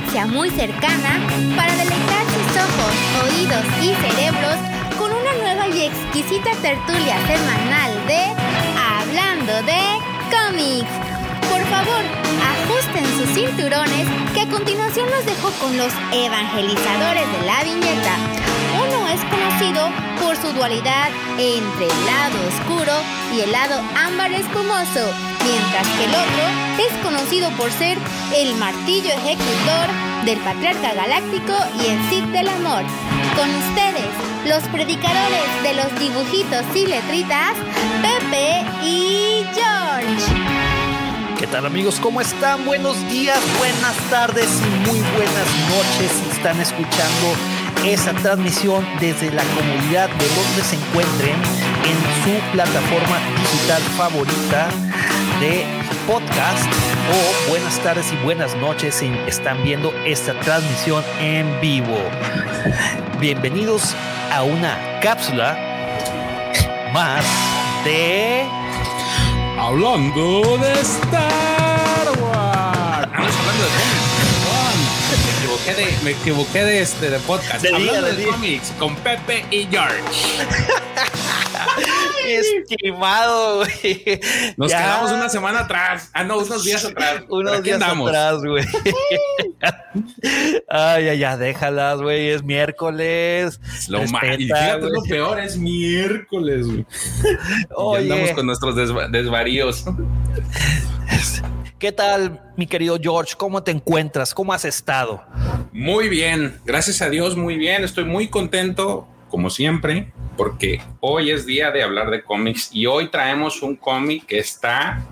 galaxia muy cercana para deleitar sus ojos, oídos y cerebros con una nueva y exquisita tertulia semanal de Hablando de cómics. Por favor, ajusten sus cinturones que a continuación los dejo con los evangelizadores de la viñeta. Es conocido por su dualidad entre el lado oscuro y el lado ámbar espumoso, mientras que el otro es conocido por ser el martillo ejecutor del patriarca galáctico y el Cid del amor. Con ustedes, los predicadores de los dibujitos y letritas, Pepe y George. ¿Qué tal amigos? ¿Cómo están? Buenos días, buenas tardes y muy buenas noches están escuchando esa transmisión desde la comunidad de donde se encuentren en su plataforma digital favorita de podcast o buenas tardes y buenas noches si están viendo esta transmisión en vivo. Bienvenidos a una cápsula más de Hablando de Star equivoqué de, me equivoqué de este de podcast. De hablando de de, cómics con Pepe y George. estimado, güey. Nos Ya. quedamos una semana atrás. Ah, no, unos días atrás. Unos días andamos. atrás, güey. Ay, ay, ya, déjalas, güey. Es miércoles. Lo y fíjate lo peor, es miércoles, güey. Ya andamos con nuestros desva- desvaríos. ¿Qué tal, mi querido George? ¿Cómo te encuentras? ¿Cómo has estado? Muy bien, gracias a Dios, muy bien. Estoy muy contento, como siempre, porque hoy es día de hablar de cómics y hoy traemos un cómic que está.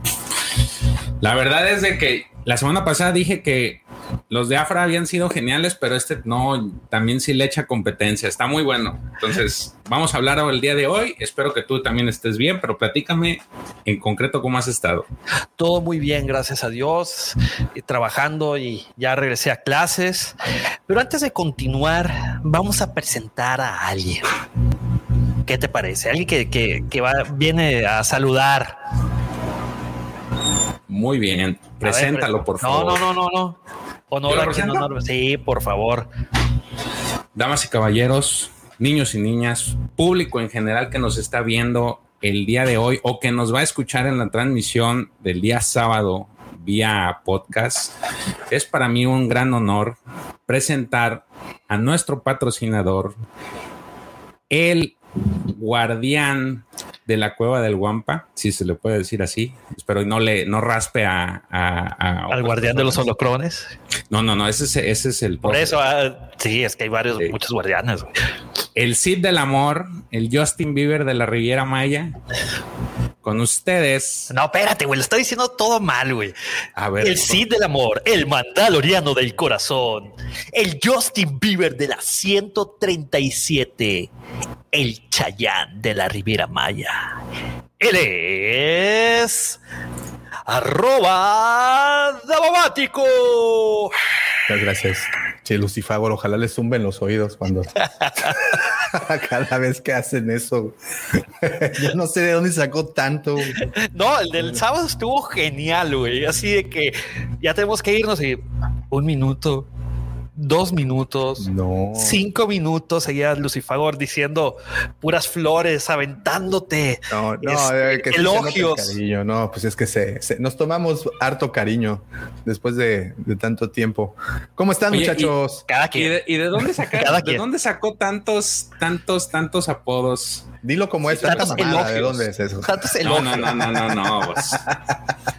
La verdad es de que la semana pasada dije que los de Afra habían sido geniales, pero este no, también sí le echa competencia. Está muy bueno. Entonces, vamos a hablar el día de hoy. Espero que tú también estés bien, pero platícame en concreto cómo has estado. Todo muy bien, gracias a Dios. Y trabajando y ya regresé a clases. Pero antes de continuar, vamos a presentar a alguien. ¿Qué te parece? Alguien que, que, que va, viene a saludar. Muy bien, ver, preséntalo, por no, favor. No, no, no, no. Honor Sí, por favor. Damas y caballeros, niños y niñas, público en general que nos está viendo el día de hoy o que nos va a escuchar en la transmisión del día sábado vía podcast, es para mí un gran honor presentar a nuestro patrocinador, el guardián de la cueva del Guampa, si se le puede decir así. Espero no le no raspe a, a- a Al guardián de los holocrones. No, no, no, ese es, ese es el Por eso, ah, sí, es que hay varios, Sí. muchos guardianes. el Cid del amor, el Justin Bieber de la Riviera Maya. Con ustedes. No, espérate, güey, lo está diciendo todo mal, güey. A ver, El Cid del amor, el Mandaloriano del corazón, el Justin Bieber de la 137, el Chayán de la Riviera Maya. Él es arroba Davomático. Muchas gracias. Che, Lucifagor, ojalá les zumben los oídos cuando cada vez que hacen eso. Yo no sé de dónde sacó tanto. No, el del sábado estuvo genial, güey. Así de que ya tenemos que irnos y un minuto, dos minutos. No. Cinco minutos seguía Lucifagor diciendo puras flores, aventándote. No, no, Este, que elogios. cariño. No, pues es que se, se- nos tomamos harto cariño después de, de tanto tiempo. ¿Cómo están, Oye, y- muchachos? Cada ¿Y quien. de, y de dónde saca- Cada de dónde sacó tantos, tantos, tantos apodos? Dilo como es, Sí, tanta mamada. ¿De dónde es eso? Tantos No, elogios. no, no, no, no, no. pues,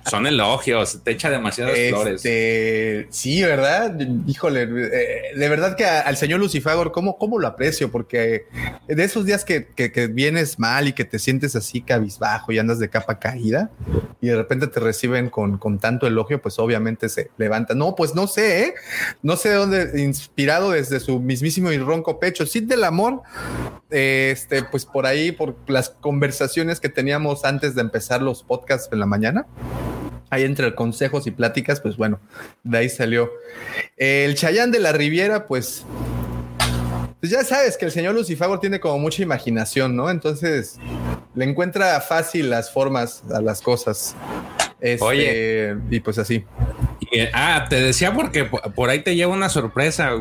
son elogios, te echa demasiadas flores. Este, sí, ¿verdad? Híjole, eh, de verdad que a- al señor Lucifagor, ¿cómo, cómo lo aprecio? Porque de esos días que, que- que vienes mal y que te sientes así cabizbajo y andas de capa caída y de repente te reciben con, con tanto elogio, pues obviamente se levanta. No, pues no sé, ¿eh? No sé de dónde, inspirado desde su mismísimo y ronco pecho. Cid del amor, eh, este, pues por ahí, por las conversaciones que teníamos antes de empezar los podcasts en la mañana ahí entre consejos y pláticas, pues bueno, de ahí salió. El Chayán de la Riviera, pues, pues ya sabes que el señor Lucifagor tiene como mucha imaginación, ¿no? Entonces le encuentra fácil las formas a las cosas. Este, Oye. y pues así. Eh, ah, te decía porque por, ahí te lleva una sorpresa.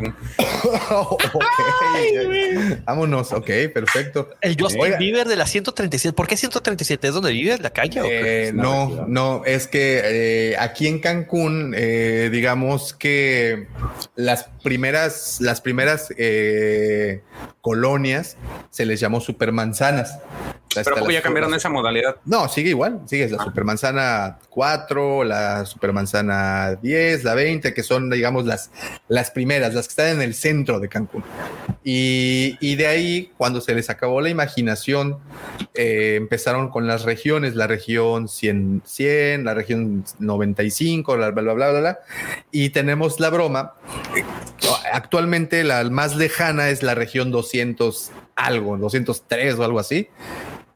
Vámonos, ok, perfecto. El Justin Bieber de la 137. ¿Por qué 137? ¿Es donde vive? ¿La calle? Eh, no, no, es que eh, aquí en Cancún, digamos que las primeras, las primeras colonias se les llamó supermanzanas. Pero ¿cómo ya cambiaron esa modalidad? No, sigue igual. Sigue la ah. supermanzana 4, la supermanzana 10, la 20, que son, digamos, las, las primeras, las que están en el centro de Cancún. Y, de ahí, cuando se les acabó la imaginación, eh, empezaron con las regiones, la región 100, 100 la región 95, bla, bla, bla, bla, bla. Y tenemos la broma. Actualmente la más lejana es la región 200 algo, 203 o algo así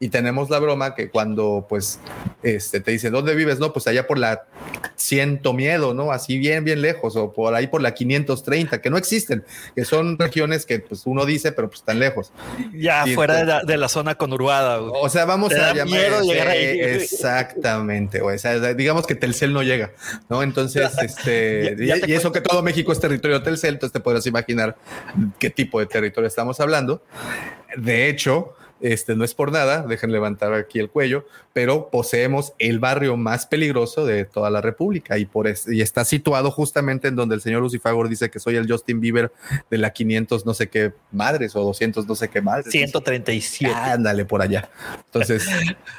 y tenemos la broma que cuando pues este te dicen dónde vives no pues allá por la ciento miedo no así bien bien lejos o por ahí por la 530 que no existen que son regiones que pues uno dice pero pues están lejos. Ya fuera de la, zona conurbada o sea vamos a llamar exactamente o sea digamos que Telcel no llega no entonces este y, eso que todo México es territorio de Telcel entonces te podrás imaginar qué tipo de territorio estamos hablando. De hecho este no es por nada, dejen levantar aquí el cuello, pero poseemos el barrio más peligroso de toda la República y por y está situado justamente en donde el señor Lucifagor dice que soy el Justin Bieber de la 500 no sé qué madres o 200 no sé qué madres. 137. Ándale por allá. Entonces,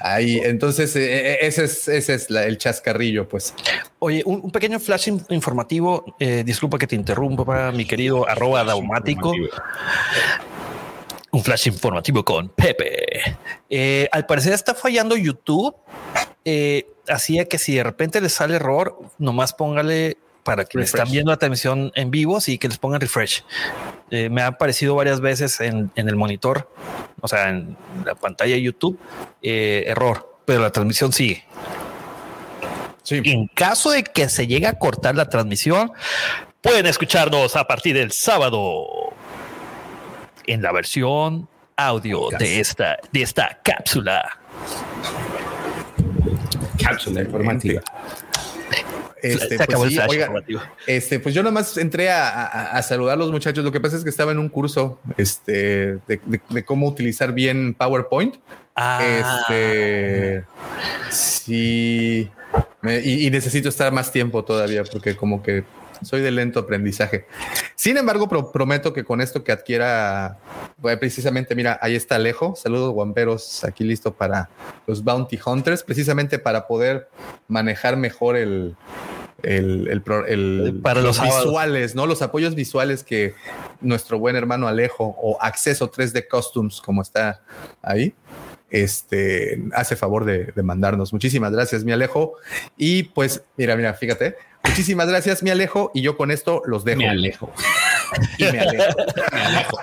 ahí, entonces eh, eh, ese es, ese es el chascarrillo, pues. Oye, un, pequeño flash informativo, eh, disculpa que te interrumpa, mi querido arroba daumático un flash informativo con Pepe. Eh, al parecer está fallando YouTube. Eh, hacía que si de repente les sale error, nomás póngale para que están viendo la transmisión en vivo y que les pongan refresh. Eh, me ha aparecido varias veces en, el monitor, o sea, en la pantalla de YouTube, error, pero la transmisión sigue. Sí. En caso de que se llegue a cortar la transmisión, pueden escucharnos a partir del sábado en la versión audio de esta, de esta cápsula. Cápsula informativa. Este, pues, este, pues yo nomás entré a, saludar a los muchachos. Lo que pasa es que estaba en un curso este, de, cómo utilizar bien PowerPoint. Ah. Este, sí, y, necesito estar más tiempo todavía porque como que soy de lento aprendizaje. Sin embargo, prometo que con esto que adquiera, precisamente, mira, ahí está Alejo. Saludos, guamperos, aquí listo para los Bounty Hunters, precisamente para poder manejar mejor el, el, para los, visuales, ¿no? Los apoyos visuales que nuestro buen hermano Alejo o Acceso 3D Costumes, como está ahí, este, hace favor de, de, mandarnos. Muchísimas gracias, mi Alejo. Y pues, mira, mira, fíjate, Muchísimas gracias, mi Alejo. Y yo con esto los dejo. Me alejo. Y me alejo. me alejo.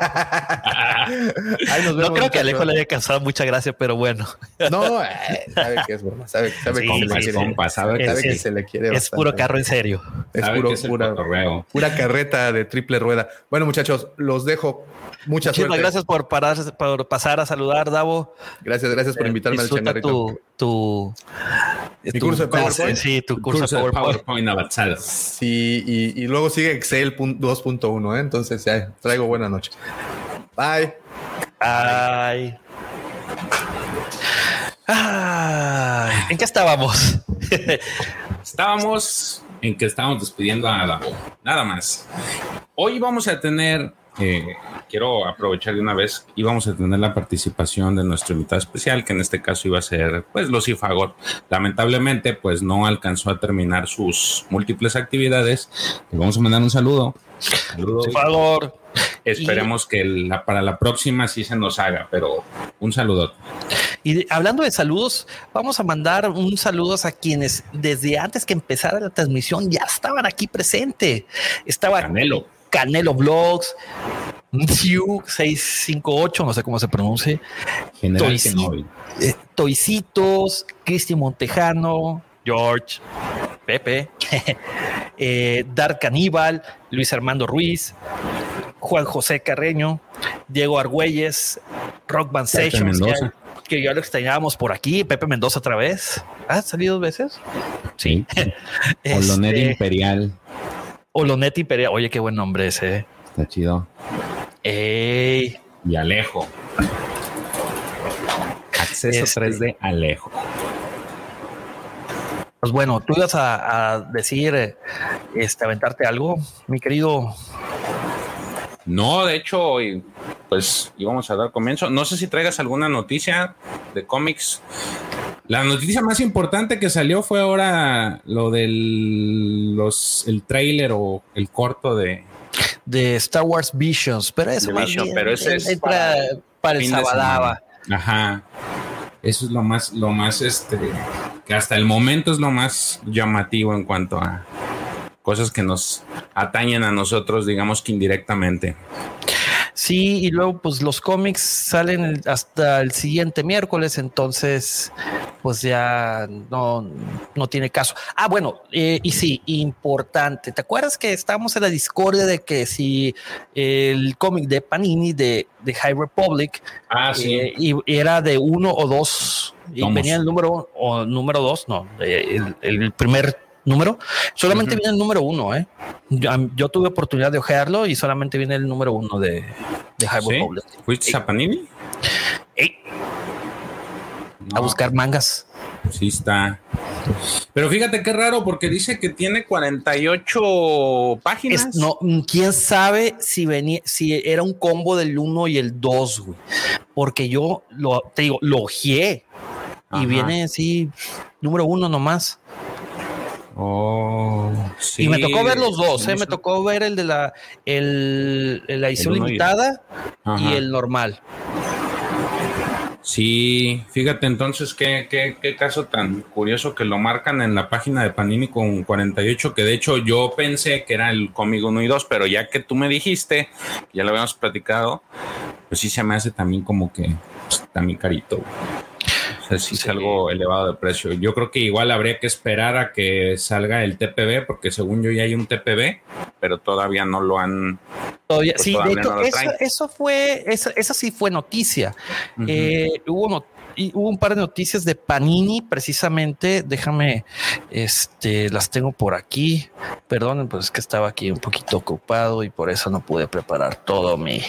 no creo que Alejo le haya causado mucha gracia, pero bueno. No, eh, sabe que es broma. Sabe, sabe, que se le quiere. Es puro carro en serio. Es puro, pura, pura carreta de triple rueda. Bueno, muchachos, los dejo. Muchas Muchísimas gracias por, parar, por pasar a saludar, Davo. Gracias, gracias por invitarme al changarrito. Tu, mi curso de PowerPoint. Sí, tu curso, de PowerPoint, avanzado. Sí, y, luego sigue Excel 2.1, ¿eh? entonces ya traigo buena noche. Bye. Bye. ¿En qué estábamos? estábamos en que estábamos despidiendo a la Nada más. Hoy vamos a tener eh, quiero aprovechar de una vez y vamos a tener la participación de nuestro invitado especial, que en este caso iba a ser, pues, Lucifagor. Lamentablemente, pues, no alcanzó a terminar sus múltiples actividades. Le vamos a mandar un saludo. Saludos. Esperemos que la, para la próxima sí se nos haga, pero un saludo. Y hablando de saludos, vamos a mandar un saludo a quienes desde antes que empezara la transmisión ya estaban aquí presente. Estaba Canelo. Canelo Vlogs, Siu 658, no sé cómo se pronuncia. Eh, Toicitos, Cristi Montejano, George, Pepe, eh, Dark Caníbal, Luis Armando Ruiz, Juan José Carreño, Diego Argüelles, Rock Band Sessions, que ya lo extrañábamos por aquí, Pepe Mendoza otra vez. ¿Ha salido dos veces? Sí. Olonet Este, Imperial. Olonet Imperial. Oye, qué buen nombre ese. ¿eh? Está chido. Ey. Y Alejo. Acceso Este. 3D Alejo. Pues bueno, tú ibas a, a decir, eh, este, aventarte algo, mi querido. No, de hecho, hoy, pues íbamos a dar comienzo. No sé si traigas alguna noticia de cómics. La noticia más importante que salió fue ahora lo del los, el trailer o el corto de de Star Wars Visions, pero eso Vision, bien pero ese es entra para para, el Sabadaba. Ajá. Eso es lo más, lo más, este, que hasta el momento es lo más llamativo en cuanto a cosas que nos atañen a nosotros, digamos que indirectamente. Sí, y luego pues los cómics salen hasta el siguiente miércoles, entonces pues ya no, no tiene caso. Ah, bueno, eh, y sí, importante. ¿Te acuerdas que estábamos en la discordia de que si el cómic de Panini de, de High Republic Ah, eh, y era de uno o dos, y Tomos. venía el número o número dos, no, eh, el, el primer número, solamente viene el número uno, eh. Yo, tuve oportunidad de ojearlo y solamente viene el número uno de, de High ¿Sí? ¿Fuiste a Panini? Ey, a buscar mangas. Sí está. Pero fíjate qué raro, porque dice que tiene 48 páginas. Es- no, mm, quién sabe si venía, si era un combo del uno y el dos, güey. Porque yo lo te digo, lo ojeé y viene así, número uno nomás. Oh, sí. y me tocó ver los dos, ¿eh? me tocó ver el de la, el, la edición limitada y el normal. Sí, fíjate entonces qué, qué, qué caso tan curioso que lo marcan en la página de Panini con 48, que de hecho yo pensé que era el cómic 1 y 2, pero ya que tú me dijiste, ya lo habíamos platicado, pues sí se me hace también como que pues, también carito. Sí, es algo elevado de precio. Yo creo que igual habría que esperar a que salga el TPB, porque según yo ya hay un TPB, pero todavía no lo han... Todavía, Pues sí, de todavía hecho, no eso, eso fue, esa, esa sí fue noticia. Ujú. Eh, hubo, y hubo un par de noticias de Panini, precisamente. Déjame, este, las tengo por aquí. Perdonen, pues es que estaba aquí un poquito ocupado y por eso no pude preparar todo mi,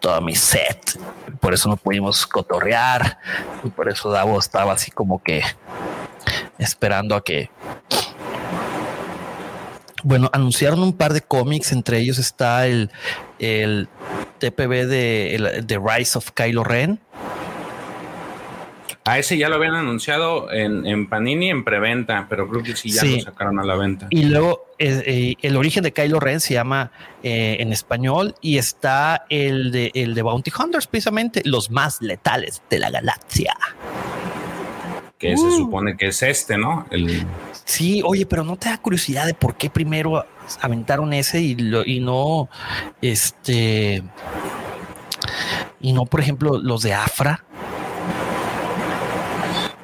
todo mi set. Por eso no pudimos cotorrear y por eso Davo estaba así como que esperando a que. Bueno, anunciaron un par de cómics, entre ellos está el, el TPB de, el- de Rise of Kylo Ren. A ese ya lo habían anunciado en, en Panini en preventa, pero creo que sí ya Sí. lo sacaron a la venta. Y luego eh, eh, el origen de Kylo Ren se llama eh, en español y está el de, el de Bounty Hunters, precisamente los más letales de la galaxia. que se supone que es este, ¿no? El, Sí, oye, pero no te da curiosidad de por qué primero aventaron ese y, lo- y no, este, y no, por ejemplo, los de Afra.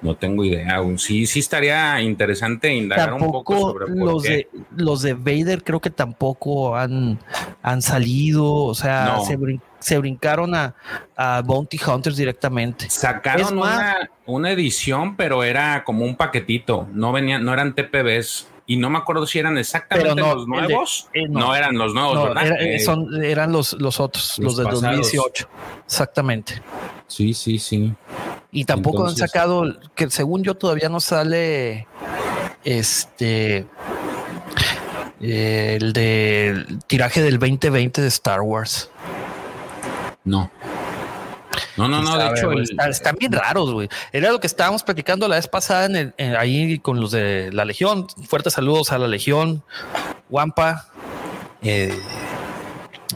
No tengo idea aún. Sí, sí estaría interesante indagar un poco sobre por los qué. de los de Vader creo que tampoco han, han salido, o sea, No. se, brin- se brincaron a, a Bounty Hunters directamente. Sacaron más- una, una edición, pero era como un paquetito. No venían, no eran TPBs. Y no me acuerdo si eran exactamente no, los de- nuevos. eh, no. no. eran los nuevos, No, ¿verdad? era- Eh, son, eran los, los otros, los, los de pasados. 2018. Exactamente. Sí, sí, sí. Y tampoco Entonces- han sacado, que según yo todavía no sale este el del tiraje del 2020 de Star Wars. No. No, no, no. De hecho, el- están bien raros, güey. Era lo que estábamos platicando la vez pasada en el- en- ahí con los de la Legión. Fuertes saludos a la Legión, Wampa. Eh,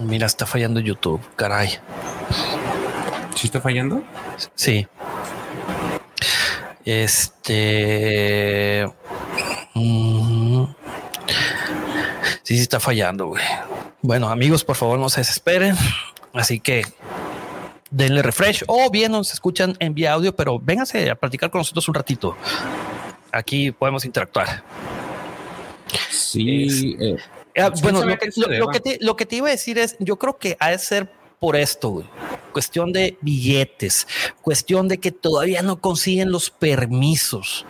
mira, está fallando YouTube, caray. ¿sí está fallando? Sí. Este. mm, sí, sí está fallando, güey. Bueno, amigos, por favor, no se desesperen. Así que denle refresh o bien nos escuchan en vía audio, pero vénganse a platicar con nosotros un ratito. Aquí podemos interactuar. Sí. eh, Ah, bueno, lo que te, lo que te iba a decir es, yo creo que ha de ser por esto, güey. Cuestión de billetes, cuestión de que todavía no consiguen los permisos.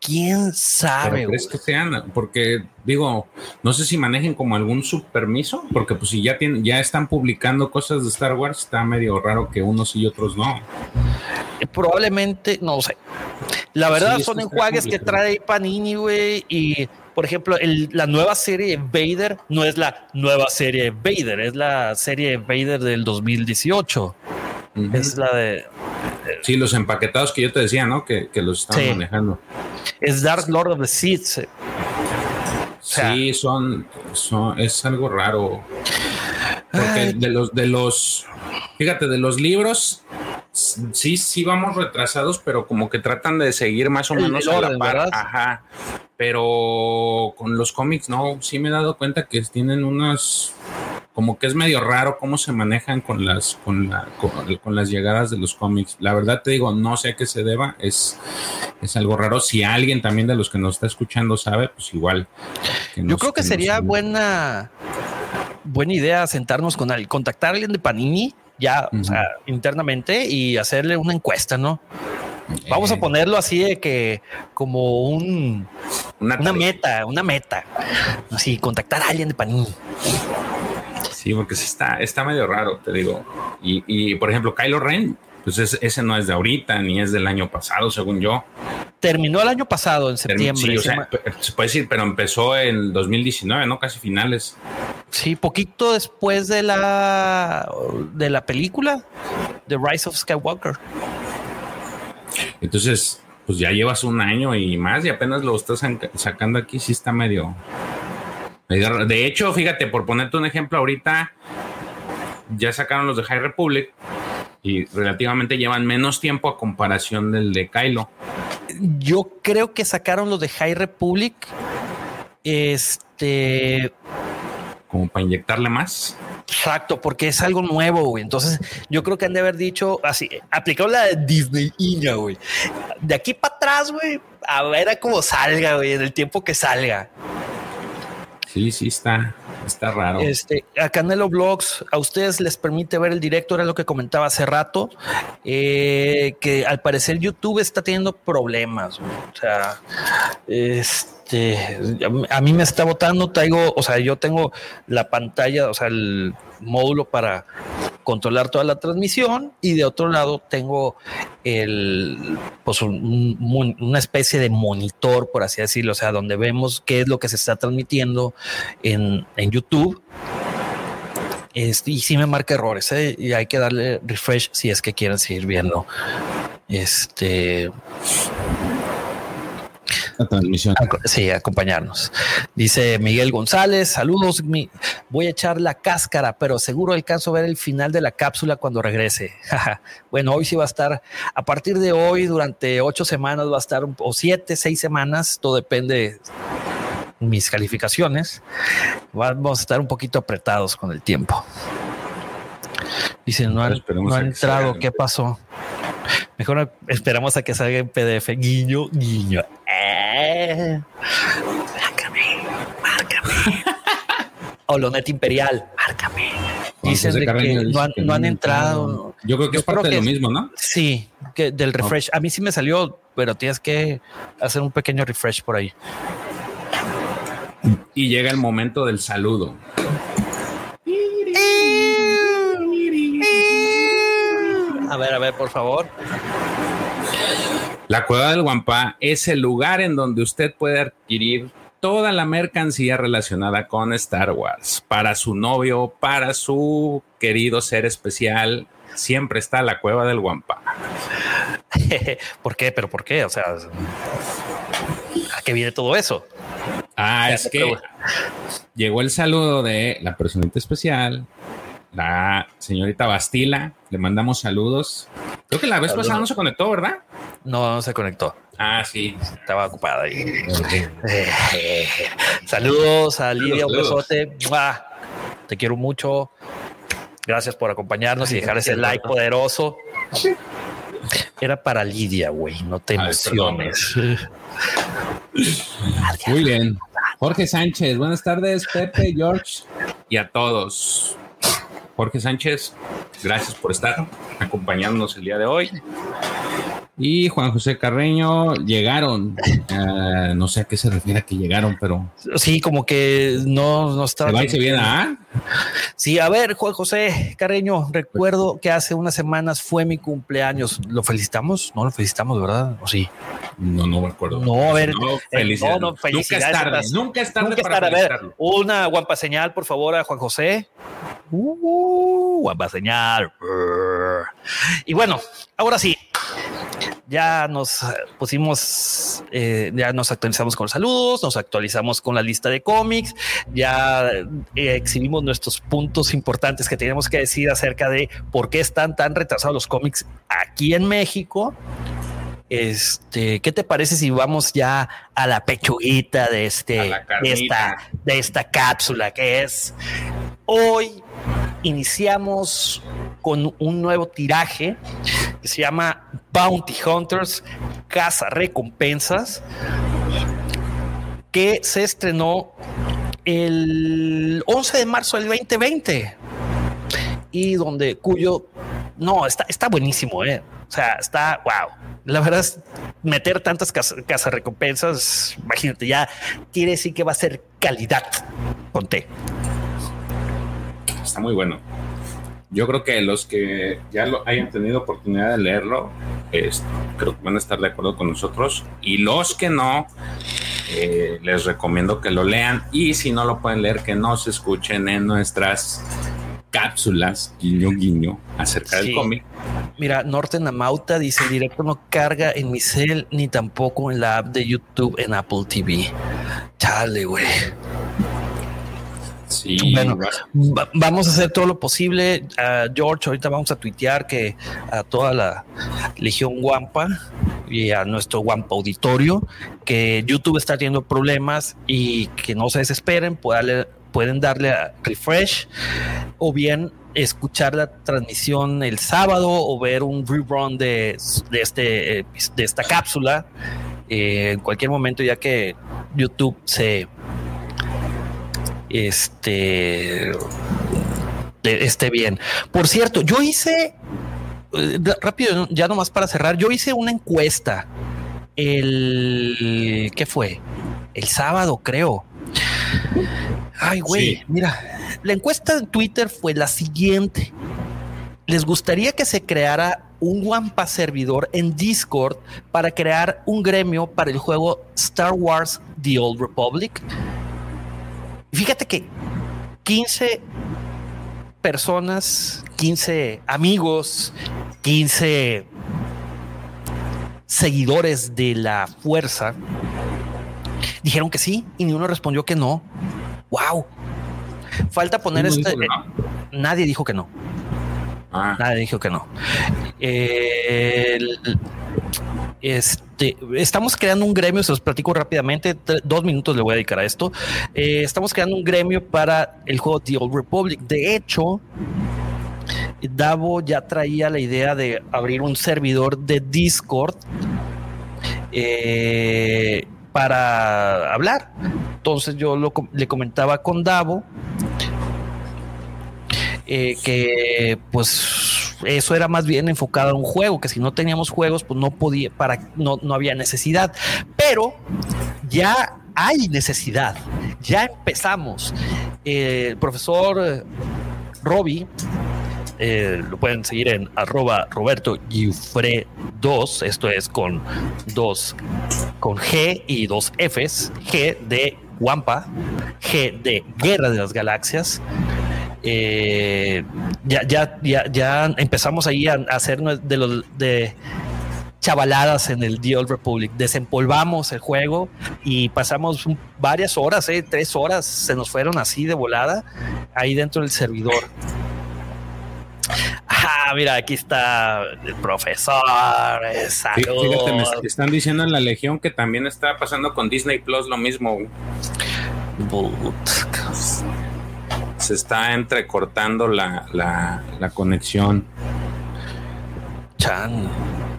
¿Quién sabe? ¿Crees que sean? Porque digo, no sé si manejen como algún subpermiso, porque pues si ya tienen, ya están publicando cosas de Star Wars, está medio raro que unos y otros no. Probablemente, no sé. La verdad son enjuagues que trae Panini, güey, y por ejemplo, la nueva serie Vader no es la nueva serie Vader, es la serie Vader del 2018. Es la de. Sí, los empaquetados que yo te decía, ¿no? Que, los estaban manejando. Es Dark Lord of the Seeds. sí, son, son. Es algo raro. Porque de los, de los. Fíjate, de los libros sí, sí vamos retrasados, pero como que tratan de seguir más o menos a la par. Ajá. Pero con los cómics, no, sí me he dado cuenta que tienen unas como que es medio raro cómo se manejan con las con, la, con, las llegadas de los cómics. La verdad te digo, no sé a qué se deba, es, es algo raro. Si alguien también de los que nos está escuchando sabe, pues igual. Yo creo que, sería buena buena idea sentarnos con alguien, contactar a alguien de Panini ya internamente y hacerle una encuesta, ¿no? Vamos a eh. ponerlo así de que como un una, meta, una meta. Así, contactar a alguien de Panini. Sí, porque está, está medio raro, te digo. Y, por ejemplo, Kylo Ren, pues ese no es de ahorita, ni es del año pasado, según yo. Terminó el año pasado, en septiembre. Sí, se puede decir, pero empezó en 2019, ¿no? Casi finales. Sí, poquito después de la de la película The Rise of Skywalker. Entonces, pues ya llevas un año y más y apenas lo estás sacando aquí, sí está medio, De hecho, fíjate, por ponerte un ejemplo, ahorita ya sacaron los de High Republic y relativamente llevan menos tiempo a comparación del de Kylo. Yo creo que sacaron los de High Republic. Este como para inyectarle más. Exacto, porque es algo nuevo, güey. Entonces, yo creo que han de haber dicho así, aplicado la de Disney Iña, güey. De aquí para atrás, güey, a ver a cómo salga, güey, en el tiempo que salga. Sí, sí, está, está raro. Este, a Canelo Blogs, a ustedes les permite ver el directo, era lo que comentaba hace rato, eh, que al parecer YouTube está teniendo problemas. O sea, este este, a mí me está botando, traigo, o sea, yo tengo la pantalla, o sea, el módulo para controlar toda la transmisión y de otro lado tengo el, pues una especie de monitor, por así decirlo, o sea, donde vemos qué es lo que se está transmitiendo en, YouTube. Este, y si me marca errores, ¿eh? y hay que darle refresh si es que quieren seguir viendo. Este transmisión. Sí, acompañarnos. Dice Miguel González, saludos, voy a echar la cáscara, pero seguro alcanzo a ver el final de la cápsula cuando regrese. bueno, hoy sí va a estar, a partir de hoy, durante ocho semanas va a estar, o siete, seis semanas, todo depende de mis calificaciones. Vamos a estar un poquito apretados con el tiempo. Dice, no, no ha entrado, ¿qué pasó? Mejor esperamos a que salga en PDF. Guiño, guiño. Eh. Márcame, márcame. Olonet Imperial, márcame. Dicen que no han, entrado. Yo creo que es parte de lo mismo, ¿no? Sí, que del refresh. A mí sí me salió, pero tienes que hacer un pequeño refresh por ahí. Y llega el momento del saludo. A ver, a ver, por favor. La Cueva del Guampa es el lugar en donde usted puede adquirir toda la mercancía relacionada con Star Wars. Para su novio, para su querido ser especial, siempre está la Cueva del Guampa. ¿Por qué? ¿Pero por qué? O sea, ¿a qué viene todo eso? Ah, es que llegó el saludo de la personita especial, la señorita Bastila, le mandamos saludos. Creo que la vez pasada no se conectó, ¿verdad? No, no se conectó. Ah, sí. Estaba ocupada ahí. saludos a Lidia, un besote. Te quiero mucho. Gracias por acompañarnos y dejar ese like poderoso. Era para Lidia, güey. No te emociones. Muy bien. Jorge Sánchez, buenas tardes, Pepe, George y a todos. Jorge Sánchez, gracias por estar acompañándonos el día de hoy. Y Juan José Carreño llegaron. Uh, no sé a qué se refiere a que llegaron, pero. Sí, como que no, no estaba. ¿Se viene a? Sí, a ver, Juan José Carreño, recuerdo que hace unas semanas fue mi cumpleaños. ¿Lo felicitamos? No lo felicitamos, ¿verdad? ¿O sí? No, no me acuerdo. No, a ver. No, eh, felicidades. no, no, nunca es felicidades. tarde. Nunca es tarde Nunca es para tarde. A ver, una guampa señal, por favor, a Juan José. Uh, guampa señal. Y bueno, ahora sí, ya nos pusimos, eh, ya nos actualizamos con los saludos, nos actualizamos con la lista de cómics, ya eh, exhibimos nuestros puntos importantes que tenemos que decir acerca de por qué están tan retrasados los cómics aquí en México. Este, ¿qué te parece si vamos ya a la pechuguita de este, de esta, de esta cápsula que es hoy iniciamos con un nuevo tiraje que se llama Bounty Hunters Casa Recompensas que se estrenó el 11 de marzo del 2020 y donde cuyo no está está buenísimo eh o sea está wow la verdad es meter tantas casas casa recompensas imagínate ya quiere decir que va a ser calidad ponte Está muy bueno. Yo creo que los que ya lo hayan tenido oportunidad de leerlo, es- creo que van a estar de acuerdo con nosotros. Y los que no, eh, les recomiendo que lo lean. Y si no lo pueden leer, que nos escuchen en nuestras cápsulas, guiño, guiño, acerca Sí. del cómic. Mira, Norten Amauta dice: el directo no carga en mi cel ni tampoco en la app de YouTube en Apple TV. Chale, güey. Sí, Bueno, Va- vamos a hacer todo lo posible. Ah, George, ahorita vamos a tuitear que a toda la Legión Guampa y a nuestro Guampa Auditorio que YouTube está teniendo problemas y que no se desesperen, puedan, pueden darle a refresh o bien escuchar la transmisión el sábado o ver un rerun de, de, este, eh, de esta cápsula eh, en cualquier momento ya que YouTube se este esté bien. Por cierto, yo hice eh, rápido, ya nomás para cerrar, yo hice una encuesta el ¿qué fue? El sábado, creo. Ay, güey, Sí. mira, la encuesta en Twitter fue la siguiente. ¿Les gustaría que se creara un Wampa servidor en Discord para crear un gremio para el juego Star Wars The Old Republic? Fíjate que 15 personas, 15 amigos, 15 seguidores de la fuerza dijeron que sí y ni uno respondió que no. Wow. Falta poner ¿Uno este. no? Nadie dijo que no. Ah, Nadie dijo que no. Eh, el- este, estamos creando un gremio, se los platico rápidamente, dos minutos le voy a dedicar a esto. Eh, estamos creando un gremio para el juego The Old Republic. De hecho, Davo ya traía la idea de abrir un servidor de Discord eh, para hablar. Entonces yo lo le comentaba con Davo eh, que pues eso era más bien enfocado a un juego, que si no teníamos juegos, pues no podía, para, no, no había necesidad. Pero ya hay necesidad, ya empezamos. Eh, el profesor Robbie, eh, lo pueden seguir en arroba Roberto Giuffre 2, esto es con dos, con G y dos Fs, G de Wampa, G de Guerra de las Galaxias. Eh, ya, ya, ya, ya empezamos ahí a, hacer de los de chavaladas en el The Old Republic. Desempolvamos el juego y pasamos varias horas, eh, tres horas se nos fueron así de volada ahí dentro del servidor. Ah, mira, aquí está el profesor. Saludos. fíjate, me están diciendo en la Legión que también está pasando con Disney Plus lo mismo. Se está entrecortando la, la, la conexión. Chan.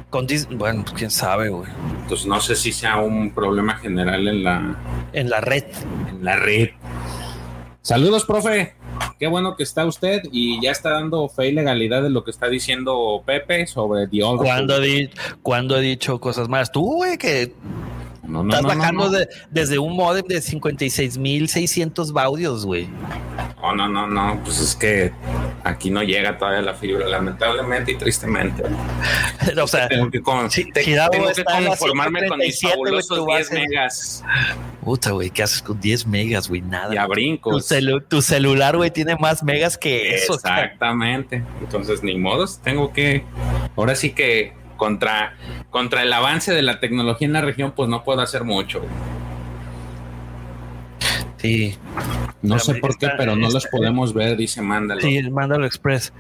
Con Dis- bueno, pues, quién sabe, güey. Entonces no sé si sea un problema general en la, En la red. en la red. Saludos, profe. ¿Qué bueno que está usted y ya está dando fe y legalidad de lo que está diciendo Pepe sobre Old cuando, di, cuando he dicho cosas malas, tú, güey, que no, no, Estás bajando de, desde un modem de 56.600 baudios, güey. No, no, no, no. Pues es que aquí no llega todavía la fibra, lamentablemente y tristemente. o sea, tengo que, con, sí, te, tengo que conformarme con mis fabulosos 10 megas. Puta, güey, ¿qué haces con 10 megas, güey? Nada. Ya brincos. Tu, tu celular, güey, tiene más megas que eso. Exactamente. Entonces, ni modos, tengo que. Ahora sí que contra, contra el avance de la tecnología en la región, pues no puedo hacer mucho. Sí. No sé por qué, pero no los podemos ver, dice Mándalo. Sí, Mándalo Express.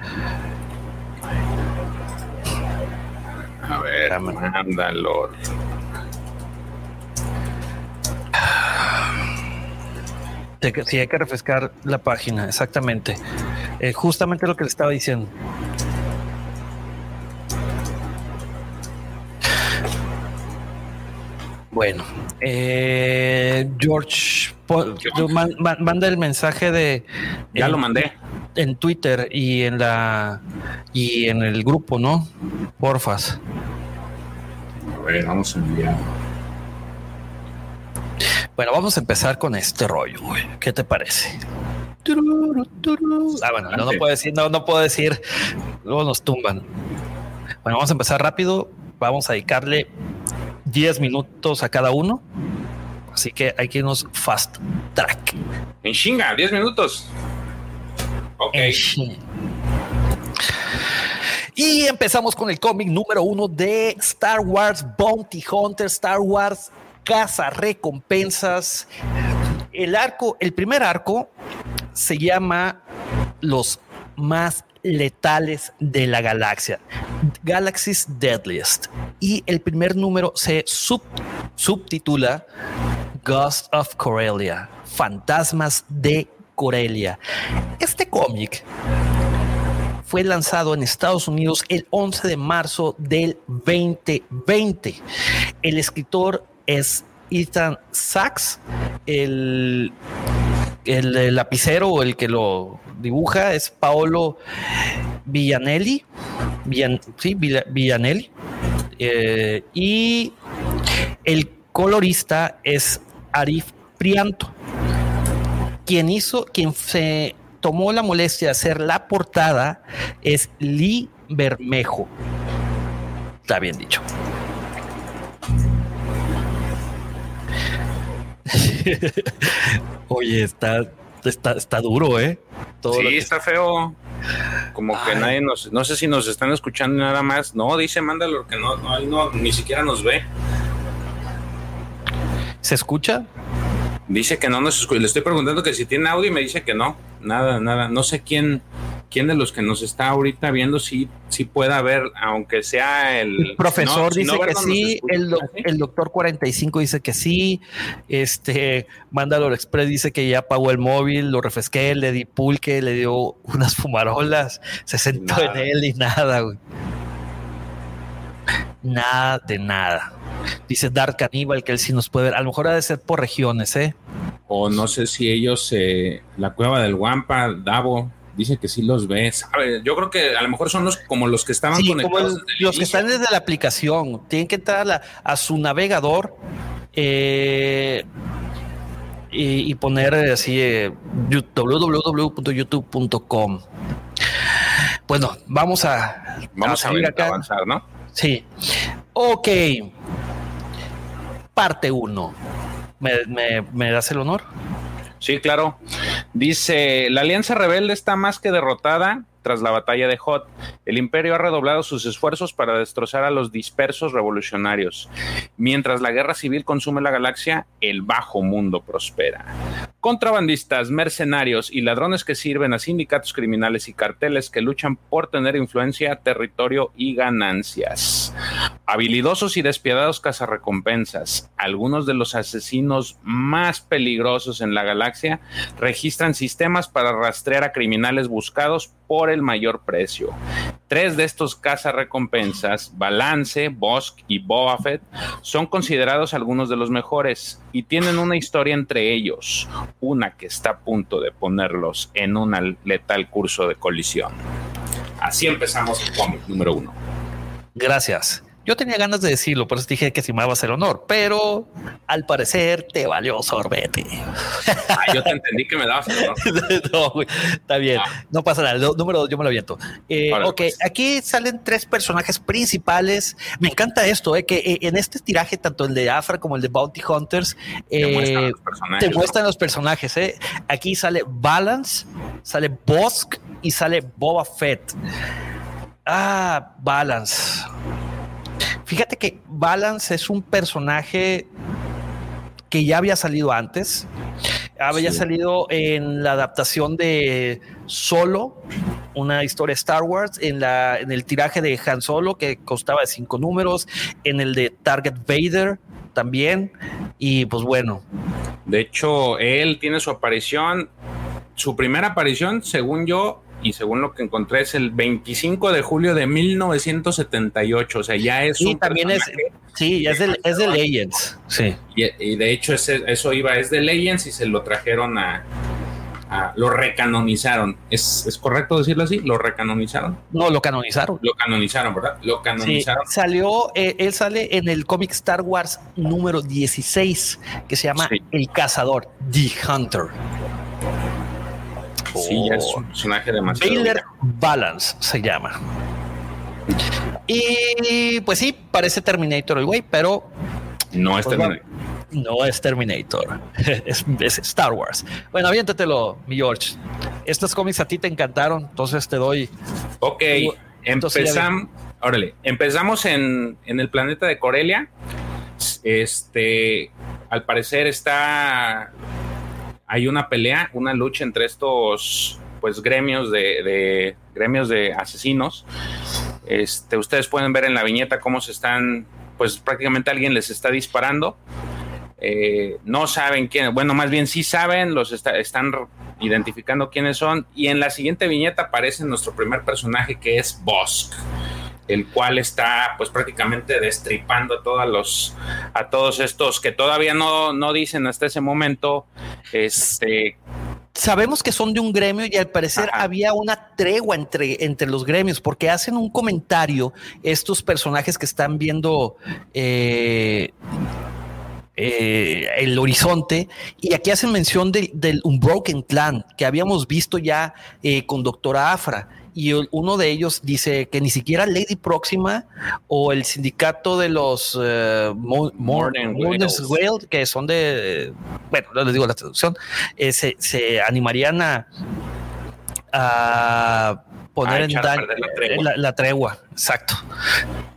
A ver, Mándalo. Sí, hay que refrescar la página, exactamente. Eh, justamente lo que le estaba diciendo. Bueno, eh, George, manda el mensaje de. Ya lo mandé. En Twitter y en la y en el grupo, ¿no? Porfas. A ver, vamos a enviar. Bueno, vamos a empezar con este rollo, güey. ¿Qué te parece? Ah, bueno, no, puedo decir, no, no puedo decir, luego nos tumban. Bueno, vamos a empezar rápido. Vamos a dedicarle 10 minutos a cada uno. Así que hay que irnos fast track. En chinga, 10 minutos. Ok. Y empezamos con el cómic número uno de Star Wars Bounty Hunter, Star Wars Casa Recompensas. El arco, el primer arco se llama Los más letales de la galaxia, Galaxy's Deadliest. Y el primer número se subtitula Ghost of Corellia, Fantasmas de Corelia. Este cómic fue lanzado en Estados Unidos el 11 de marzo del 2020. El escritor es Ethan Sachs, el, el lapicero o el que lo dibuja es Paolo Villanelli, sí, Villanelli, eh, y el colorista es Arif Prianto, quien hizo, quien se tomó la molestia de hacer la portada es Lee Bermejo. Está bien dicho. Oye, está está, está duro, ¿eh? sí, está feo. Como que nadie nos, no sé si nos están escuchando nada más. No, dice Mándalo que no, no, no, ni siquiera nos ve. ¿Se escucha? Dice que no nos escucha. Le estoy preguntando que si tiene audio y me dice que no. Nada, nada. No sé quién, quién de los que nos está ahorita viendo si, si pueda ver, aunque sea el, profesor dice que sí, el, doctor 45 dice que sí, este Mandalor Express dice que ya pagó el móvil, lo refresqué, le di pulque, le dio unas fumarolas, se sentó en él y nada, güey. Nada de nada. Dice Dark Caníbal que él sí nos puede ver. A lo mejor ha de ser por regiones, ¿eh? O no sé si ellos, eh, la cueva del Guampa, Davo, dice que sí los ves. yo creo que a lo mejor son los como los que estaban conectados. los que están desde la aplicación. Tienen que entrar a, su navegador eh, y, poner así eh, www.youtube.com. Bueno, vamos a, vamos a, avanzar, ¿no? Sí. Ok. Parte 1. ¿Me das el honor? Sí, claro. Dice, la Alianza Rebelde está más que derrotada tras la batalla de Hot. El imperio ha redoblado sus esfuerzos para destrozar a los dispersos revolucionarios. Mientras la guerra civil consume la galaxia, el bajo mundo prospera. Contrabandistas, mercenarios y ladrones que sirven a sindicatos criminales y carteles que luchan por tener influencia, territorio y ganancias. Habilidosos y despiadados cazarrecompensas, algunos de los asesinos más peligrosos en la galaxia registran sistemas para rastrear a criminales buscados por el mayor precio. Tres de estos cazarrecompensas, Balance, Bosk y Boba son considerados algunos de los mejores y tienen una historia entre ellos, una que está a punto de ponerlos en un letal curso de colisión. Así empezamos el cómic número uno. Gracias. Yo tenía ganas de decirlo, por eso dije que si me va a hacer honor, pero al parecer te valió sorbete. Ah, yo te entendí que me dabas no, está bien, ah. no pasa nada. El número dos, yo me lo aviento. Eh, ok, pues. aquí salen tres personajes principales. Me encanta esto, eh, que eh, en este tiraje, tanto el de Afra como el de Bounty Hunters, te muestran los personajes. Te muestran los personajes Aquí sale Balance, sale Bosk y sale Boba Fett. Ah, Balance. Fíjate que Balance es un personaje que ya había salido antes. Había salido en la adaptación de Solo, una historia Star Wars, en, la, en el tiraje de Han Solo, que costaba de cinco números, en el de Target Vader también. Y pues bueno. De hecho, él tiene su aparición, su primera aparición, según yo, y según lo que encontré es el 25 de julio de 1978, o sea, ya es sí, también es sí, es de, es de Legends, sí. Y, de hecho eso iba, es de Legends y se lo trajeron a, lo recanonizaron. ¿Es, correcto decirlo así? ¿Lo recanonizaron? No, lo canonizaron. Lo canonizaron, ¿verdad? Lo canonizaron. salió, eh, él sale en el cómic Star Wars número 16, que se llama El Cazador, The Hunter. Sí, ya es un personaje demasiado. Baylor Balance se llama. Y pues sí, parece Terminator el güey, pero. No es pues, Terminator. No es Terminator, es, Star Wars. Bueno, aviéntatelo, mi George. Estos cómics a ti te encantaron, entonces te doy. Ok, empezamos. Órale, empezamos en, en el planeta de Corelia. Este, al parecer está hay una pelea, una lucha entre estos pues gremios de, gremios de asesinos. Este, ustedes pueden ver en la viñeta cómo se están, pues prácticamente alguien les está disparando. Eh, no saben quién, bueno, más bien sí saben, los están identificando quiénes son. Y en la siguiente viñeta aparece nuestro primer personaje que es Bosk el cual está pues prácticamente destripando a todos los a todos estos que todavía no, no dicen hasta ese momento este sabemos que son de un gremio y al parecer había una tregua entre, entre los gremios porque hacen un comentario estos personajes que están viendo eh, eh, el horizonte y aquí hacen mención del Unbroken Clan que habíamos visto ya eh, con Doctora Afra y uno de ellos dice que ni siquiera Lady Próxima o el sindicato de los uh, Morning Whale, que son de, bueno, no les digo la traducción, eh, se, se, animarían a, a poner en daño la, la, tregua. exacto.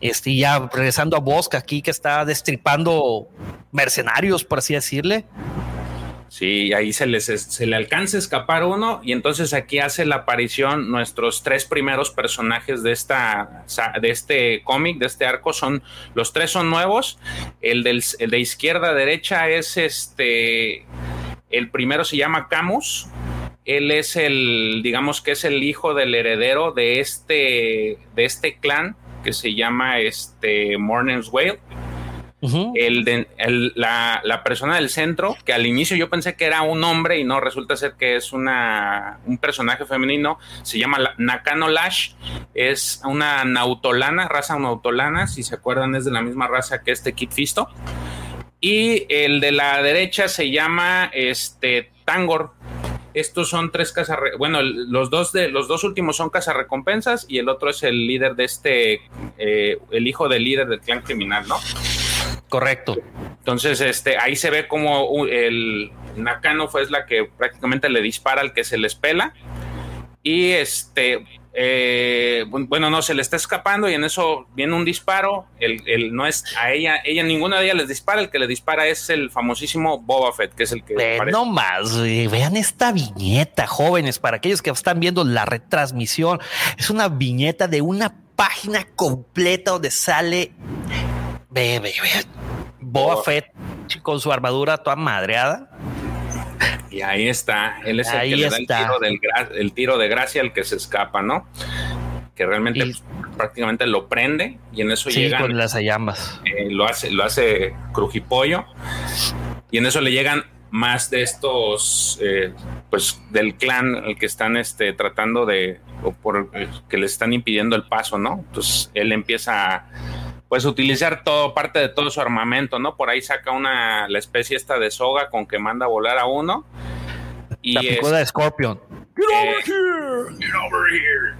Este, ya regresando a Bosca aquí que está destripando mercenarios, por así decirle. Sí, ahí se, les, se le alcanza a escapar uno y entonces aquí hace la aparición nuestros tres primeros personajes de, esta, de este cómic, de este arco, son los tres son nuevos. El, del, de izquierda a derecha es este, el primero se llama Camus. Él es el, digamos que es el hijo del heredero de este, de este clan que se llama este Morning's Whale el, la, persona del centro, que al inicio yo pensé que era un hombre y no, resulta ser que es una, un personaje femenino, se llama Nakano Lash, es una nautolana, raza nautolana, si se acuerdan es de la misma raza que este Kit Fisto. Y el de la derecha se llama este Tangor. Estos son tres casas, bueno, los dos de los dos últimos son recompensas y el otro es el líder de este, eh, el hijo del líder del clan criminal, ¿no? Correcto. Entonces, este, ahí se ve como el Nakano fue la que prácticamente le dispara al que se les pela. Y este, eh, bueno, no, se le está escapando y en eso viene un disparo. El, no es a ella, ella ninguna de ellas les dispara. El que le dispara es el famosísimo Boba Fett, que es el que. no más, vean esta viñeta, jóvenes, para aquellos que están viendo la retransmisión. Es una viñeta de una página completa donde sale ve, ve, ve. Boba Fett con su armadura toda madreada. Y ahí está. Él es Ahí el que le da el tiro, del gra- el tiro de gracia al que se escapa, ¿no? Que realmente Y- pues, prácticamente lo prende y en eso Sí, llegan, con las llambas. eh, lo hace, lo hace crujipollo y en eso le llegan más de estos, eh, pues del clan al que están este, tratando de, o por eh, que les están impidiendo el paso, ¿no? Entonces él empieza a pues utilizar todo, parte de todo su armamento, ¿no? Por ahí saca una, la especie esta de soga con que manda a volar a uno. Y La es- picuda de Scorpion. eh, Get over here.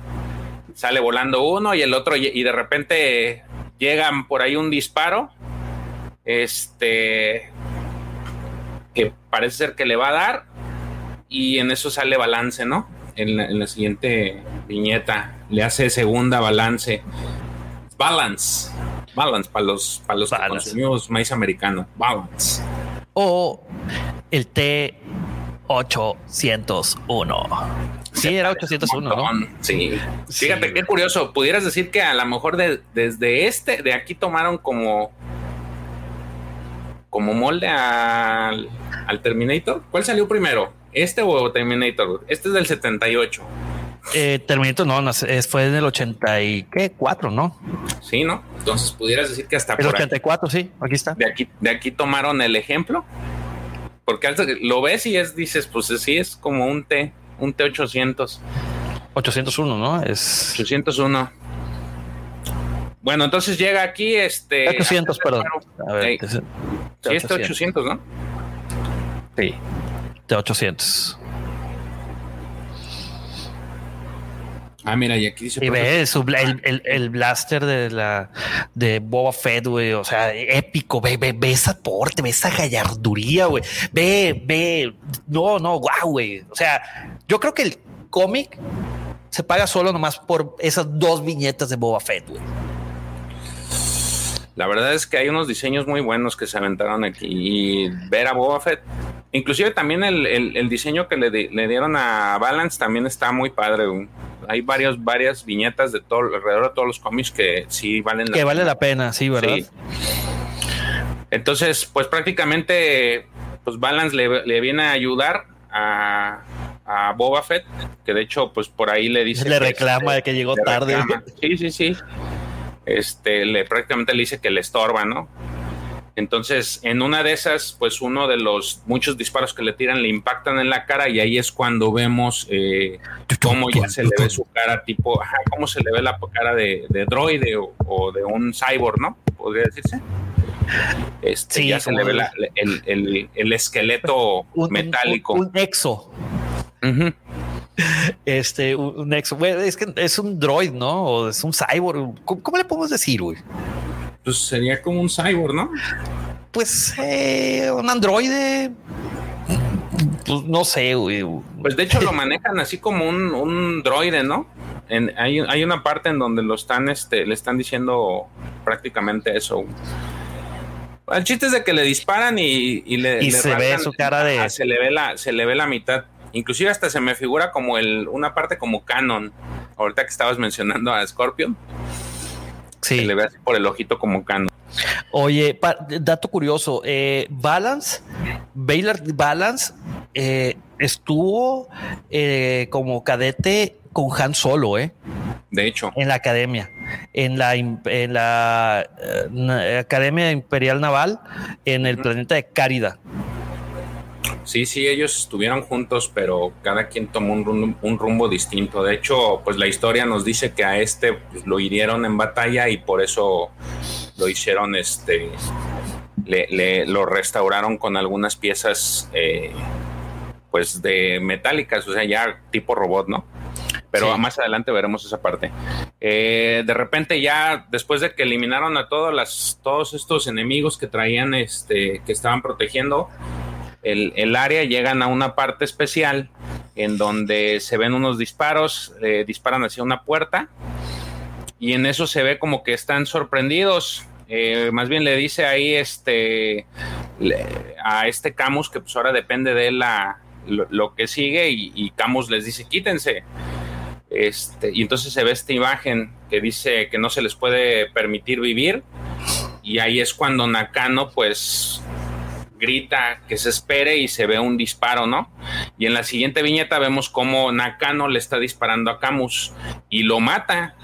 Sale volando uno y el otro, y y de repente llegan por ahí un disparo. Este. Que parece ser que le va a dar. Y en eso sale balance, ¿no? En la, en la siguiente viñeta le hace segunda balance. Balance. Balance para los, para los que Balance. consumimos maíz americano. Balance. O el T801. Sí, era 801, ¿no? Sí. Sí, Fíjate qué curioso. Pudieras decir que a lo mejor de- desde este, de aquí tomaron como como molde al, al Terminator. ¿Cuál salió primero? ¿Este o Terminator? Este es del 78. Eh, Terminator no, no, fue en el 84, ¿no? Sí, ¿no? Entonces pudieras decir que hasta el por 84, aquí, sí, aquí está. De aquí, de aquí tomaron el ejemplo, porque lo ves y es, dices, pues sí, es como un T, un T800. 801, ¿no? Es 801. Bueno, entonces llega aquí este 800, perdón. A ver, hey. es, sí, este 800, ¿no? Sí. T800. Ah, mira, y aquí dice. Y ve el, el- el blaster de la de Boba Fett, güey. O sea, épico. Ve, ve, ve esa porte, ve esa gallarduría, güey. Ve, ve. No, no, guau, güey. O sea, yo creo que el cómic se paga solo nomás por esas dos viñetas de Boba Fett, güey. La verdad es que hay unos diseños muy buenos que se aventaron aquí. Y ver a Boba Fett. Inclusive también el, el- el diseño que le, di- le dieron a Balance también está muy padre. güey. Hay varios, varias viñetas de todo alrededor de todos los cómics que sí valen Que vale la pena, sí, ¿verdad? Sí. Entonces, pues prácticamente, pues Balance le, le viene a ayudar a, a Boba Fett, que de hecho, pues por ahí le dice. Le reclama de que llegó le tarde. reclama. Sí, sí, sí. Este, le prácticamente le dice que le estorba, ¿no? Entonces, en una de esas, pues uno de los muchos disparos que le tiran le impactan en la cara y ahí es cuando vemos eh, cómo ya se le ve su cara tipo, ajá, cómo se le ve la cara de, de droide o, o de un cyborg, ¿no? Podría decirse. Este, Sí, ya se le ve el- la- el, el- el esqueleto Un- metálico. Un, un exo. Este, un, exo. Es que es un droid, ¿no? O es un cyborg. ¿Cómo, cómo le podemos decir, güey? Pues sería como un cyborg, ¿no? Pues eh, un androide. Pues no sé, güey. Pues de hecho lo manejan así como un, un droide, ¿no? En- hay, hay una parte en donde lo están, este, le están diciendo prácticamente eso. El chiste es de que le disparan y, y le, Y le se ve su cara de- Ajá, se le ve la, se le ve la mitad. Inclusive hasta se me figura como el, una parte como canon. Ahorita que estabas mencionando a Scorpion, se Sí. le ve así por el ojito como canon. Oye, dato curioso. eh, Balance, Baylor Balance eh, estuvo eh, como cadete con Han Solo, eh, De hecho, en la academia, en la, en la eh, Academia Imperial Naval en el planeta de Cárida. Sí, sí, ellos estuvieron juntos, pero cada quien tomó un rumbo, un rumbo distinto. De hecho, pues la historia nos dice que a este pues, lo hirieron en batalla y por eso lo hicieron, este, le, le- lo restauraron con algunas piezas, eh, pues de metálicas, o sea, ya tipo robot, ¿no? Pero Sí. más adelante veremos esa parte. Eh, de repente ya después de que eliminaron a todos las, todos estos enemigos que traían, este, que estaban protegiendo, el, el área llegan a una parte especial en donde se ven unos disparos, eh, disparan hacia una puerta y en eso se ve como que están sorprendidos. Eh, más bien le dice ahí este a este Camus que pues ahora depende de la, lo, lo que sigue y, y Camus les dice quítense. Este, y entonces se ve esta imagen que dice que no se les puede permitir vivir y ahí es cuando Nakano pues grita que se espere y se ve un disparo, ¿no? Y en la siguiente viñeta vemos cómo Nakano le está disparando a Camus y lo mata.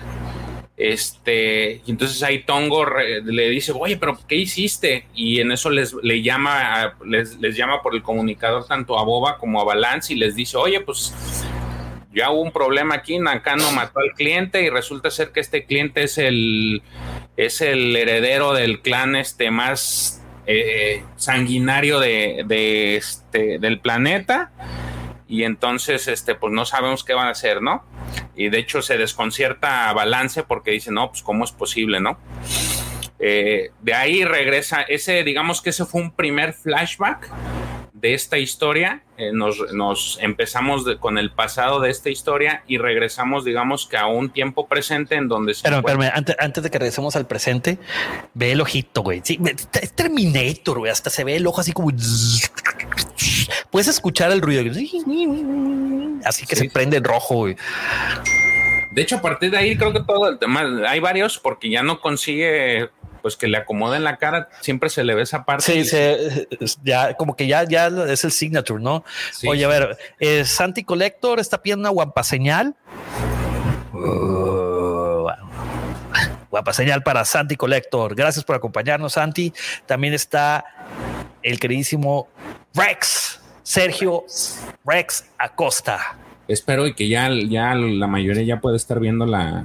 Este, y entonces ahí Tongo le dice, oye, pero ¿qué hiciste? Y en eso les, le llama, les, les llama por el comunicador tanto a Boba como a Balance y les dice, oye, pues ya hubo un problema aquí, Nakano mató al cliente y resulta ser que este cliente es el, es el heredero del clan este más eh, sanguinario de, este, del planeta y entonces este pues no sabemos qué van a hacer, ¿no? Y de hecho se desconcierta a Balance porque dice, no, pues cómo es posible, ¿no? Eh, de ahí regresa, ese digamos que ese fue un primer flashback de esta historia, eh, nos, empezamos con el pasado de esta historia y regresamos, digamos que a un tiempo presente en donde se. Pero, antes, antes, de que regresemos al presente, ve el ojito, güey. Sí, es Terminator, güey. Hasta se ve el ojo así como. Puedes escuchar el ruido. Así que se prende en rojo, güey. De hecho, a partir de ahí creo que todo el tema, hay varios porque ya no consigue pues que le acomoden la cara, siempre se le ve esa parte. Sí, ya como que ya, ya es el signature, ¿no? Oye, a ver, eh, Santi Collector está pidiendo una guampa señal. Uh, guapa señal para Santi Collector. Gracias por acompañarnos, Santi. También está el queridísimo Rex, Sergio Rex Acosta espero y que ya, ya la mayoría ya puede estar viendo la,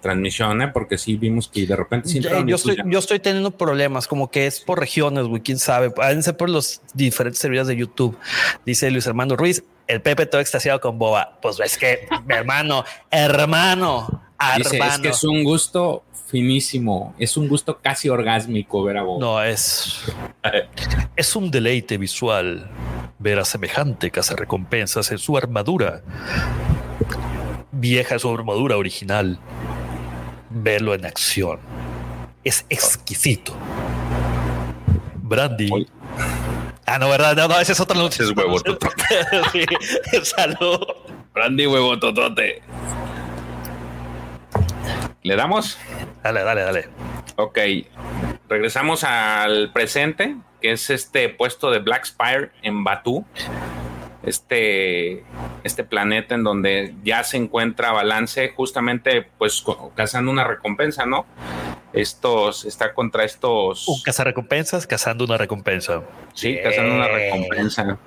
transmisión, ¿eh? porque sí vimos que de repente... yo, estoy, yo estoy teniendo problemas, como que es por regiones, güey, quién sabe. Ser por los diferentes servidores de YouTube. Dice Luis Armando Ruiz, el Pepe todo extasiado con Boba. Pues es que, mi hermano, hermano, hermano. es que es un gusto finísimo. Es un gusto casi orgásmico ver a Boba. No, es. es un deleite visual ver a semejante recompensas en su armadura. Vieja su armadura original. Verlo en acción. Es exquisito. Brandy. Ah, no, ¿verdad? No, no, ese es otra noche. Es huevo totote. sí, salud. Brandy huevo totote. ¿Le damos? Dale, dale, dale. Ok. Regresamos al presente, que es este puesto de Black Spire en Batu. Este, este planeta en donde ya se encuentra Balance, justamente pues cazando una recompensa, ¿no? Estos, está contra estos. Un cazarrecompensas cazando una recompensa. Sí, cazando una recompensa.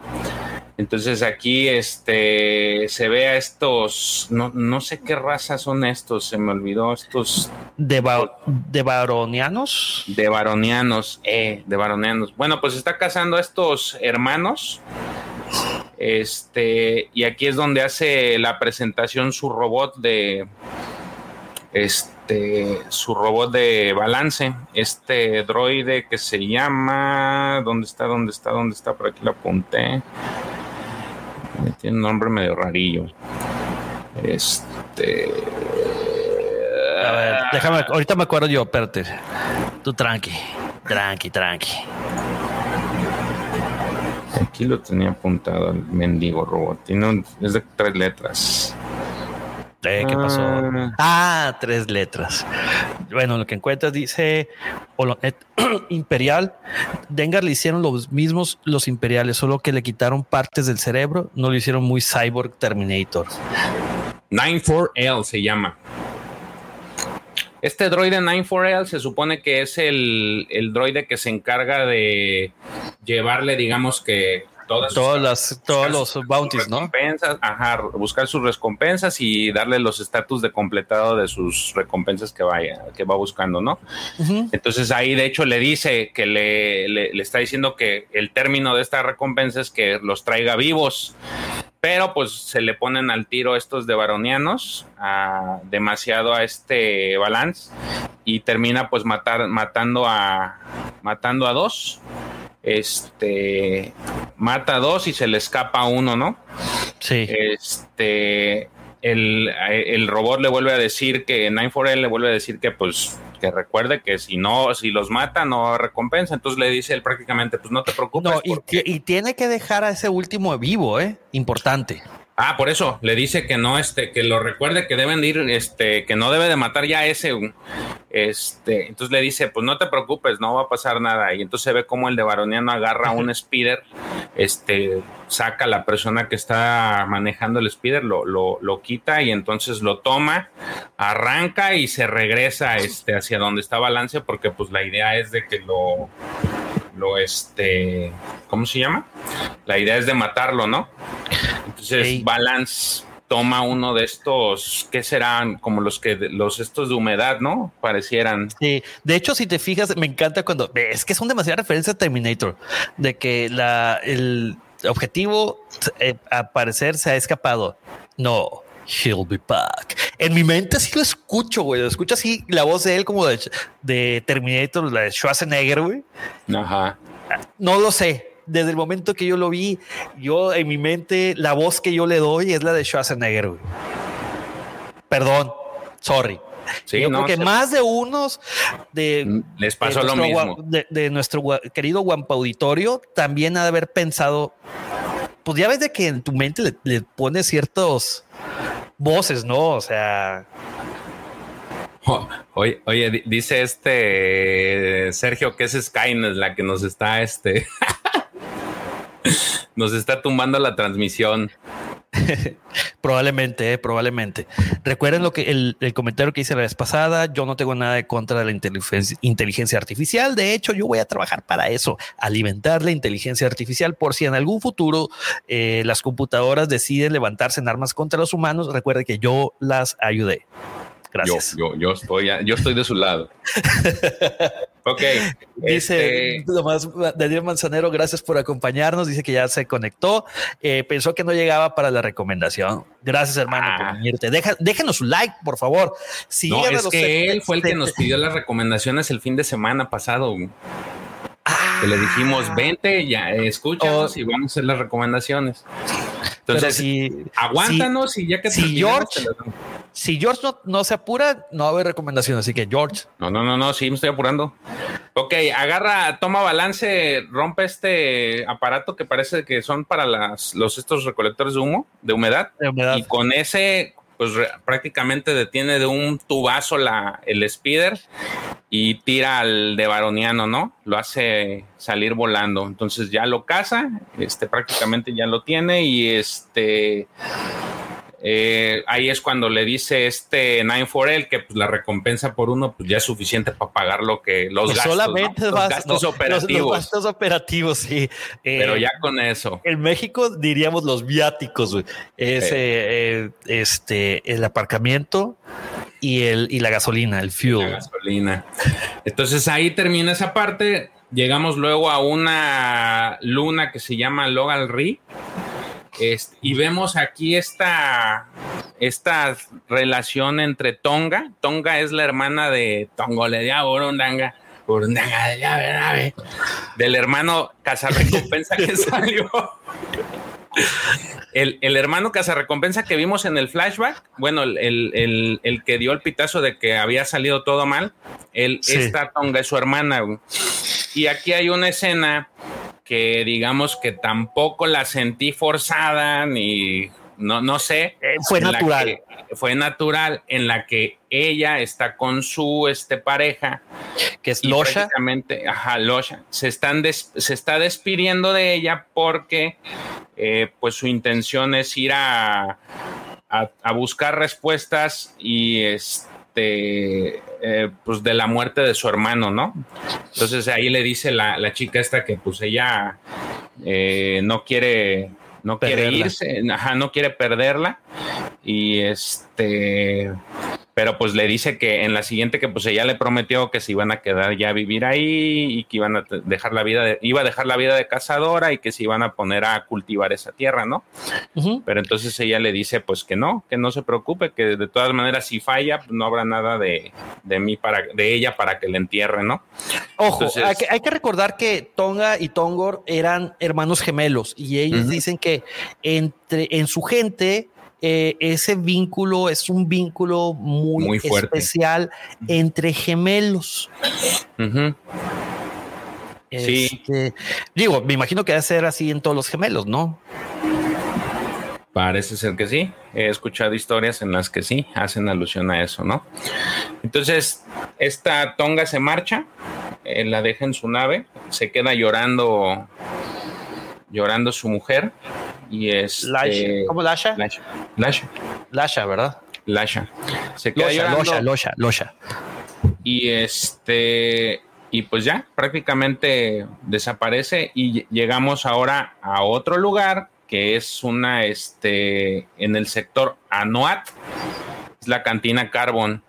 Entonces aquí este se ve a estos, no, no sé qué raza son estos, se me olvidó estos. De, de baronianos. De baronianos, eh, de baronianos. Bueno, pues está cazando a estos hermanos. Este, y aquí es donde hace la presentación su robot de. Este, su robot de balance, este droide que se llama. ¿Dónde está? ¿Dónde está? ¿Dónde está? Por aquí lo apunté. Tiene un nombre medio rarillo. Este. A ver, déjame, ahorita me acuerdo yo, espérate. Tú tranqui, tranqui, tranqui. Aquí lo tenía apuntado el mendigo robot. Tiene es de tres letras. ¿Qué pasó? Ah. ah. tres letras. Bueno, lo que encuentras dice Imperial. Dengar le hicieron los mismos los imperiales, solo que le quitaron partes del cerebro. No lo hicieron muy cyborg Terminator. 94L se llama. Este droide 94L se supone que es el, el droide que se encarga de llevarle, digamos que todas, las, todos los bounties, ¿no? Ajá, buscar sus recompensas y darle los estatus de completado de sus recompensas que vaya, que va buscando, ¿no? Entonces ahí de hecho le dice que le, le, está diciendo que el término de esta recompensa es que los traiga vivos. Pero pues se le ponen al tiro estos de baronianos, demasiado a este balance, y termina pues matar, matando a matando a dos este mata a dos y se le escapa uno, ¿no? Sí. Este el, robot le vuelve a decir que 94L le vuelve a decir que pues que recuerde que si no, si los mata, no recompensa. Entonces le dice él prácticamente, pues no te preocupes. y, y, tiene que dejar a ese último vivo, ¿eh? Importante. Ah, por eso le dice que no, este, que lo recuerde que deben ir, este, que no debe de matar ya ese, Este, entonces le dice, pues no te preocupes, no va a pasar nada. Y entonces se ve como el de Baroniano agarra un speeder, este, saca a la persona que está manejando el speeder, lo, lo, lo, quita y entonces lo toma, arranca y se regresa este, hacia donde está Balance, porque pues la idea es de que lo, lo este, ¿cómo se llama? La idea es de matarlo, ¿no? Entonces Balance toma uno de estos, ¿qué serán? Como los que los estos de humedad, ¿no? Parecieran. Sí, de hecho, si te fijas, me encanta cuando es que son demasiadas referencias a Terminator, de que la, el objetivo eh, a parecer se ha escapado. No, he'll be back. En mi mente sí lo escucho, güey. Lo escucho así la voz de él como de, de Terminator, la de Schwarzenegger, güey. Ajá. No lo sé, desde el momento que yo lo vi, yo en mi mente, la voz que yo le doy es la de Schwarzenegger. Güey. Perdón, sorry. yo creo que más de unos de mm, les pasó lo mismo de, nuestro querido Guampa Auditorio también ha de haber pensado, pues ya ves de que en tu mente le, le pones ciertos voces, ¿no? O sea, Oye, oye, dice este Sergio que es Skynet la que nos está este Nos está tumbando la transmisión. probablemente, eh, probablemente. Recuerden lo que el, comentario que hice la vez pasada. Yo no tengo nada de contra de la inteligencia, artificial. De hecho, yo voy a trabajar para eso, alimentar la inteligencia artificial por si en algún futuro eh, las computadoras deciden levantarse en armas contra los humanos. Recuerden que yo las ayudé. Gracias. Yo, yo, estoy, yo estoy de su lado. ok. Dice este... Daniel Manzanero, gracias por acompañarnos. Dice que ya se conectó. Eh, pensó que no llegaba para la recomendación. Gracias, hermano, por ah. venirte. déjenos su like, por favor. no, es que él fue el que nos pidió las recomendaciones el fin de semana pasado. que le dijimos, ah. vente, ya, escúchanos oh. y vamos a hacer las recomendaciones. Entonces, si, aguántanos y ya que si George, si George no, se apura, no va a haber recomendación. Así que George. No, no, no, no, sí me estoy apurando. Ok, agarra, toma balance, rompe este aparato que parece que son para las, los estos recolectores de humo, de humedad. De humedad. Y con ese pues prácticamente detiene de un tubazo la, el speeder y tira al de Baroniano, ¿no? Lo hace salir volando. Entonces ya lo caza, este prácticamente ya lo tiene y este eh, ahí es cuando le dice este Nine for él que pues, la recompensa por uno pues ya es suficiente para pagar lo que los pues gastos, solamente los gastos operativos. Los, gastos operativos, sí. Pero eh, ya con eso. En México diríamos los viáticos, Es eh, este el aparcamiento y el y la gasolina, el fuel. La gasolina. Entonces ahí termina esa parte. Llegamos luego a una luna que se llama Logal Ri y vemos aquí esta, esta relación entre Tonga. Tonga es la hermana de Tongoledia Orondanga. Del hermano Cazarrecompensa que salió. El, el, hermano Cazarrecompensa que vimos en el flashback, bueno, el, el, que dio el pitazo de que había salido todo mal, esta Tonga es su hermana. Y aquí hay una escena que digamos que tampoco la sentí forzada ni no, no sé. Eh, fue natural. Fue natural en la que ella está con su este, pareja. Que es Losha. Ajá, Losha. Se, están se está despidiendo de ella porque eh, pues su intención es ir a, a, buscar respuestas y este eh, pues de la muerte de su hermano, ¿no? Entonces ahí le dice la, la chica esta que pues ella eh, no quiere no quiere irse, ajá, no quiere perderla y este pero pues le dice que en la siguiente que pues ella le prometió que se iban a quedar ya a vivir ahí y que iban a dejar la vida de, iba a dejar la vida de cazadora y que se iban a poner a cultivar esa tierra, ¿no? Pero entonces ella le dice pues que no, que no se preocupe, que de todas maneras si falla pues, no habrá nada de, de mí para de ella para que le entierre, ¿no? Ojo, hay, que, hay, que, recordar que Tonga y Tongor eran hermanos gemelos y ellos dicen que entre en su gente eh, ese vínculo es un vínculo muy, especial entre gemelos. sí. Este, digo, me imagino que debe ser así en todos los gemelos, ¿no? Parece ser que sí. He escuchado historias en las que sí hacen alusión a eso, ¿no? Entonces, esta Tonga se marcha, eh, la deja en su nave, se queda llorando, llorando su mujer y es Lasha. ¿Cómo Lasha? Lasha. Lasha. Lasha, ¿verdad? Lasha. Se queda Losha, llorando Losha, Losha, Losha. y este y pues ya prácticamente desaparece y llegamos ahora a otro lugar que es una este en el sector Anuat es la cantina Carbon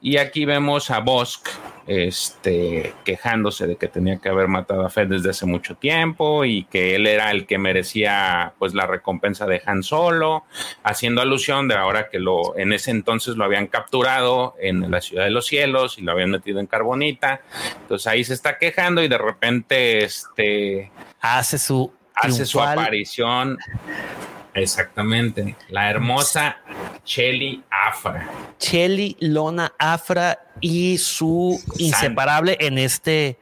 y aquí vemos a Bosk este quejándose de que tenía que haber matado a Fed desde hace mucho tiempo y que él era el que merecía pues la recompensa de Han Solo, haciendo alusión de ahora que lo en ese entonces lo habían capturado en la ciudad de los cielos y lo habían metido en carbonita. Entonces ahí se está quejando y de repente este Hace su hace su aparición. Exactamente. La hermosa Shelly Afra. Chelly, Lona, Afra y su inseparable en este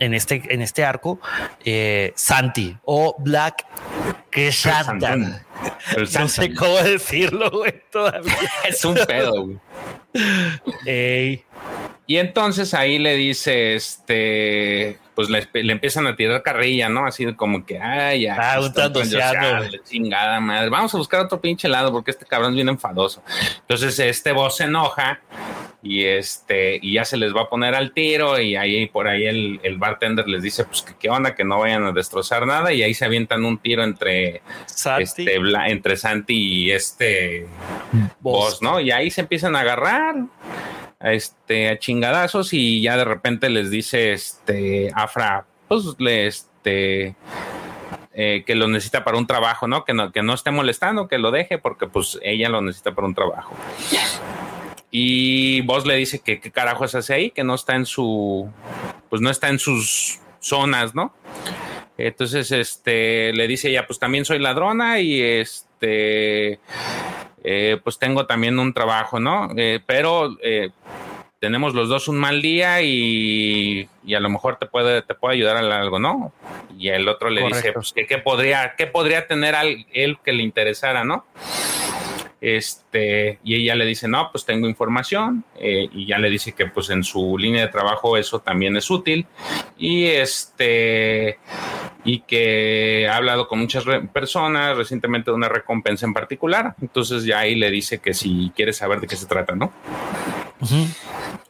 en este en este arco eh, Santi o Black. El No sé cómo decirlo, güey, todavía. Es un pedo, güey. Ey, Y entonces ahí le dice, este, pues le, le empiezan a tirar carrilla, ¿no? Así como que, ay, ya. Ah, un güey. Chingada madre. Vamos a buscar otro pinche lado porque este cabrón es bien enfadoso. Entonces este voz se enoja y este, y ya se les va a poner al tiro y ahí por ahí el, el bartender les dice, pues que qué onda, que no vayan a destrozar nada y ahí se avientan un tiro entre, Santi, este, Bla- entre Santi y este Boss. voz, ¿no? Y ahí se empiezan a agarrar este, a chingadazos y ya de repente les dice este Afra, pues este eh, que lo necesita para un trabajo, ¿no? Que, ¿no? que no esté molestando, que lo deje porque pues ella lo necesita para un trabajo. Y vos le dice que qué carajos hace ahí, que no está en su, pues no está en sus zonas, ¿no? Entonces, este, le dice ella, pues también soy ladrona y este, eh, pues tengo también un trabajo, ¿no? Eh, pero eh, tenemos los dos un mal día y, y a lo mejor te puede, te puede ayudar en algo, ¿no? Y el otro le dice, pues, que qué podría, qué podría tener al, él que le interesara, ¿no? Este, y ella le dice, no, pues tengo información, eh, y ya le dice que pues en su línea de trabajo eso también es útil, y este, y que ha hablado con muchas re- personas recientemente de una recompensa en particular, entonces ya ahí le dice que si quiere saber de qué se trata, ¿no? Ujú.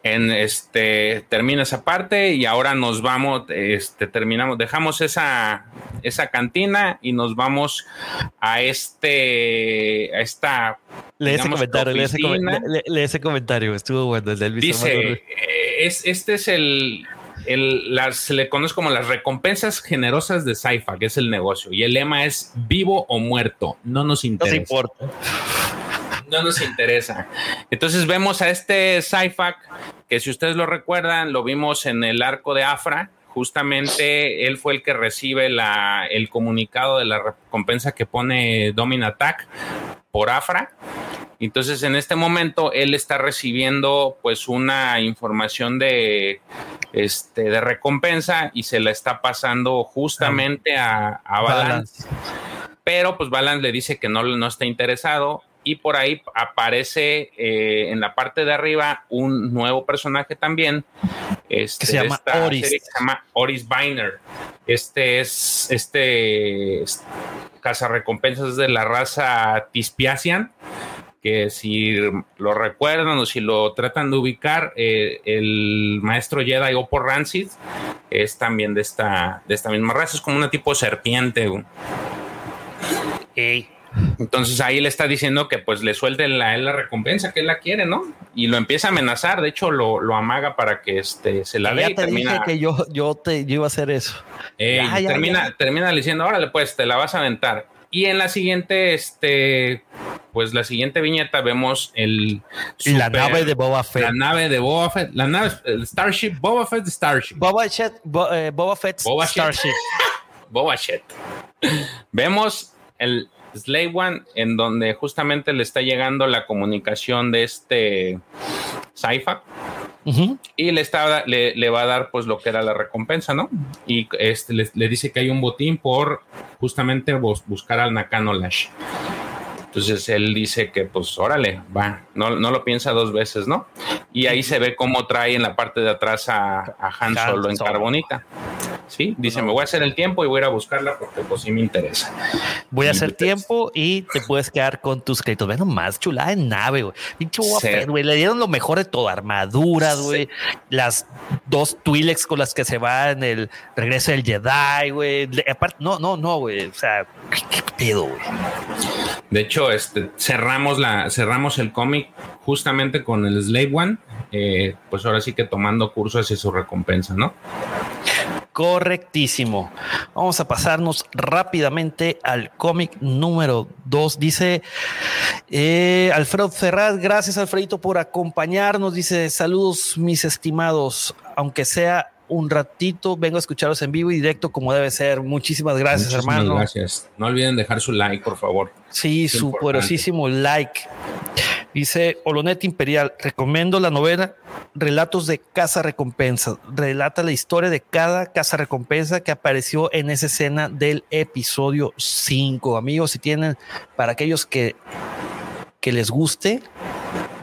en este termina esa parte y ahora nos vamos, este terminamos, dejamos esa esa cantina y nos vamos a este a esta Lee ese comentario, lee ese, lee- lee ese comentario, estuvo bueno el del dice eh, es este es el el, las, se le conoce como las recompensas generosas de Saifa, que es el negocio, y el lema es vivo o muerto, no nos no interesa. se importa. no nos interesa. Entonces vemos a este Cyfac, que si ustedes lo recuerdan, lo vimos en el arco de Afra. Justamente él fue el que recibe la, el comunicado de la recompensa que pone Domin Attack por Afra. Entonces, en este momento, él está recibiendo pues una información de, este, de recompensa y se la está pasando justamente a, a Balance. Pero pues Balance le dice que no, no está interesado y por ahí aparece eh, en la parte de arriba un nuevo personaje también este, Que se llama esta Oris. serie que se llama Oris Biner este es este es cazarrecompensas de la raza Tispiacian que si lo recuerdan o si lo tratan de ubicar, eh, el maestro Jedi Oppo Rancid es también de esta, de esta misma raza, es como una tipo de serpiente. Ey, Entonces ahí le está diciendo que pues le suelte la, la recompensa que él la quiere, ¿no? Y lo empieza a amenazar, de hecho lo, lo amaga para que este, se la dé ya y te termina, dije que yo, yo, te, yo iba a hacer eso. eh, Ya, y ya, termina, termina diciendo, órale pues, te la vas a aventar. Y en la siguiente, este, pues la siguiente viñeta vemos el la nave de Boba Fett. la nave de Boba Fett, la nave, el Starship, Boba Fett Starship. Boba Fett, Bo- eh, Boba Fett Boba Fett. Starship. Boba Fett. Vemos el Slave One en donde justamente le está llegando la comunicación de este Saifa y le, está, le, va a dar pues lo que era la recompensa, ¿no? Y este, le, dice que hay un botín por justamente buscar al Nakano Lash. Entonces él dice que pues órale, va, no, no lo piensa dos veces, ¿no? Y ahí se ve cómo trae en la parte de atrás a, a Han, Solo en carbonita. Sí, dice, me voy a hacer el tiempo y voy a ir a buscarla porque pues sí me interesa. Voy a hacer pues, tiempo y te puedes quedar con tus créditos. Bueno, más chulada en nave, güey. Pinche güey. Le dieron lo mejor de todo. Armaduras, güey. Las dos Twi'leks con las que se va en el regreso del Jedi, güey. Aparte, no, no, no, güey. O sea, qué pedo, güey. De hecho, este, cerramos la, cerramos el cómic justamente con el Slave One, eh, pues ahora sí que tomando curso hacia su recompensa, ¿no? Correctísimo. Vamos a pasarnos rápidamente al cómic número 2. Dice eh, Alfredo Ferraz, gracias Alfredito por acompañarnos. Dice saludos mis estimados, aunque sea un ratito, vengo a escucharos en vivo y directo como debe ser. Muchísimas gracias, Muchísimas hermano. Gracias. No olviden dejar su like, por favor. Sí, su poderosísimo like. Dice Olonet Imperial, recomiendo la novela Relatos de Casa Recompensa. Relata la historia de cada casa recompensa que apareció en esa escena del episodio 5. Amigos, si tienen, para aquellos que, que les guste,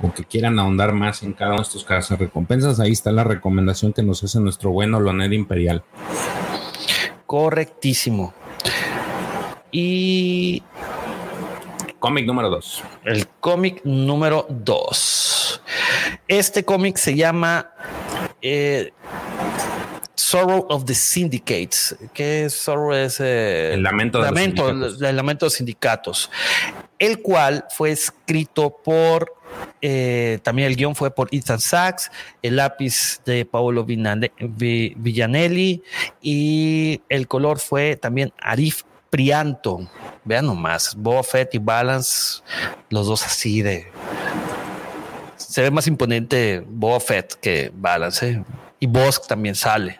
o que quieran ahondar más en cada uno de estos casas recompensas, ahí está la recomendación que nos hace nuestro bueno Olonet Imperial. Correctísimo. Y Cómic número 2. El cómic número 2. Este cómic se llama eh, Sorrow of the Syndicates. ¿Qué Sorrow es? Eh, el lamento, de lamento, los el, lamento de los sindicatos. El cual fue escrito por eh, también el guion fue por Ethan Sachs, el lápiz de Paolo Villanelli y el color fue también Arif Prianto. Vean nomás, Boba Fett y Balance, los dos así de. Se ve más imponente Boba Fett que Balance. ¿eh? Y Bosk también sale.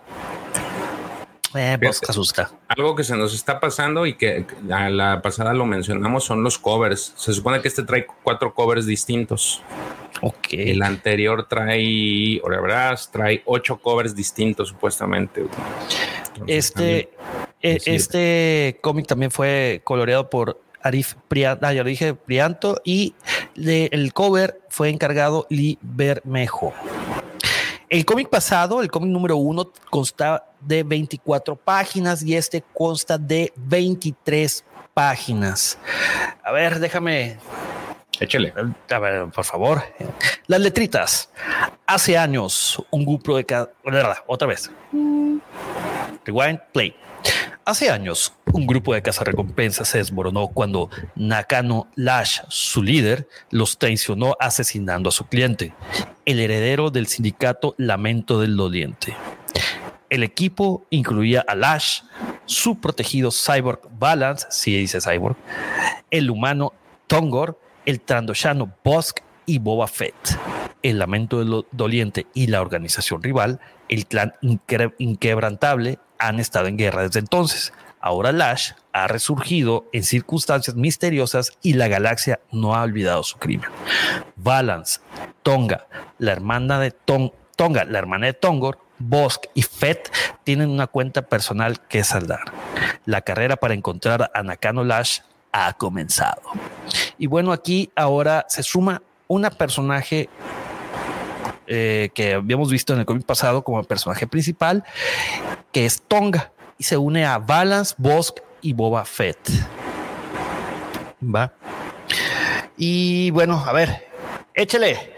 Eh, asusta. Algo que se nos está pasando y que a la pasada lo mencionamos son los covers. Se supone que este trae cuatro covers distintos. Ok. El anterior trae, ahora verás, trae ocho covers distintos supuestamente. este, e, este cómic también fue coloreado por Arif Prianto, ah, ya lo dije, Prianto, y el cover fue encargado Lee Bermejo. El cómic pasado, el cómic número uno, consta de 24 páginas y este consta de 23 páginas. A ver, déjame. Échale. A ver, por favor. Las letritas. Hace años, un grupo de cada. Otra vez. Rewind, play. Hace años, un grupo de cazarrecompensas se desmoronó cuando Nakano Lash, su líder, los traicionó asesinando a su cliente, el heredero del sindicato Lamento del Doliente. El equipo incluía a Lash, su protegido cyborg Balance, si dice cyborg, el humano Tongor, el trandoshano Bosk y Boba Fett. El Lamento del Doliente y la organización rival, el clan inquebrantable, han estado en guerra desde entonces. Ahora Lash ha resurgido en circunstancias misteriosas y la galaxia no ha olvidado su crimen. Balance, Tonga, la hermana de Tonga, la hermana de Tongor, Bosk y Fett tienen una cuenta personal que saldar. La carrera para encontrar a Nakano Lash ha comenzado. Y bueno, aquí ahora se suma una personaje eh, que habíamos visto en el cómic pasado como personaje principal, que es Tonga, y se une a Balance, Bosk y Boba Fett. Va. Y bueno, a ver, échale.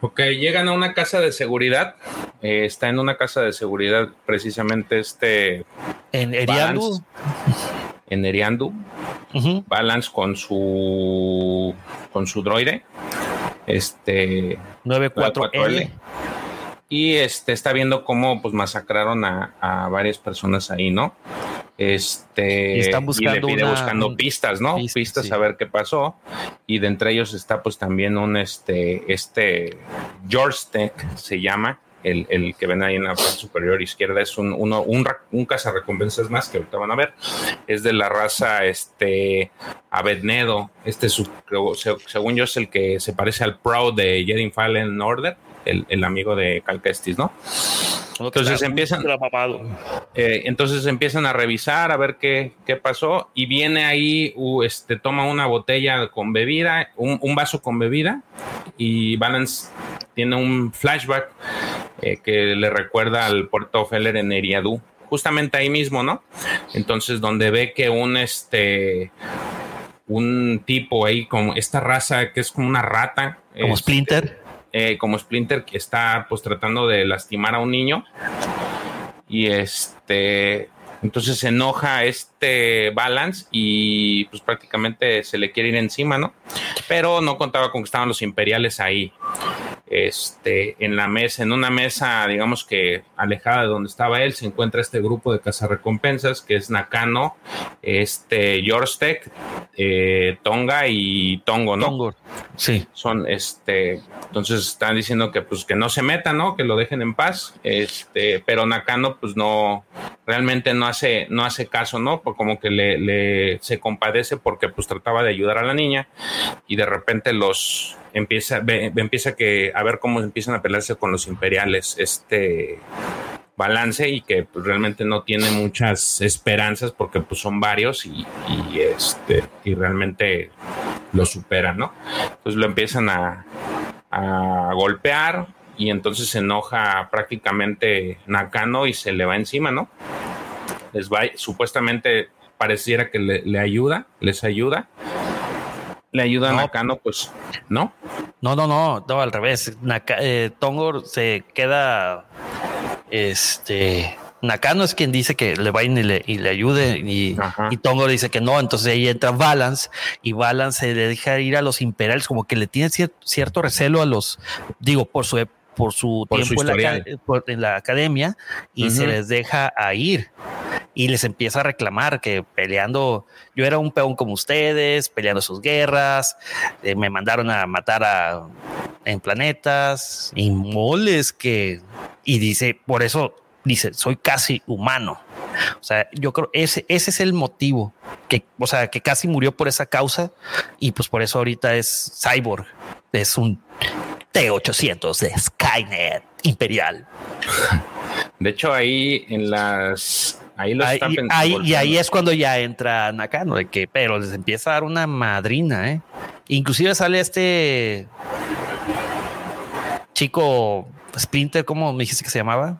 Ok, llegan a una casa de seguridad. Eh, está en una casa de seguridad precisamente este. En Eriandu. En Eriandu. Balance con su con su droide este 94L. Y este está viendo cómo pues masacraron a, varias personas ahí, ¿no? Este y están buscando, le pide buscando pistas, ¿no? pistas a ver qué pasó. Y de entre ellos está pues también un este, este George Tech se llama, el, que ven ahí en la parte superior izquierda es un, uno, un, un cazarrecompensas más que ahorita van a ver. Es de la raza este Abednedo. Este, su, según yo, es el que se parece al Proud de Jedi Fallen Order. El, el amigo de Calquestis, ¿no? Entonces empiezan, eh, entonces empiezan a revisar a ver qué, qué pasó y viene ahí, uh, este, toma una botella con bebida, un, un vaso con bebida y Balance tiene un flashback eh, que le recuerda al puerto Feller en Eriadú, justamente ahí mismo, ¿no? Entonces donde ve que un este un tipo ahí como esta raza que es como una rata, como este, Splinter eh, como Splinter que está pues tratando de lastimar a un niño y este entonces se enoja este Balance y pues prácticamente se le quiere ir encima, ¿no? Pero no contaba con que estaban los imperiales ahí. Este, en la mesa, en una mesa, digamos que alejada de donde estaba él, se encuentra este grupo de cazarrecompensas que es Nakano, este, Yorstek, eh, Tonga y Tongo, ¿no? Tongo. Sí. Son, este, entonces están diciendo que pues que no se metan, ¿no? Que lo dejen en paz, este, pero Nakano pues no, realmente no hace, no hace caso, ¿no? Por como que le, le se compadece porque pues trataba de ayudar a la niña y de repente los empieza, ve, empieza que a ver cómo empiezan a pelearse con los imperiales, este balance y que pues, realmente no tiene muchas esperanzas porque pues son varios y, y, este y realmente lo superan, ¿no? Entonces lo empiezan a, a golpear y entonces se enoja prácticamente Nakano y se le va encima, ¿no? Les va, supuestamente pareciera que le, le ayuda, les ayuda, le ayuda No. a Nakano, pues no. No, no, no, no, al revés. Naka- eh, Tongor se queda. Este. Nakano es quien dice que le va y le, y le ayude y, y Tongor dice que no, entonces ahí entra Balance y Balance se le deja ir a los imperiales, como que le tiene cier- cierto recelo a los, digo, por su, por su Por su tiempo en, la, por- en la academia y se Ujú. les deja a ir y les empieza a reclamar que peleando, yo era un peón como ustedes, peleando sus guerras, eh, me mandaron a matar a en planetas y moles que y dice por eso dice soy casi humano o sea yo creo ese ese es el motivo que o sea que casi murió por esa causa y pues por eso ahorita es cyborg es un T800 de Skynet imperial De hecho, ahí en las. Ahí lo Ahí- están ahí, y ahí es cuando ya entra Nakano, de que, pero les empieza a dar una madrina, ¿eh? Inclusive sale este chico Splinter, ¿cómo me dijiste que se llamaba?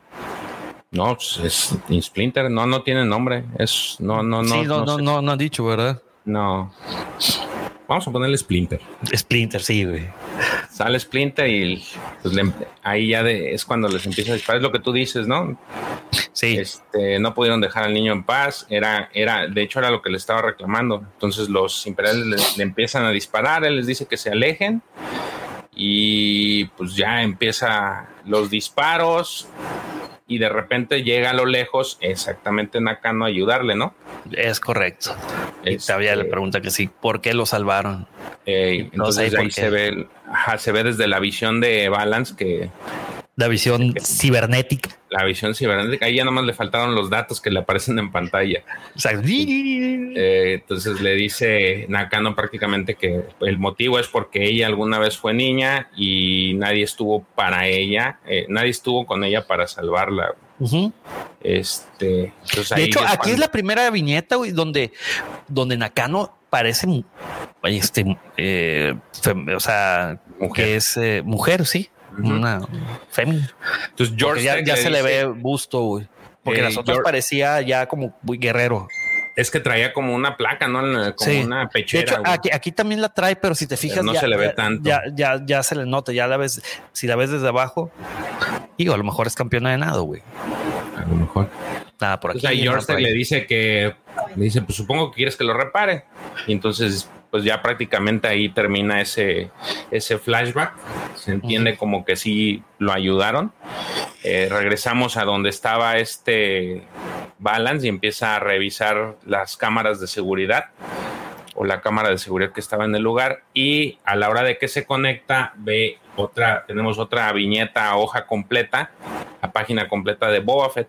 No, pues, es Splinter, no, no tiene nombre. Es. No, no, no. sí, no, no, sé. no, no han dicho, ¿verdad? No. Vamos a ponerle Splinter. Splinter, sí, güey. Sale Splinter y pues, le- ahí ya de- es cuando les empieza a disparar. Es lo que tú dices, ¿no? Sí, Este, no pudieron dejar al niño en paz. Era, era, de hecho, era lo que le estaba reclamando. Entonces los imperiales le, le empiezan a disparar. Él les dice que se alejen. Y pues ya empieza los disparos. Y de repente llega a lo lejos exactamente Nakano a ayudarle, ¿no? es correcto. Y Este- todavía le pregunta que sí, ¿por qué lo salvaron? Eh, No sé entonces ahí se ve, ajá, se ve desde la visión de Balance que La visión cibernética. la visión cibernética, ahí ya nomás le faltaron los datos que le aparecen en pantalla. Eh, entonces le dice Nakano prácticamente que el motivo es porque ella alguna vez fue niña y nadie estuvo para ella, eh, nadie estuvo con ella para salvarla. Este, De hecho, aquí es la primera viñeta güey, donde, donde Nakano parece este, eh, o sea, Mujer. que es mujer, sí. Una fémina. Entonces George ya, ya se le ve busto, güey. Porque Eh, las otras George- parecía ya como muy guerrero. es que traía como una placa, ¿no? Como Sí. una De pechera. hecho, güey. aquí, aquí también la trae, pero si te fijas, no ya, se le ve tanto. Ya, ya, ya se le nota, ya la ves, si la ves desde abajo, digo, a lo mejor es campeona de nado, güey. a lo mejor. Nada por aquí. Ahí nada George le dice que, le dice, pues supongo que quieres que lo repare. Y entonces, pues ya prácticamente ahí termina ese, ese flashback. Se entiende como que sí lo ayudaron. Eh, regresamos a donde estaba este Balance y empieza a revisar las cámaras de seguridad o la cámara de seguridad que estaba en el lugar y a la hora de que se conecta ve otra, tenemos otra viñeta, hoja completa, la página completa de Boba Fett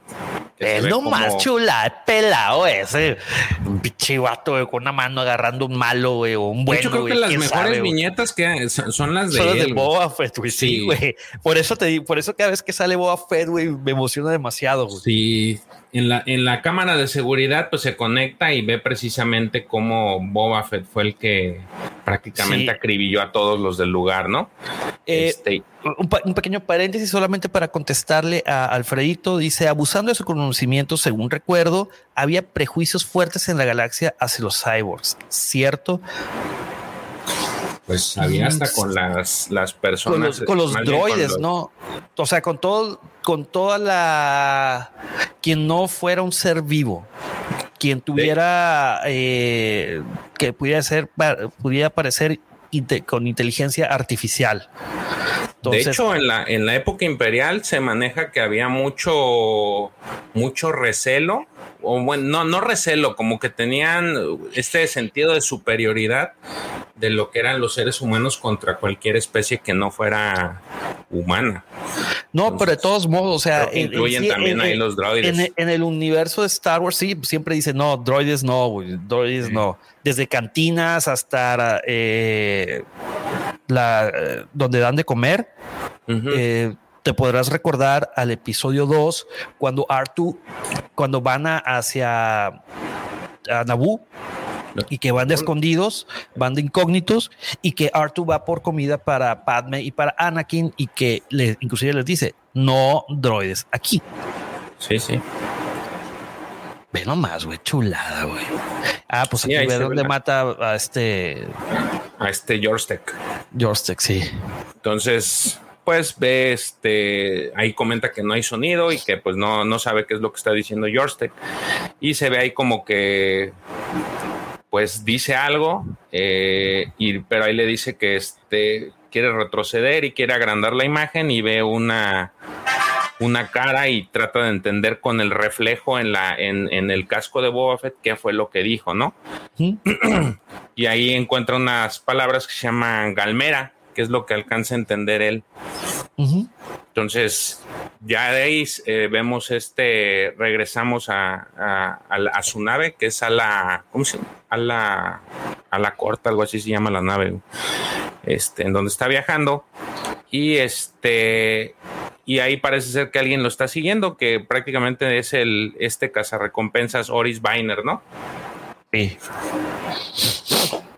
Es lo más chula, pelado ese. Un pinche vato, con una mano agarrando un malo, güey, o un bueno. Yo creo que las mejores viñetas que son las de, son Boba Fett, güey. Sí, güey. Por eso te digo, por eso cada vez que sale Boba Fett, güey, me emociona demasiado, güey. Sí. En la, en la cámara de seguridad, pues se conecta y ve precisamente cómo Boba Fett fue el que prácticamente acribilló a todos los del lugar, ¿no? Eh, este, un, pequeño paréntesis solamente para contestarle a Alfredito. Dice, abusando de su conocimiento, según recuerdo, había prejuicios fuertes en la galaxia hacia los cyborgs, ¿cierto? Pues había hasta con las, las personas. Con los, droides, ¿no? O sea, con todo, con toda la... Quien no fuera un ser vivo quien tuviera eh, que pudiera ser pudiera parecer con inteligencia artificial. De hecho, en la, en la época imperial se maneja que había mucho, mucho recelo, o bueno, no, no recelo, como que tenían este sentido de superioridad de lo que eran los seres humanos contra cualquier especie que no fuera humana. No, pero de todos modos, o sea, incluyen también ahí los droides. En, el universo de Star Wars, sí, siempre dicen, no, droides no, droides no. Desde cantinas hasta eh, la, donde dan de comer. Eh, te podrás recordar al episodio 2 cuando Artu, cuando van hacia a Naboo y que van de escondidos, van de incógnitos y que Artu va por comida para Padme y para Anakin y que le, inclusive les dice, no droides aquí. Sí, sí. Ve nomás, güey, chulada, güey. Ah, pues aquí ve dónde mata a este... A este Jorstek. Jorstek, sí. Entonces, pues ve este, ahí comenta que no hay sonido y que pues no, no sabe qué es lo que está diciendo Jorstek. Y se ve ahí como que pues dice algo, eh, y, pero ahí le dice que este, quiere retroceder y quiere agrandar la imagen y ve una, una cara y trata de entender con el reflejo en, la, en, en el casco de Boba Fett qué fue lo que dijo, ¿no? y ahí encuentra unas palabras que se llaman galmera, que es lo que alcanza a entender él. Entonces, ya de ahí eh, vemos este, regresamos a, a, su nave, que es a la, ¿cómo se llama? A la, a la corta, algo así se llama la nave, este, en donde está viajando. Y este, y ahí parece ser que alguien lo está siguiendo, que prácticamente es el, este cazarrecompensas Oris Biner, ¿no? Sí.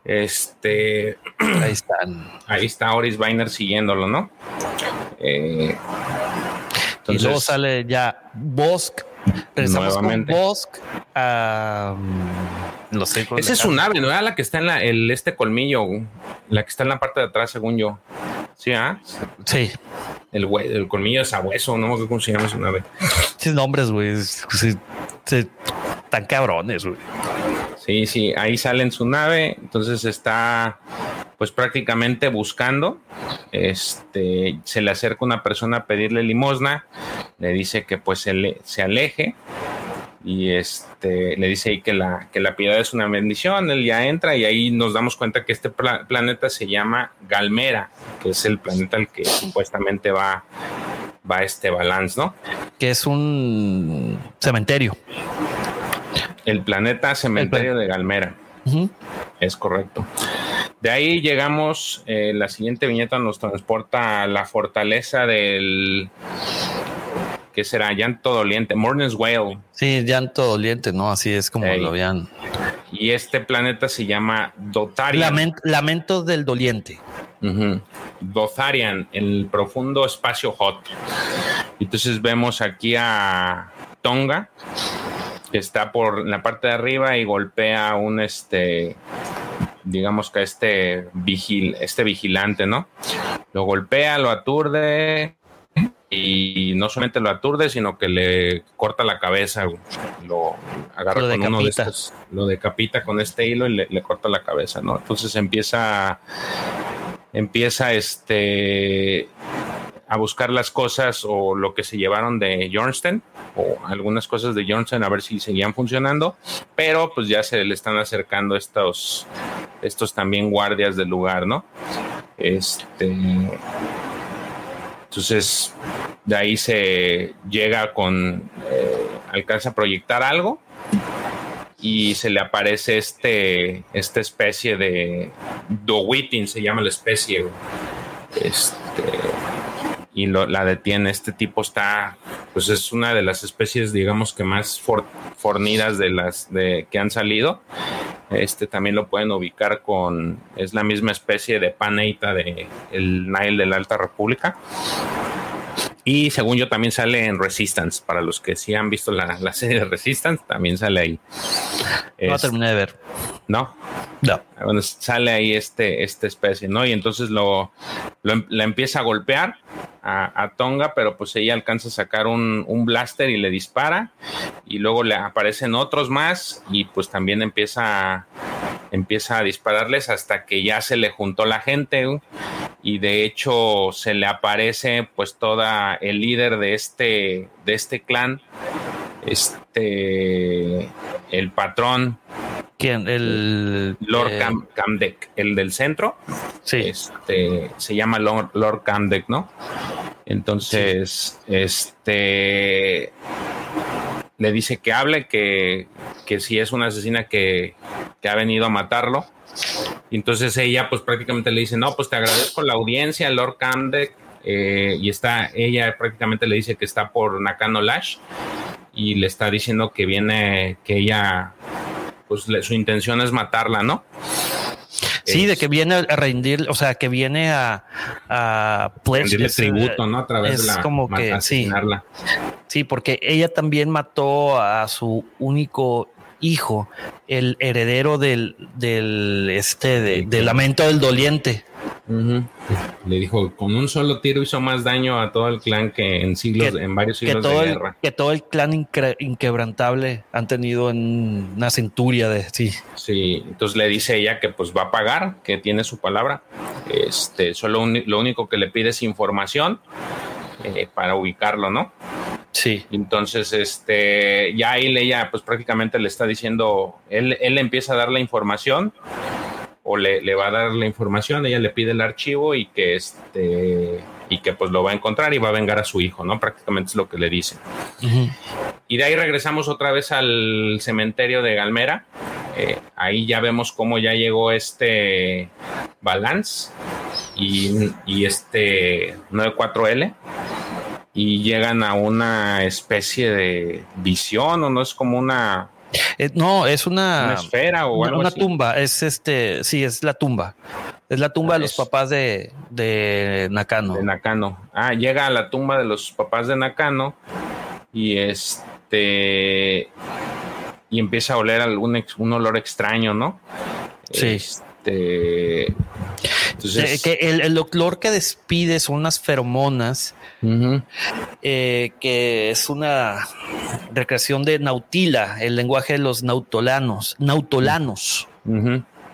Este. Ahí están. Ahí está Oris Biner siguiéndolo, ¿no? Eh, y luego sale ya Bosk. Regresamos nuevamente. con Bosk. no sé. Esa es su nave, ¿no? Era la que está en la, el, este colmillo, la que está en la parte de atrás, según yo. ¿Sí? ¿ah? Sí. El, el colmillo de sabueso, no sé cómo se llama su nave. Sí, nombres, güey. Tan cabrones, güey. Sí, sí, ahí sale en su nave, entonces está pues prácticamente buscando, este, se le acerca una persona a pedirle limosna, le dice que pues se, se aleje y este le dice ahí que la, que la piedad es una bendición, él ya entra y ahí nos damos cuenta que este planeta se llama Galmera, que es el planeta al que supuestamente va, va este balance, ¿no? Que es un cementerio. El planeta cementerio de Galmera. Es correcto. De ahí llegamos, eh, la siguiente viñeta nos transporta a la fortaleza del... ¿Qué será? Llanto doliente, Morning's Whale. Sí, llanto doliente, ¿no? Así es como lo vean. Y este planeta se llama Dotarian. lamento del doliente. Dotarian, el profundo espacio hot. Entonces vemos aquí a Tonga, que está por la parte de arriba y golpea un este digamos que este vigil, este vigilante, ¿no? Lo golpea, lo aturde y no solamente lo aturde, sino que le corta la cabeza, lo agarra con uno de estos, lo decapita con este hilo y le, le corta la cabeza, ¿no? Entonces empieza empieza este a buscar las cosas o lo que se llevaron de Jornstein o algunas cosas de Jornstein a ver si seguían funcionando, pero pues ya se le están acercando estos, estos también guardias del lugar, ¿no? Este, entonces, de ahí se llega con eh, alcanza a proyectar algo y se le aparece este, esta especie de Dowitin, se llama la especie. Este, y la detiene. Este tipo está, pues es una de las especies, digamos que más fornidas de las de, que han salido. Este también lo pueden ubicar con, es la misma especie de paneita de el Nile de la Alta República. Y según yo también sale en Resistance, para los que sí han visto la, serie de Resistance, también sale ahí. No terminé de ver. No. No. Bueno, sale ahí este, esta especie, ¿no? Y entonces lo, la empieza a golpear a, Tonga, pero pues ella alcanza a sacar un, un, blaster y le dispara. Y luego le aparecen otros más y pues también empieza, empieza a dispararles hasta que ya se le juntó la gente. Y de hecho se le aparece pues toda el líder de este, de este clan, este, el patrón ¿Quién? El Lord eh, Camdeck, el del centro. Sí. Este, se llama Lord, Lord Camdeck, ¿no? Entonces, este le dice que hable, que, que si es una asesina que, que ha venido a matarlo. Y entonces ella, pues prácticamente le dice: No, pues te agradezco la audiencia, Lord Camdeck. Eh, y está, ella prácticamente le dice que está por Nakano Lash y le está diciendo que viene, que ella pues su intención es matarla, ¿no? Sí, de que viene a rendir, o sea, que viene a, a rendirle tributo, ¿no? A través de la como que asesinarla. Sí, porque ella también mató a su único hijo, el heredero del, del este del lamento del doliente. Le dijo, con un solo tiro hizo más daño a todo el clan que en siglos, en varios siglos de guerra. que todo el clan inquebrantable han tenido en una centuria de sí. Sí, entonces le dice ella que pues va a pagar, que tiene su palabra. Este, solo lo único que le pide es información eh, para ubicarlo, ¿no? Sí. Entonces, este, ya ahí ella pues prácticamente le está diciendo, él, él empieza a dar la información o le, va a dar la información, ella le pide el archivo y que este y que pues lo va a encontrar y va a vengar a su hijo, ¿no? Prácticamente es lo que le dice. Y de ahí regresamos otra vez al cementerio de Galmera. Eh, ahí ya vemos cómo ya llegó este Balance y, y este 94L y llegan a una especie de visión o no es como una eh, no, es una, esfera o una, una tumba. Es este, sí, es la tumba. Es la tumba de los papás de, de Nakano. De Nakano. Ah, llega a la tumba de los papás de Nakano y este y empieza a oler algún un olor extraño, ¿no? Sí. Este, entonces, que el, el, olor que despide son unas feromonas eh, que es una recreación de Nautila, el lenguaje de los nautolanos, nautolanos.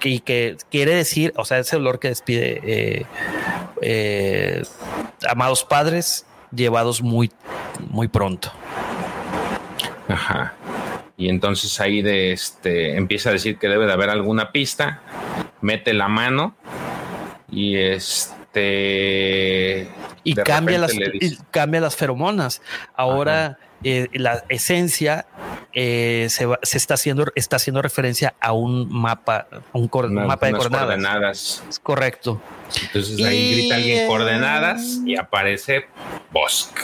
Y que quiere decir, o sea, ese olor que despide eh, eh, amados padres llevados muy, muy pronto. Ajá. Y entonces ahí de este empieza a decir que debe de haber alguna pista, mete la mano y este y cambia las, cambia las feromonas. Ahora eh, la esencia eh, se, se, está haciendo está haciendo referencia a un mapa, un mapa de coordenadas. Es correcto. Entonces ahí grita alguien coordenadas y aparece Bosk.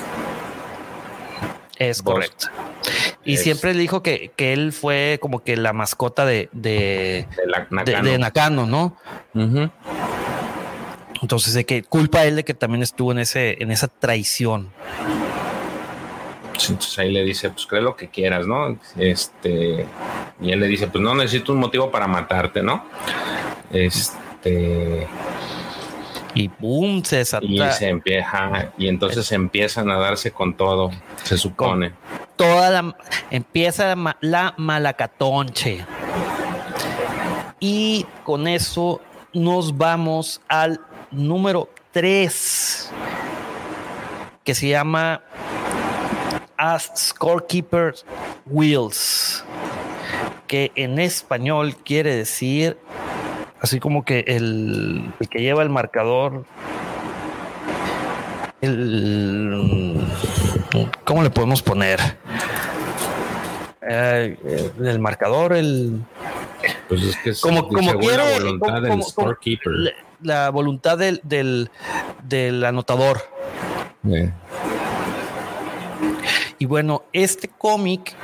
Es correcto. Y siempre le dijo que, que, él fue como que la mascota de, de, de, Nakano. ¿no? Entonces, de que culpa él de que también estuvo en ese, en esa traición. Entonces ahí le dice, pues cree lo que quieras, ¿no? Este, y él le dice, pues no necesito un motivo para matarte, ¿no? Este. Y pum, se desata. Y se empieza, y entonces empiezan a darse con todo, se supone. toda la, empieza la, la malacatonche. Y con eso nos vamos al número 3, que se llama As Scorekeeper Wheels, que en español quiere decir así como que el, que lleva el marcador, el, ¿cómo le podemos poner? Eh, el marcador, el. Pues es que es Como- como quiere, como- como-. La, voluntad del, del, del anotador. Eh, Y bueno, este cómic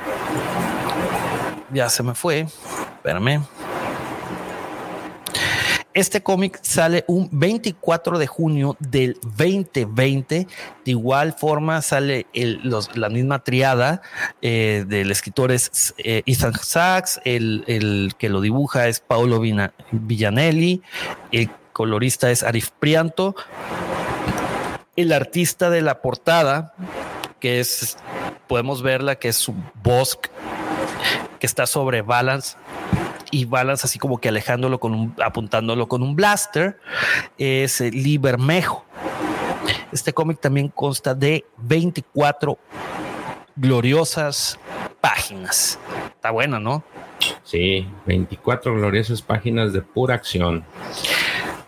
ya se me fue. Espérame. Este cómic sale un 24 de junio del 2020. De igual forma sale el- los- la misma triada eh, del escritor es eh, Ethan Sachs, el, el que lo dibuja es Paolo Villanelli, el colorista es Arif Prianto, el artista de la portada, que es, podemos verla, que es su Bosk, que está sobre Balance y Balance así como que alejándolo con un, apuntándolo con un blaster, es eh, Lee Bermejo. Este cómic también consta de 24 gloriosas páginas. Está buena, ¿no? sí, 24 gloriosas páginas de pura acción.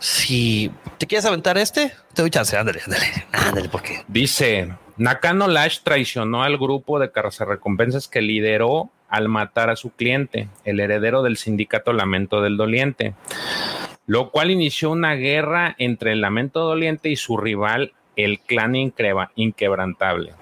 Si te quieres aventar este, te doy chance. Ándale, ándale, ándale, porque Dice, Nakano Lash traicionó al grupo de recompensas que lideró al matar a su cliente, el heredero del sindicato Lamento del Doliente, lo cual inició una guerra entre el Lamento Doliente y su rival, el clan Inquebrantable.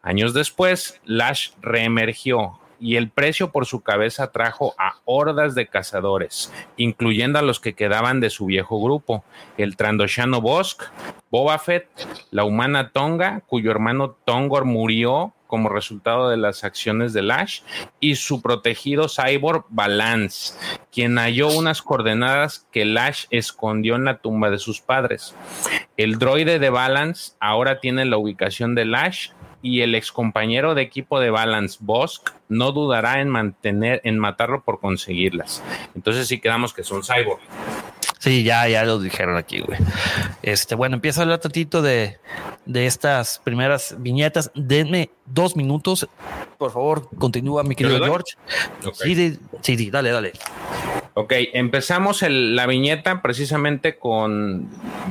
Años después, Lash reemergió y el precio por su cabeza trajo a hordas de cazadores, incluyendo a los que quedaban de su viejo grupo, el Trandoshano Bosk, Boba Fett, la humana Tonga, cuyo hermano Tongor murió como resultado de las acciones de Lash, y su protegido cyborg Balance, quien halló unas coordenadas que Lash escondió en la tumba de sus padres. El droide de Balance ahora tiene la ubicación de Lash y el excompañero de equipo de Balance, Bosk, no dudará en mantener, en matarlo por conseguirlas. Entonces sí quedamos que son cyborg. Sí, ya, ya lo dijeron aquí, güey. Este, bueno, empiezo a hablar tantito de, de estas primeras viñetas. Denme dos minutos. Por favor, continúa, mi querido. George. Sí, sí, sí, dale, dale. Ok, empezamos el- la viñeta precisamente con.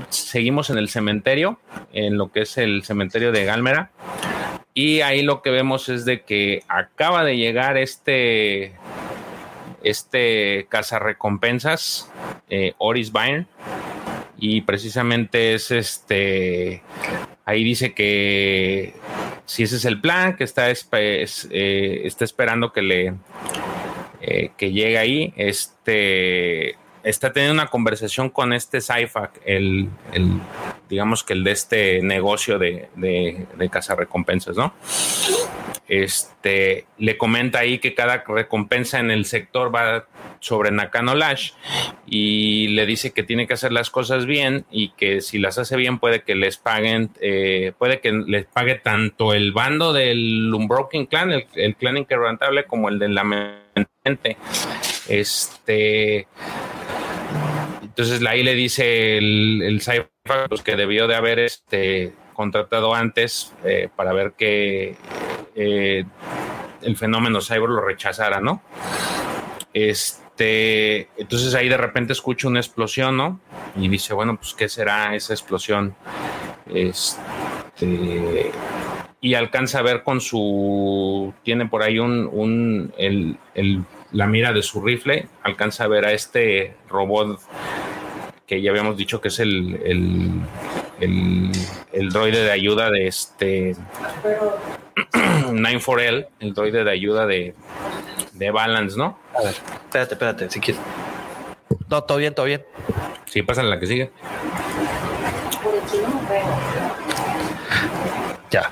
Seguimos en el cementerio, en lo que es el cementerio de Galmera. Y ahí lo que vemos es de que acaba de llegar este. Este cazarrecompensas, eh, Oris Byrne. Y precisamente es este. Ahí dice que si ese es el plan, que está, es- eh, está esperando que le, eh, que llega ahí, este está teniendo una conversación con este Cyfac, el, el- digamos que el de este negocio de, de, de cazarrecompensas, ¿no? Este le comenta ahí que cada recompensa en el sector va sobre Nakano Lash y le dice que tiene que hacer las cosas bien y que si las hace bien puede que les paguen, eh, puede que les pague tanto el bando del Unbroken Clan, el, clan inquebrantable, como el del Lamentante. Este. Entonces ahí le dice el, Cypher, pues, que debió de haber este, contratado antes eh, para ver que eh, el fenómeno cyber lo rechazara, ¿no? Este, entonces ahí de repente escucha una explosión, ¿no? Y dice, bueno, pues ¿qué será esa explosión? Este, y alcanza a ver con su, tiene por ahí un, un el, el- la mira de su rifle, alcanza a ver a este robot que ya habíamos dicho que es el, el, el, el droide de ayuda de este 94L, el droide de ayuda de, de Balance, ¿no? A ver, espérate, espérate, si quieres. No, todo bien, todo bien. Sí, pasa la que sigue. Ya.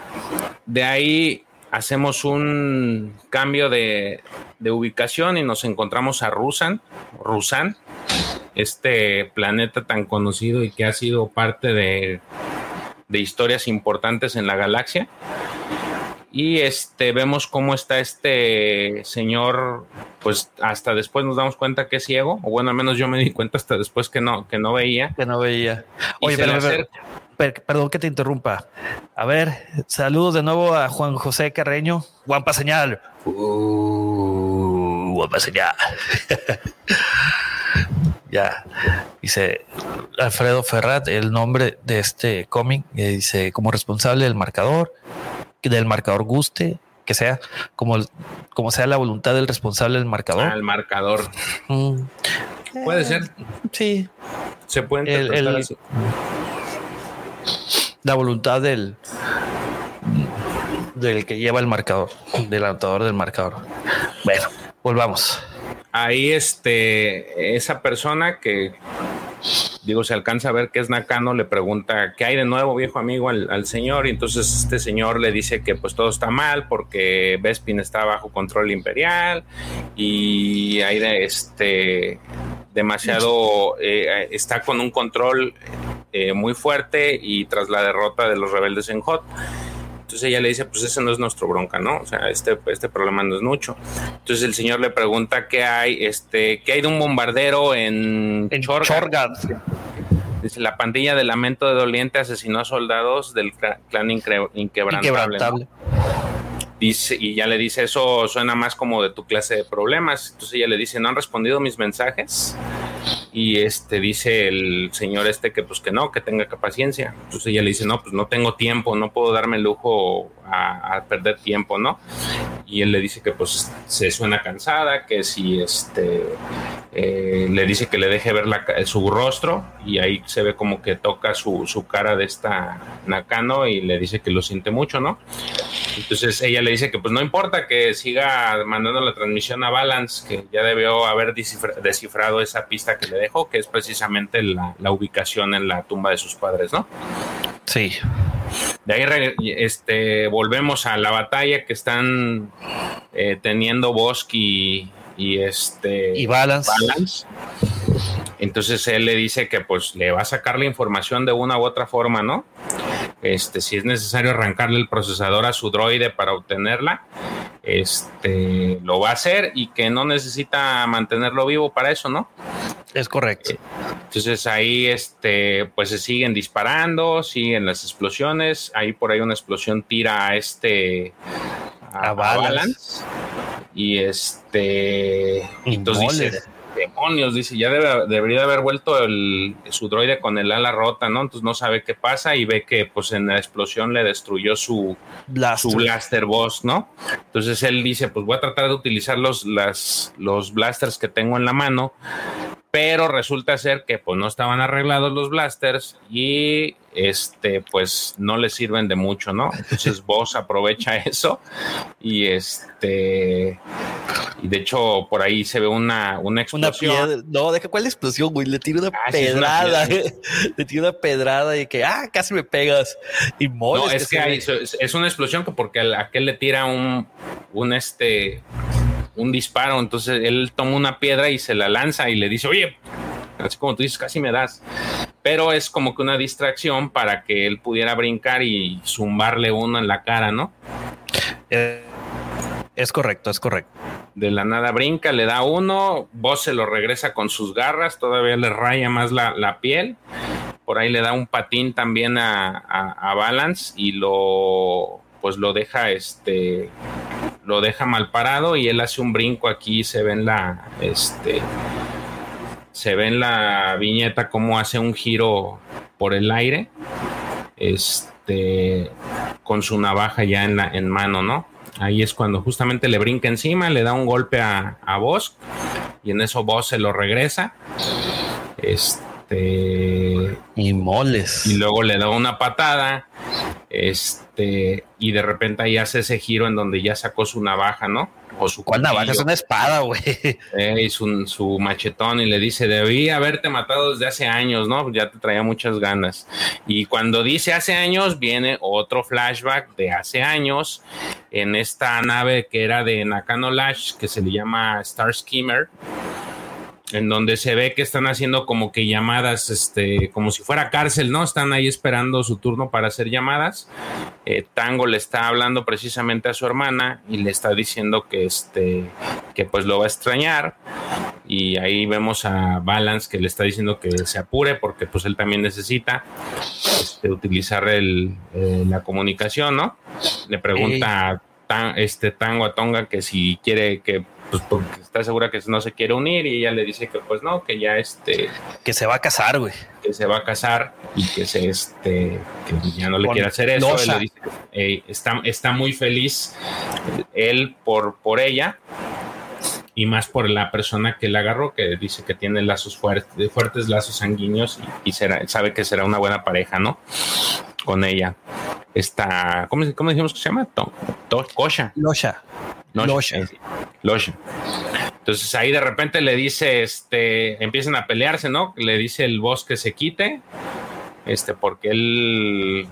De ahí hacemos un cambio de, de ubicación y nos encontramos a Rusan, Rusan, este planeta tan conocido y que ha sido parte de, de historias importantes en la galaxia. Y este vemos cómo está este señor, pues hasta después nos damos cuenta que es ciego, o bueno, al menos yo me di cuenta hasta después que no, que no veía. Que no veía. Oye, pero, pero- perdón que te interrumpa. A ver, saludos de nuevo a Juan José Carreño. Guampa señal. Uh, guampa señal. ya. Dice Alfredo Ferrat, el nombre de este cómic, eh, dice como responsable del marcador, del marcador Guste, que sea como, como sea la voluntad del responsable del marcador. Al marcador. Mm. Puede ser. Sí. Se puede el, La voluntad del del que lleva el marcador, del anotador del marcador. Bueno, volvamos. Ahí este, esa persona que digo, se alcanza a ver que es Nakano, le pregunta qué hay de nuevo, viejo amigo, al, señor. Y entonces este señor le dice que pues todo está mal porque Bespin está bajo control imperial y hay de, este demasiado, eh, está con un control eh, muy fuerte y tras la derrota de los rebeldes en Hot entonces ella le dice, pues ese no es nuestro bronca, ¿no? O sea, este, este problema no es mucho. Entonces el señor le pregunta qué hay, este, qué hay de un bombardero en, en Dice, la pandilla de Lamento de Doliente asesinó a soldados del clan inquebrantable. Dice, y ya le dice, eso suena más como de tu clase de problemas. Entonces ella le dice, ¿no han respondido mis mensajes? Y este dice el señor este que pues que no, que tenga paciencia. Entonces ella le dice, no, pues no tengo tiempo, no puedo darme el lujo a, perder tiempo, ¿no? Y él le dice que pues se suena cansada, que si este eh, le dice que le deje ver la, su rostro y ahí se ve como que toca su, su cara de esta Nakano y le dice que lo siente mucho, ¿no? Entonces ella le dice que pues no importa que siga mandando la transmisión a Balance, que ya debió haber descifrado esa pista que le dejó, que es precisamente la, la ubicación en la tumba de sus padres, ¿no? Sí. De ahí este, volvemos a la batalla que están eh, teniendo Bosque y, este y Balance. Entonces él le dice que pues le va a sacar la información de una u otra forma, ¿no? Este, si es necesario arrancarle el procesador a su droide para obtenerla, este, lo va a hacer y que no necesita mantenerlo vivo para eso, ¿no? Es correcto. Entonces ahí, este, pues se siguen disparando, siguen las explosiones. Ahí por ahí una explosión tira a este a, Balance. Y este, entonces dice, demonios, dice, ya debería haber vuelto el, su droide con el ala rota, ¿no? Entonces no sabe qué pasa y ve que pues en la explosión le destruyó su blaster, su blaster boss, ¿no? Entonces él dice, pues voy a tratar de utilizar los, las, los blasters que tengo en la mano pero resulta ser que pues no estaban arreglados los blasters y este pues no les sirven de mucho, ¿no? Entonces vos aprovecha eso y este y de hecho por ahí se ve una, una explosión. no, deja cuál explosión, güey, le tira una ah, pedrada, le tira una pedrada y que ah, casi me pegas y No, es que, es, una explosión que porque a aquel le tira un un este un disparo. Entonces él toma una piedra y se la lanza y le dice, oye, así como tú dices, casi me das. Pero es como que una distracción para que él pudiera brincar y zumbarle uno en la cara, ¿no? Eh, es correcto, es correcto. De la nada brinca, le da uno, vos se lo regresa con sus garras, todavía le raya más la, piel. Por ahí le da un patín también a, a Balance y lo pues lo deja este lo deja mal parado y él hace un brinco aquí se ve en la este se ve en la viñeta cómo hace un giro por el aire este con su navaja ya en la en mano no ahí es cuando justamente le brinca encima le da un golpe a, a y en eso Bosch se lo regresa. Este y moles y luego le da una patada este, y de repente ahí hace ese giro en donde ya sacó su navaja, ¿no? O su ¿Cuál navaja? Es una espada, güey. Eh, y su, su, machetón y le dice, debí haberte matado desde hace años, ¿no? Ya te traía muchas ganas. Y cuando dice hace años, viene otro flashback de hace años en esta nave que era de Nakano Lash, que se le llama Star Skimmer en donde se ve que están haciendo como que llamadas, este, como si fuera cárcel, ¿no? Están ahí esperando su turno para hacer llamadas. Eh, Tango le está hablando precisamente a su hermana y le está diciendo que, este, que pues lo va a extrañar. Y ahí vemos a Balance que le está diciendo que se apure porque pues él también necesita este, utilizar el, eh, la comunicación, ¿no? Le pregunta a este Tango a Tonga que si quiere que pues porque está segura que no se quiere unir y ella le dice que pues no, que ya este... Que se va a casar, güey. Que se va a casar y que se este, que ya no le quiere hacer eso. Él le dice, está, está muy feliz él por, por ella y más por la persona que la agarró, que dice que tiene lazos fuertes, fuertes lazos sanguíneos y, será, sabe que será una buena pareja, ¿no? Con ella. Esta, ¿cómo, cómo dijimos que se llama? To, to, Kosha. Losha. Losha. Entonces ahí de repente le dice, este, empiezan a pelearse, ¿no? Le dice el boss que se quite, este, porque él,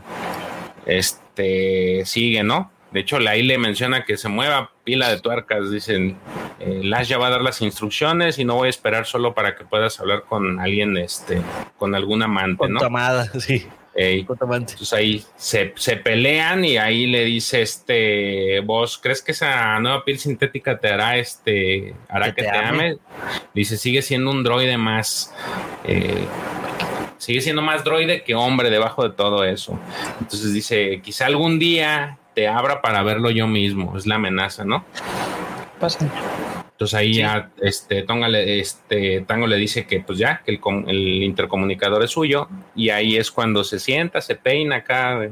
este, sigue, ¿no? De hecho, ahí le menciona que se mueva pila de tuercas. Dicen, eh, Lash ya va a dar las instrucciones y no voy a esperar solo para que puedas hablar con alguien, este, con algún amante, con ¿no? amada, sí. Entonces ahí se, se, pelean y ahí le dice este vos crees que esa nueva piel sintética te hará este hará que, te, ame? dice sigue siendo un droide más eh, sigue siendo más droide que hombre debajo de todo eso entonces dice quizá algún día te abra para verlo yo mismo, es la amenaza, ¿no? Pasa. Entonces ahí ya este, Tonga le, este, Tango le dice que pues ya, que el, el, intercomunicador es suyo, y ahí es cuando se sienta, se peina acá,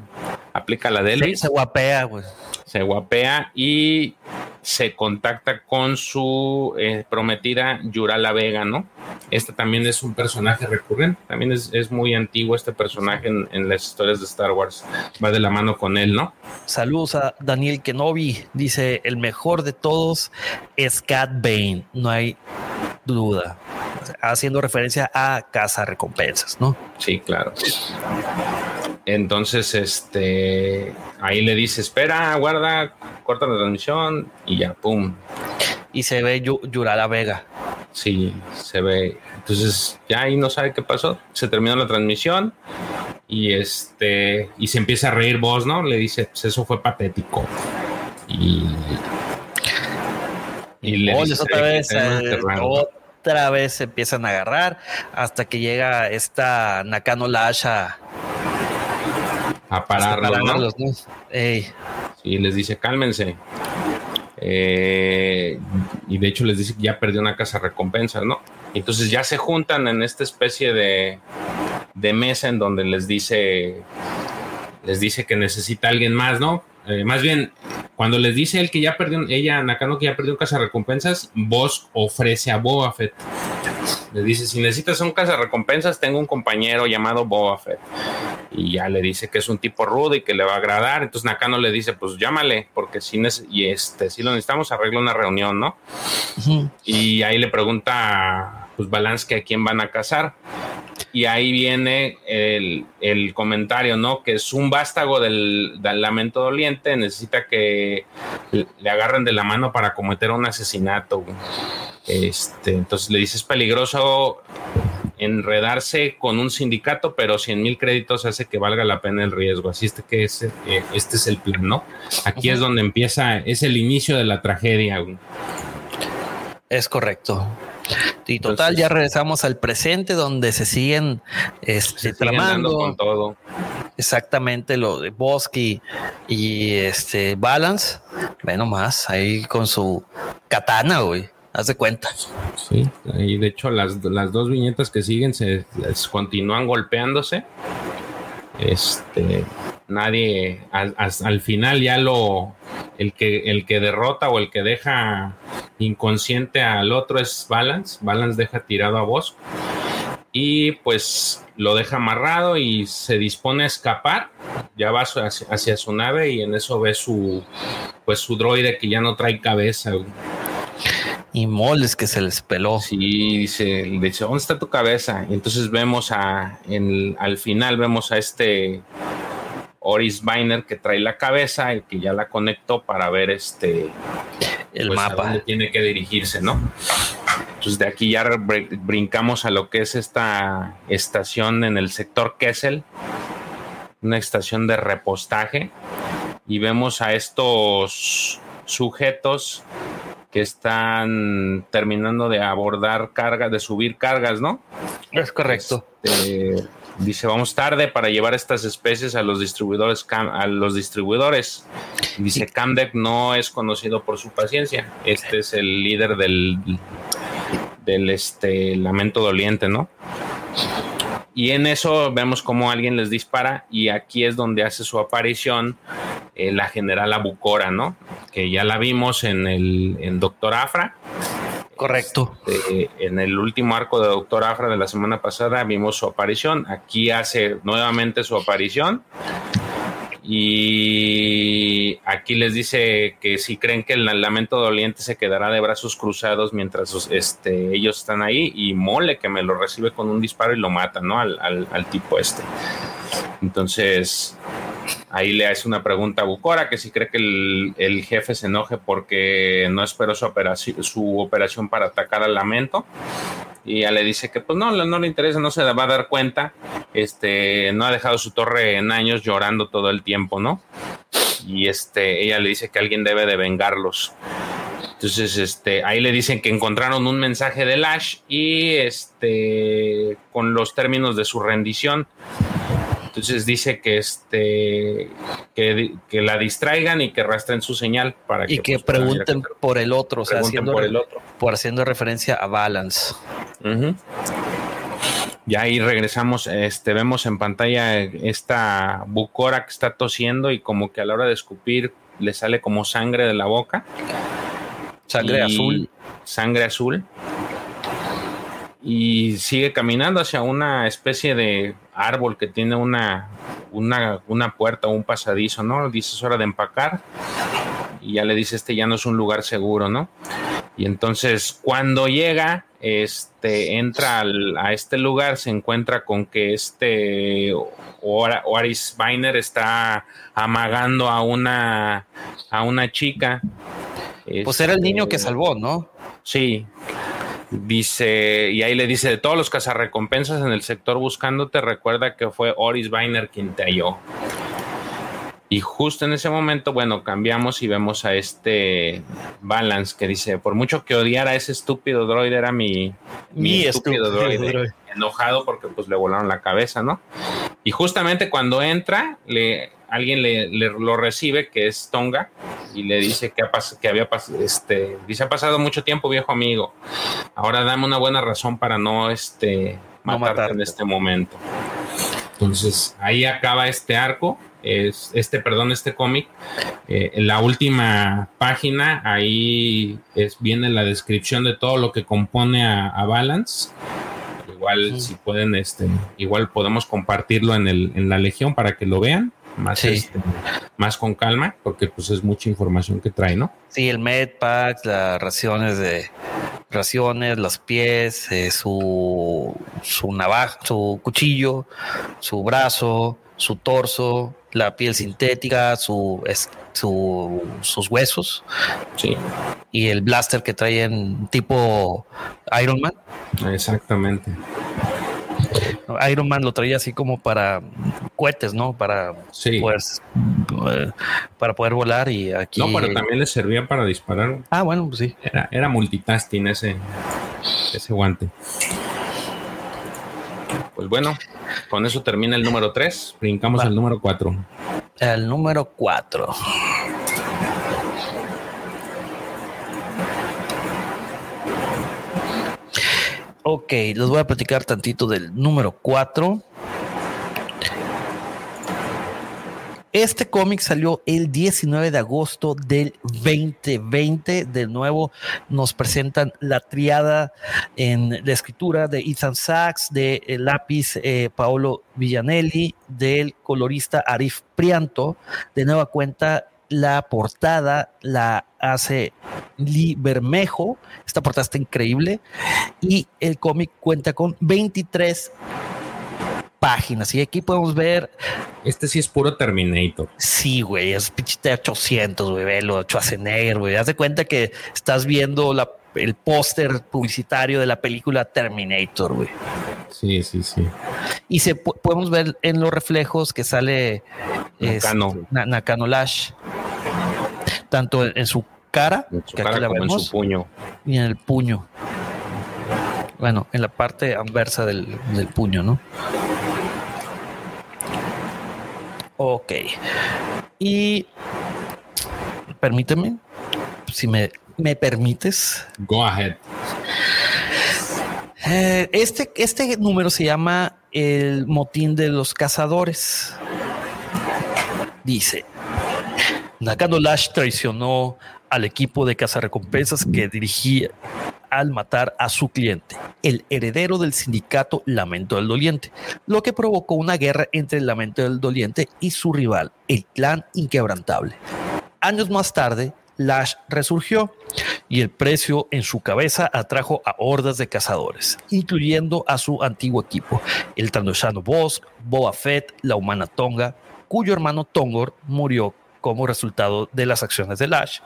aplica la de se guapea, güey. Se guapea y se contacta con su eh, prometida Yurala Vega, ¿no? Este también es un personaje recurrente, también es, muy antiguo este personaje en, las historias de Star Wars, va de la mano con él, ¿no? Saludos a Daniel Kenobi, dice, el mejor de todos es Cat Bane, no hay duda, haciendo referencia a Casa Recompensas, ¿no? Sí, claro. Entonces, este, ahí le dice, espera, guarda, corta la transmisión y ya, pum. Y se ve Yurala Vega. Sí, se ve. Entonces, ya ahí no sabe qué pasó. Se terminó la transmisión y este, y se empieza a reír vos, ¿no? Le dice, pues eso fue patético. Y, y le dice, otra vez, eh, otra vez se empiezan a agarrar hasta que llega esta Nakano Lasha a pararlos, ¿no? Sí, les dice, cálmense. Eh, y de hecho les dice que ya perdió una casa recompensa, ¿no? Entonces ya se juntan en esta especie de, de mesa en donde les dice les dice que necesita alguien más, ¿no? Eh, más bien, cuando les dice él que ya perdió, ella, Nakano, que ya perdió un casa recompensas, Vos ofrece a Boba Fett. Le dice, si necesitas un casa recompensas, tengo un compañero llamado Boba Fett. Y ya le dice que es un tipo rudo y que le va a agradar. Entonces Nakano le dice, pues llámale, porque si, y este, si lo necesitamos, arregla una reunión, ¿no? Y ahí le pregunta, pues Balance, que a quién van a casar y ahí viene el, comentario, ¿no? Que es un vástago del, lamento doliente, necesita que le agarren de la mano para cometer un asesinato. Este, entonces le dice, es peligroso enredarse con un sindicato, pero 100 mil créditos hace que valga la pena el riesgo. Así es que ese, eh, este es el plan, ¿no? Aquí es donde empieza, es el inicio de la tragedia. Es correcto. Y total, ya regresamos al presente donde se siguen este, tramando. Con todo. Exactamente lo de Bosky y este Balance. Bueno, más ahí con su katana, güey. Haz de cuenta. Sí, y de hecho las, dos viñetas que siguen se continúan golpeándose. Este, nadie, al, final ya lo, el que, el que derrota o el que deja inconsciente al otro es Balance. Balance deja tirado a Bosco y pues lo deja amarrado y se dispone a escapar. Ya va hacia, su nave y en eso ve su, pues su droide que ya no trae cabeza. Y moles que se les peló. Sí, dice, dice, ¿dónde está tu cabeza? Y entonces vemos a, en, al final vemos a este Oris Biner que trae la cabeza y que ya la conectó para ver este el pues, mapa. dónde tiene que dirigirse, ¿no? Entonces de aquí ya brincamos a lo que es esta estación en el sector Kessel, una estación de repostaje y vemos a estos sujetos que están terminando de abordar cargas, de subir cargas, ¿no? Es correcto. Este, Dice, vamos tarde para llevar estas especies a los distribuidores. A los distribuidores. Dice, Camdec no es conocido por su paciencia. Este es el líder del, del este, lamento doliente, ¿no? Y en eso vemos como alguien les dispara y aquí es donde hace su aparición eh, la general Abucora, ¿no? Que ya la vimos en el en Doctor Afra. Correcto. Este, en el último arco de Doctor Afra de la semana pasada vimos su aparición. Aquí hace nuevamente su aparición y aquí les dice que si creen que el lamento doliente se quedará de brazos cruzados mientras este, ellos están ahí y mole que me lo recibe con un disparo y lo mata, ¿no? Al, tipo este. Entonces, ahí le hace una pregunta a Bucora que si cree que el, jefe se enoje porque no esperó su operación, su operación para atacar al lamento y ya le dice que pues no, no le interesa, no se va a dar cuenta, este, no ha dejado su torre en años llorando todo el tiempo, ¿no? Y este, ella le dice que alguien debe de vengarlos. Entonces, este, ahí le dicen que encontraron un mensaje de Lash y este, con los términos de su rendición. Entonces dice que este que, la distraigan y que rastren su señal para y que, pues, pregunten por el otro, o sea, haciendo, por el otro, por haciendo referencia a Balance. Ya ahí regresamos, este, vemos en pantalla esta bucora que está tosiendo y como que a la hora de escupir le sale como sangre de la boca. Sangre azul. Sangre azul y sigue caminando hacia una especie de árbol que tiene una, una, una puerta o un pasadizo, ¿no? Dice es hora de empacar y ya le dice este ya no es un lugar seguro, ¿no? Y entonces cuando llega, este, entra a este lugar, se encuentra con que este Oaris Biner está amagando a una, a una chica. Pues era el niño que este, salvó, ¿no? Sí, Dice, y ahí le dice, de todos los cazarrecompensas en el sector buscándote, recuerda que fue Oris Weiner quien te halló. Y justo en ese momento, bueno, cambiamos y vemos a este Balance que dice, por mucho que odiara a ese estúpido droide, era mi, mi, estúpido, droide, enojado porque pues le volaron la cabeza, ¿no? Y justamente cuando entra, le, alguien le, lo recibe, que es Tonga, y le dice que, ha que había pasado, este, dice, ha pasado mucho tiempo, viejo amigo. Ahora dame una buena razón para no, este, matarte, en este momento. Entonces, ahí acaba este arco es este, perdón, este cómic. Eh, en la última página, ahí es, viene la descripción de todo lo que compone a, Balance. Igual, si pueden, este, igual podemos compartirlo en, el, en la Legión para que lo vean más, este, más con calma, porque pues es mucha información que trae, ¿no? Sí, el medpack, las raciones de raciones, los pies, eh, su, su navaja, su cuchillo, su brazo, su torso, la piel sintética, su, su, sus huesos. Sí. Y el blaster que trae en tipo Iron Man. Exactamente. Iron Man lo traía así como para cohetes, ¿no? Para poder para poder volar y aquí. No, pero también le servía para disparar. Ah, bueno, pues sí. Era, era multitasking ese, ese guante. Pues bueno, con eso termina el número 3. Brincamos al número 4. El número 4. Ok, les voy a platicar tantito del número 4. Este cómic salió el 19 de agosto del 2020. De nuevo nos presentan la triada en la escritura de Ethan Sachs, de el lápiz eh, Paolo Villanelli, del colorista Arif Prianto. De nueva cuenta, la portada la hace Lee Bermejo. Esta portada está increíble. Y el cómic cuenta con 23 páginas. Y aquí podemos ver. Este sí es puro Terminator. Sí, güey, es pinche 800, güey, velo, Schwarzenegger, güey. Haz de cuenta que estás viendo la, el póster publicitario de la película Terminator, güey. Sí, sí, sí. Y se podemos ver en los reflejos que sale Nakano, Nakano Lash, tanto en, su cara, que aquí la vemos, en su puño. Y en el puño. Bueno, en la parte anversa del, del puño, ¿no? Ok. Y permíteme, si me, me permites. Go ahead. Eh, este, este número se llama el motín de los cazadores. Dice, Nakano Lash traicionó al equipo de cazarrecompensas que dirigía al matar a su cliente, el heredero del sindicato Lamento del Doliente, lo que provocó una guerra entre el Lamento del Doliente y su rival, el clan Inquebrantable. Años más tarde, Lash resurgió y el precio en su cabeza atrajo a hordas de cazadores, incluyendo a su antiguo equipo, el Tandoshano Bosk, Boa Fett, la humana Tonga, cuyo hermano Tongor murió como resultado de las acciones de Lash,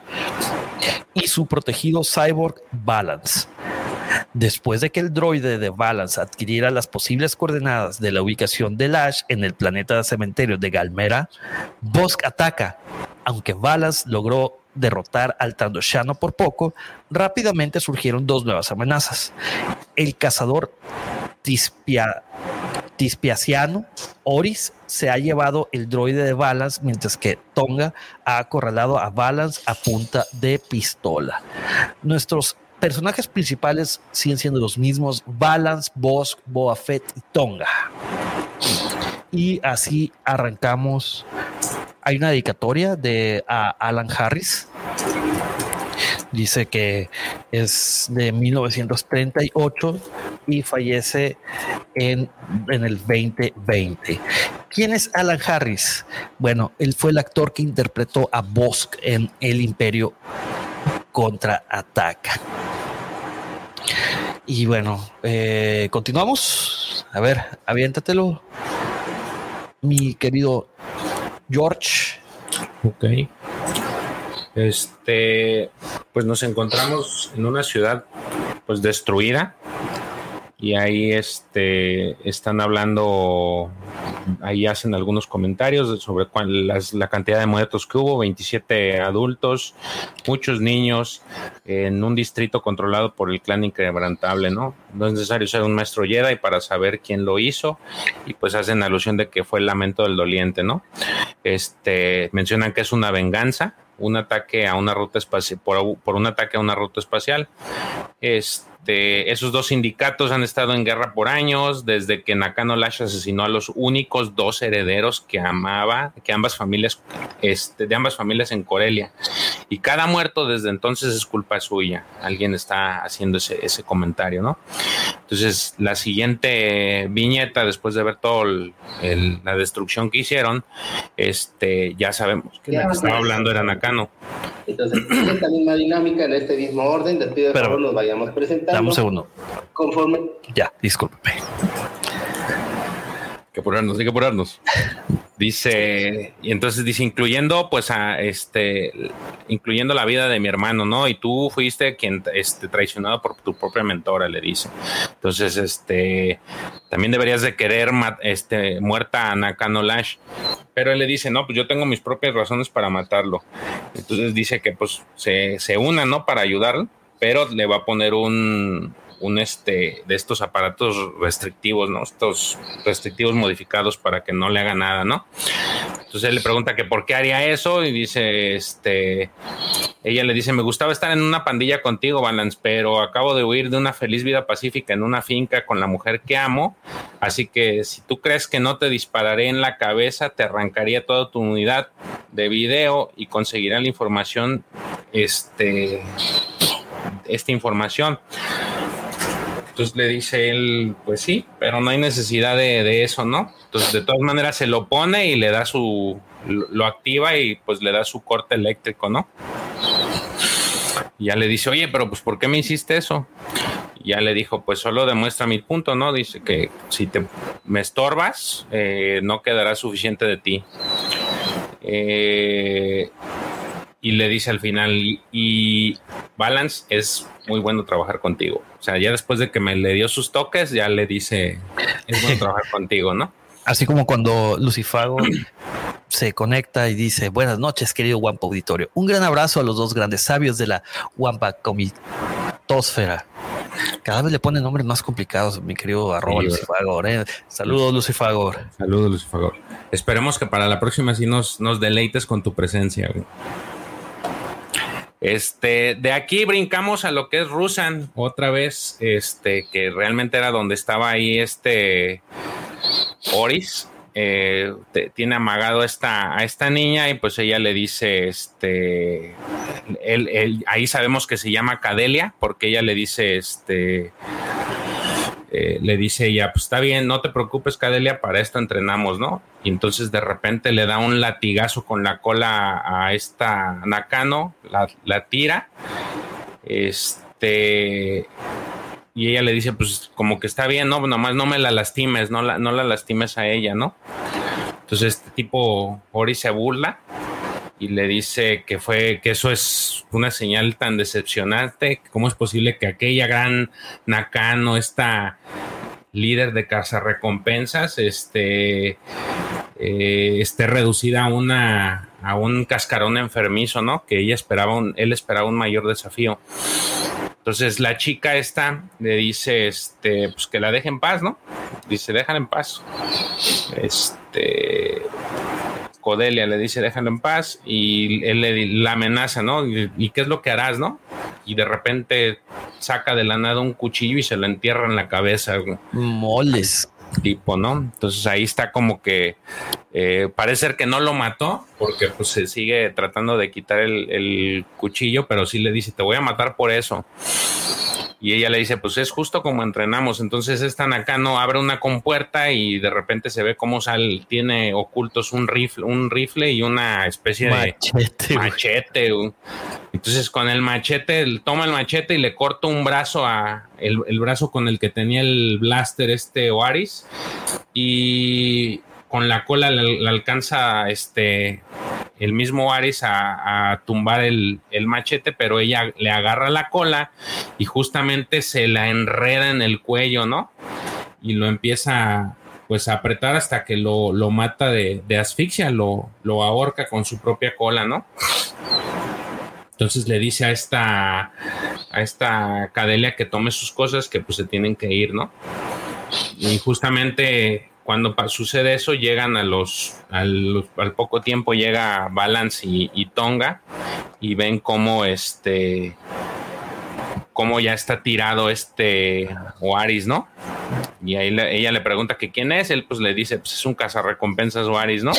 y su protegido cyborg Balance. Después de que el droide de Balance adquiriera las posibles coordenadas de la ubicación de Lash en el planeta cementerio de Galmera, Bosk ataca. Aunque Balance logró derrotar al Tandoshano por poco, rápidamente surgieron dos nuevas amenazas. El cazador Tispia, Tispiaciano, Oris, se ha llevado el droide de Balance, mientras que Tonga ha acorralado a Balance a punta de pistola. Nuestros personajes principales siguen siendo los mismos: Balance, Bosk, Boa Fett y Tonga. Y así arrancamos hay una dedicatoria de a Alan Harris. Dice que es de 1938 y fallece en, en, el 2020. ¿Quién es Alan Harris? Bueno, él fue el actor que interpretó a Bosk en El Imperio contraataca. Y bueno, eh, continuamos. A ver, aviéntatelo, mi querido George. Ok. Este, pues nos encontramos en una ciudad pues destruida y ahí este están hablando ahí hacen algunos comentarios sobre cuál, las, la cantidad de muertos que hubo 27 adultos muchos niños en un distrito controlado por el clan inquebrantable no no es necesario ser un maestro Jedi para saber quién lo hizo y pues hacen alusión de que fue el lamento del doliente no este mencionan que es una venganza un ataque a una ruta espacial por, por un ataque a una ruta espacial. Este este, esos dos sindicatos han estado en guerra por años, desde que Nakano Lash asesinó a los únicos dos herederos que amaba, que ambas familias, este, de ambas familias en Corelia. Y cada muerto desde entonces es culpa suya. Alguien está haciendo ese, ese comentario, ¿no? Entonces, la siguiente viñeta, después de ver toda la destrucción que hicieron, este, ya sabemos que la que estaba hablando era Nakano. Entonces, esta misma dinámica, en este mismo orden, les pido que nos vayamos presentando Dame un segundo. Conforme. Ya, discúlpeme. que apurarnos, hay que apurarnos. Dice, y entonces dice, incluyendo, pues, a este, incluyendo la vida de mi hermano, ¿no? Y tú fuiste quien, este, traicionado por tu propia mentora, le dice. Entonces, este, también deberías de querer, este, muerta a Nakano Lash. Pero él le dice, no, pues yo tengo mis propias razones para matarlo. Entonces dice que, pues, se, se una, ¿no? Para ayudarlo pero le va a poner un, este de estos aparatos restrictivos, ¿no? Estos restrictivos modificados para que no le haga nada, ¿no? Entonces él le pregunta que por qué haría eso y dice, este, ella le dice, me gustaba estar en una pandilla contigo, Balance, pero acabo de huir de una feliz vida pacífica en una finca con la mujer que amo, así que si tú crees que no te dispararé en la cabeza, te arrancaría toda tu unidad de video y conseguirá la información, este, esta información. Entonces le dice él, pues sí, pero no hay necesidad de, eso, ¿no? Entonces de todas maneras se lo pone y le da su, lo, activa y pues le da su corte eléctrico, ¿no? Y ya le dice, oye, pero pues ¿por qué me hiciste eso? Y ya le dijo, pues solo demuestra mi punto, ¿no? Dice que si te me estorbas, eh, no quedará suficiente de ti. Eh, y le dice al final, y Balance es muy bueno trabajar contigo. O sea, ya después de que me le dio sus toques, ya le dice, es bueno trabajar contigo, ¿no? Así como cuando Lucifago se conecta y dice, buenas noches, querido Wampa Auditorio. Un gran abrazo a los dos grandes sabios de la Wampa Comitosfera. Cada vez le ponen nombres más complicados, mi querido arroba Lucifagor. ¿eh? Saludos, Lucifagor. Saludos, Lucifagor. Esperemos que para la próxima sí nos, nos deleites con tu presencia. Este, de aquí brincamos a lo que es Rusan, otra vez, este, que realmente era donde estaba ahí este Oris. Eh, tiene amagado esta, a esta niña y pues ella le dice, este, ahí sabemos que se llama Cadelia porque ella le dice, este, eh, le dice ella, pues está bien, no te preocupes Cadelia, para esto entrenamos, ¿no? Y entonces de repente le da un latigazo con la cola a esta Nakano, la, la tira, este y ella le dice, pues como que está bien, no, nomás no me la lastimes, no la, no la lastimes a ella, ¿no? Entonces este tipo, Ori se burla y le dice que fue, que eso es una señal tan decepcionante, cómo es posible que aquella gran Nakano, esta líder de casa recompensas, este, eh, esté reducida a una a un cascarón enfermizo, ¿no? Que ella esperaba un, él esperaba un mayor desafío. Entonces la chica esta le dice, este, pues que la deje en paz, ¿no? Dice, déjala en paz. Este, Codelia le dice, déjalo en paz y él le la amenaza, ¿no? Y, qué es lo que harás, no? Y de repente saca de la nada un cuchillo y se lo entierra en la cabeza. Moles tipo, ¿no? Entonces ahí está como que eh, parece ser que no lo mató porque pues se sigue tratando de quitar el, el, cuchillo, pero sí le dice, te voy a matar por eso. Y ella le dice, pues es justo como entrenamos. Entonces esta no abre una compuerta y de repente se ve cómo sale, tiene ocultos un rifle, un rifle y una especie de machete. Entonces con el machete, toma el machete y le corta un brazo a el, brazo con el que tenía el blaster este Oaris y con la cola le, alcanza este el mismo Ares a, tumbar el, machete, pero ella le agarra la cola y justamente se la enreda en el cuello, ¿no? Y lo empieza pues a apretar hasta que lo, mata de, asfixia, lo, lo ahorca con su propia cola, ¿no? Entonces le dice a esta, a esta Cadelia que tome sus cosas, que pues se tienen que ir, ¿no? Y justamente cuando sucede eso, llegan a los, al, poco tiempo llega Balance y, Tonga y ven cómo este, cómo ya está tirado este Oaris, ¿no? Y ahí ella le pregunta que quién es, él pues le dice, pues es un cazarrecompensas Oaris, ¿no?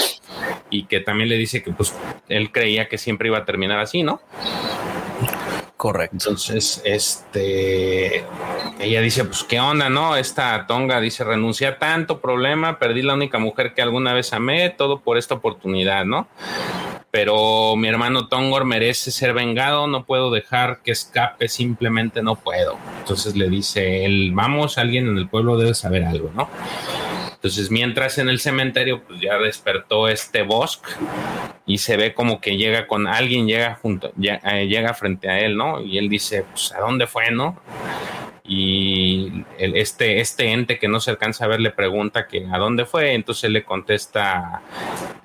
Y que también le dice que pues él creía que siempre iba a terminar así, ¿no? Correcto. Entonces, este, ella dice, pues, ¿qué onda, no? Esta tonga dice, renuncié a tanto problema, perdí la única mujer que alguna vez amé, todo por esta oportunidad, ¿no? Pero mi hermano Tongor merece ser vengado, no puedo dejar que escape, simplemente no puedo. Entonces le dice él, vamos, alguien en el pueblo debe saber algo, ¿no? Entonces, mientras en el cementerio, pues ya despertó este bosque y se ve como que llega con alguien, llega junto, eh, llega frente a él, ¿no? Y él dice, pues, ¿a dónde fue, no? y este, este ente que no se alcanza a ver le pregunta que a dónde fue, entonces él le contesta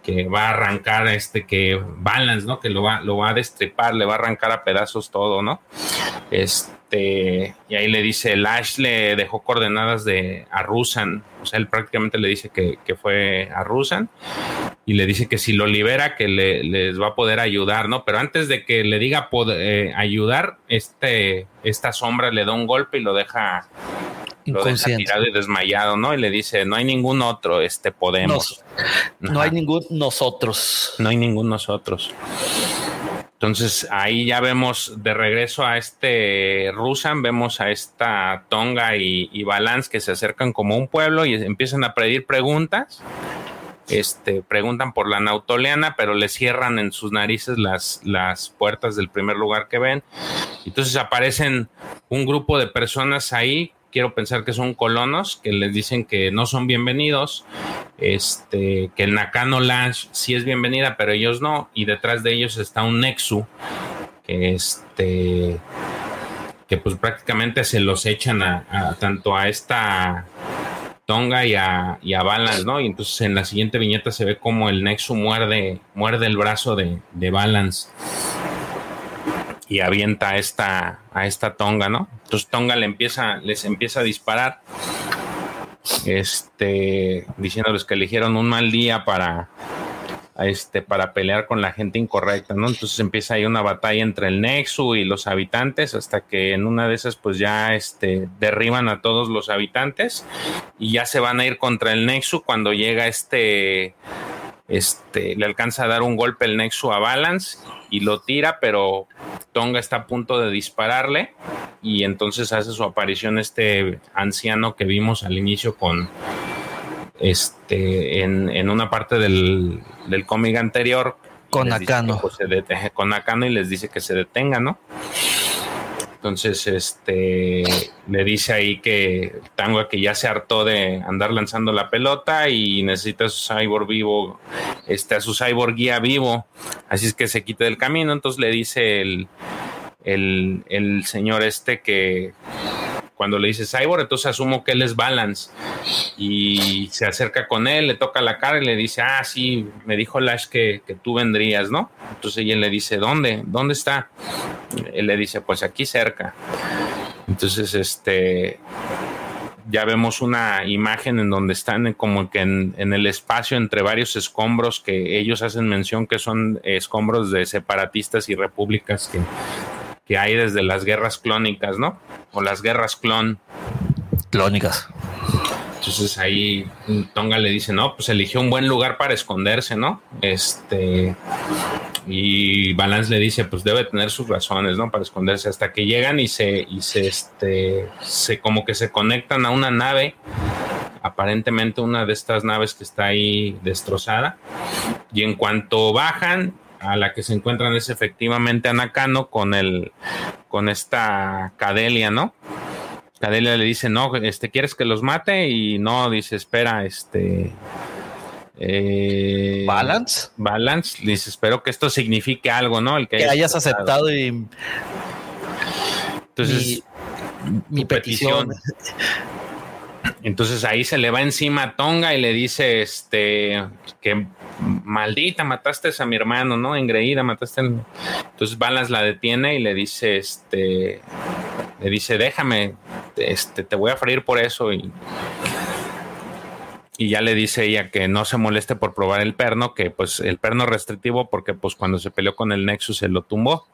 que va a arrancar este que balance, ¿no? Que lo va, lo va a destripar, le va a arrancar a pedazos todo, ¿no? Este, y ahí le dice, el Ash le dejó coordenadas de a o sea, él prácticamente le dice que, fue a Rusan y le dice que si lo libera, que le, les va a poder ayudar, ¿no? Pero antes de que le diga eh, ayudar, este, esta sombra le da un golpe y lo deja, lo deja tirado y desmayado, ¿no? Y le dice, no hay ningún otro, este podemos. no hay ningún nosotros. No hay ningún nosotros. Entonces ahí ya vemos de regreso a este Rusan, vemos a esta Tonga y, y Balance que se acercan como un pueblo y empiezan a pedir preguntas. Este, preguntan por la nautoleana, pero le cierran en sus narices las, las puertas del primer lugar que ven. Entonces aparecen un grupo de personas ahí quiero pensar que son colonos que les dicen que no son bienvenidos, este, que el Nakano Lash sí es bienvenida, pero ellos no, y detrás de ellos está un Nexu, que este, que pues prácticamente se los echan a, tanto a esta Tonga y a, y a Balance, ¿no? Y entonces en la siguiente viñeta se ve como el Nexu muerde, muerde el brazo de, de Balance y avienta a esta, a esta Tonga, ¿no? Entonces Tonga le empieza, les empieza a disparar, este, diciéndoles que eligieron un mal día para, este, para pelear con la gente incorrecta, ¿no? Entonces empieza ahí una batalla entre el Nexu y los habitantes, hasta que en una de esas, pues ya este, derriban a todos los habitantes y ya se van a ir contra el Nexu cuando llega este, este, le alcanza a dar un golpe el Nexu a Balance y lo tira, pero Tonga está a punto de dispararle y entonces hace su aparición este anciano que vimos al inicio con este en, una parte del, cómic anterior con Nakano. Pues, con y les dice que se detenga, ¿no? Entonces, este le dice ahí que Tango que ya se hartó de andar lanzando la pelota y necesita a su cyborg vivo, este, a su cyborg guía vivo, así es que se quite del camino. Entonces le dice el, el, el señor este que cuando le dice Cyborg, entonces asumo que él es Balance y se acerca con él, le toca la cara y le dice, ah, sí, me dijo Lash que, que tú vendrías, ¿no? Entonces ella le dice, ¿dónde? ¿Dónde está? Él le dice, pues aquí cerca. Entonces, este, ya vemos una imagen en donde están como que en, en, el espacio entre varios escombros que ellos hacen mención que son escombros de separatistas y repúblicas que que hay desde las guerras clónicas, ¿no? O las guerras clon. Clónicas. Entonces ahí Tonga le dice, no, pues eligió un buen lugar para esconderse, ¿no? Este, y Balance le dice, pues debe tener sus razones, ¿no? Para esconderse hasta que llegan y se, y se, este, se como que se conectan a una nave, aparentemente una de estas naves que está ahí destrozada. Y en cuanto bajan, a la que se encuentran es efectivamente Anacano con el con esta Cadelia, ¿no? Cadelia le dice, no, este, ¿quieres que los mate? Y no, dice, espera, este... Eh, balance. Balance, dice, espero que esto signifique algo, ¿no? El que, hayas, aceptado y... Entonces, mi, petición. Entonces ahí se le va encima a Tonga y le dice, este, que maldita, mataste a mi hermano, ¿no? Engreída, mataste. Entonces Balas la detiene y le dice, este, le dice, déjame, este, te voy a freír por eso y y ya le dice ella que no se moleste por probar el perno, que pues el perno restrictivo porque pues cuando se peleó con el Nexus se lo tumbó.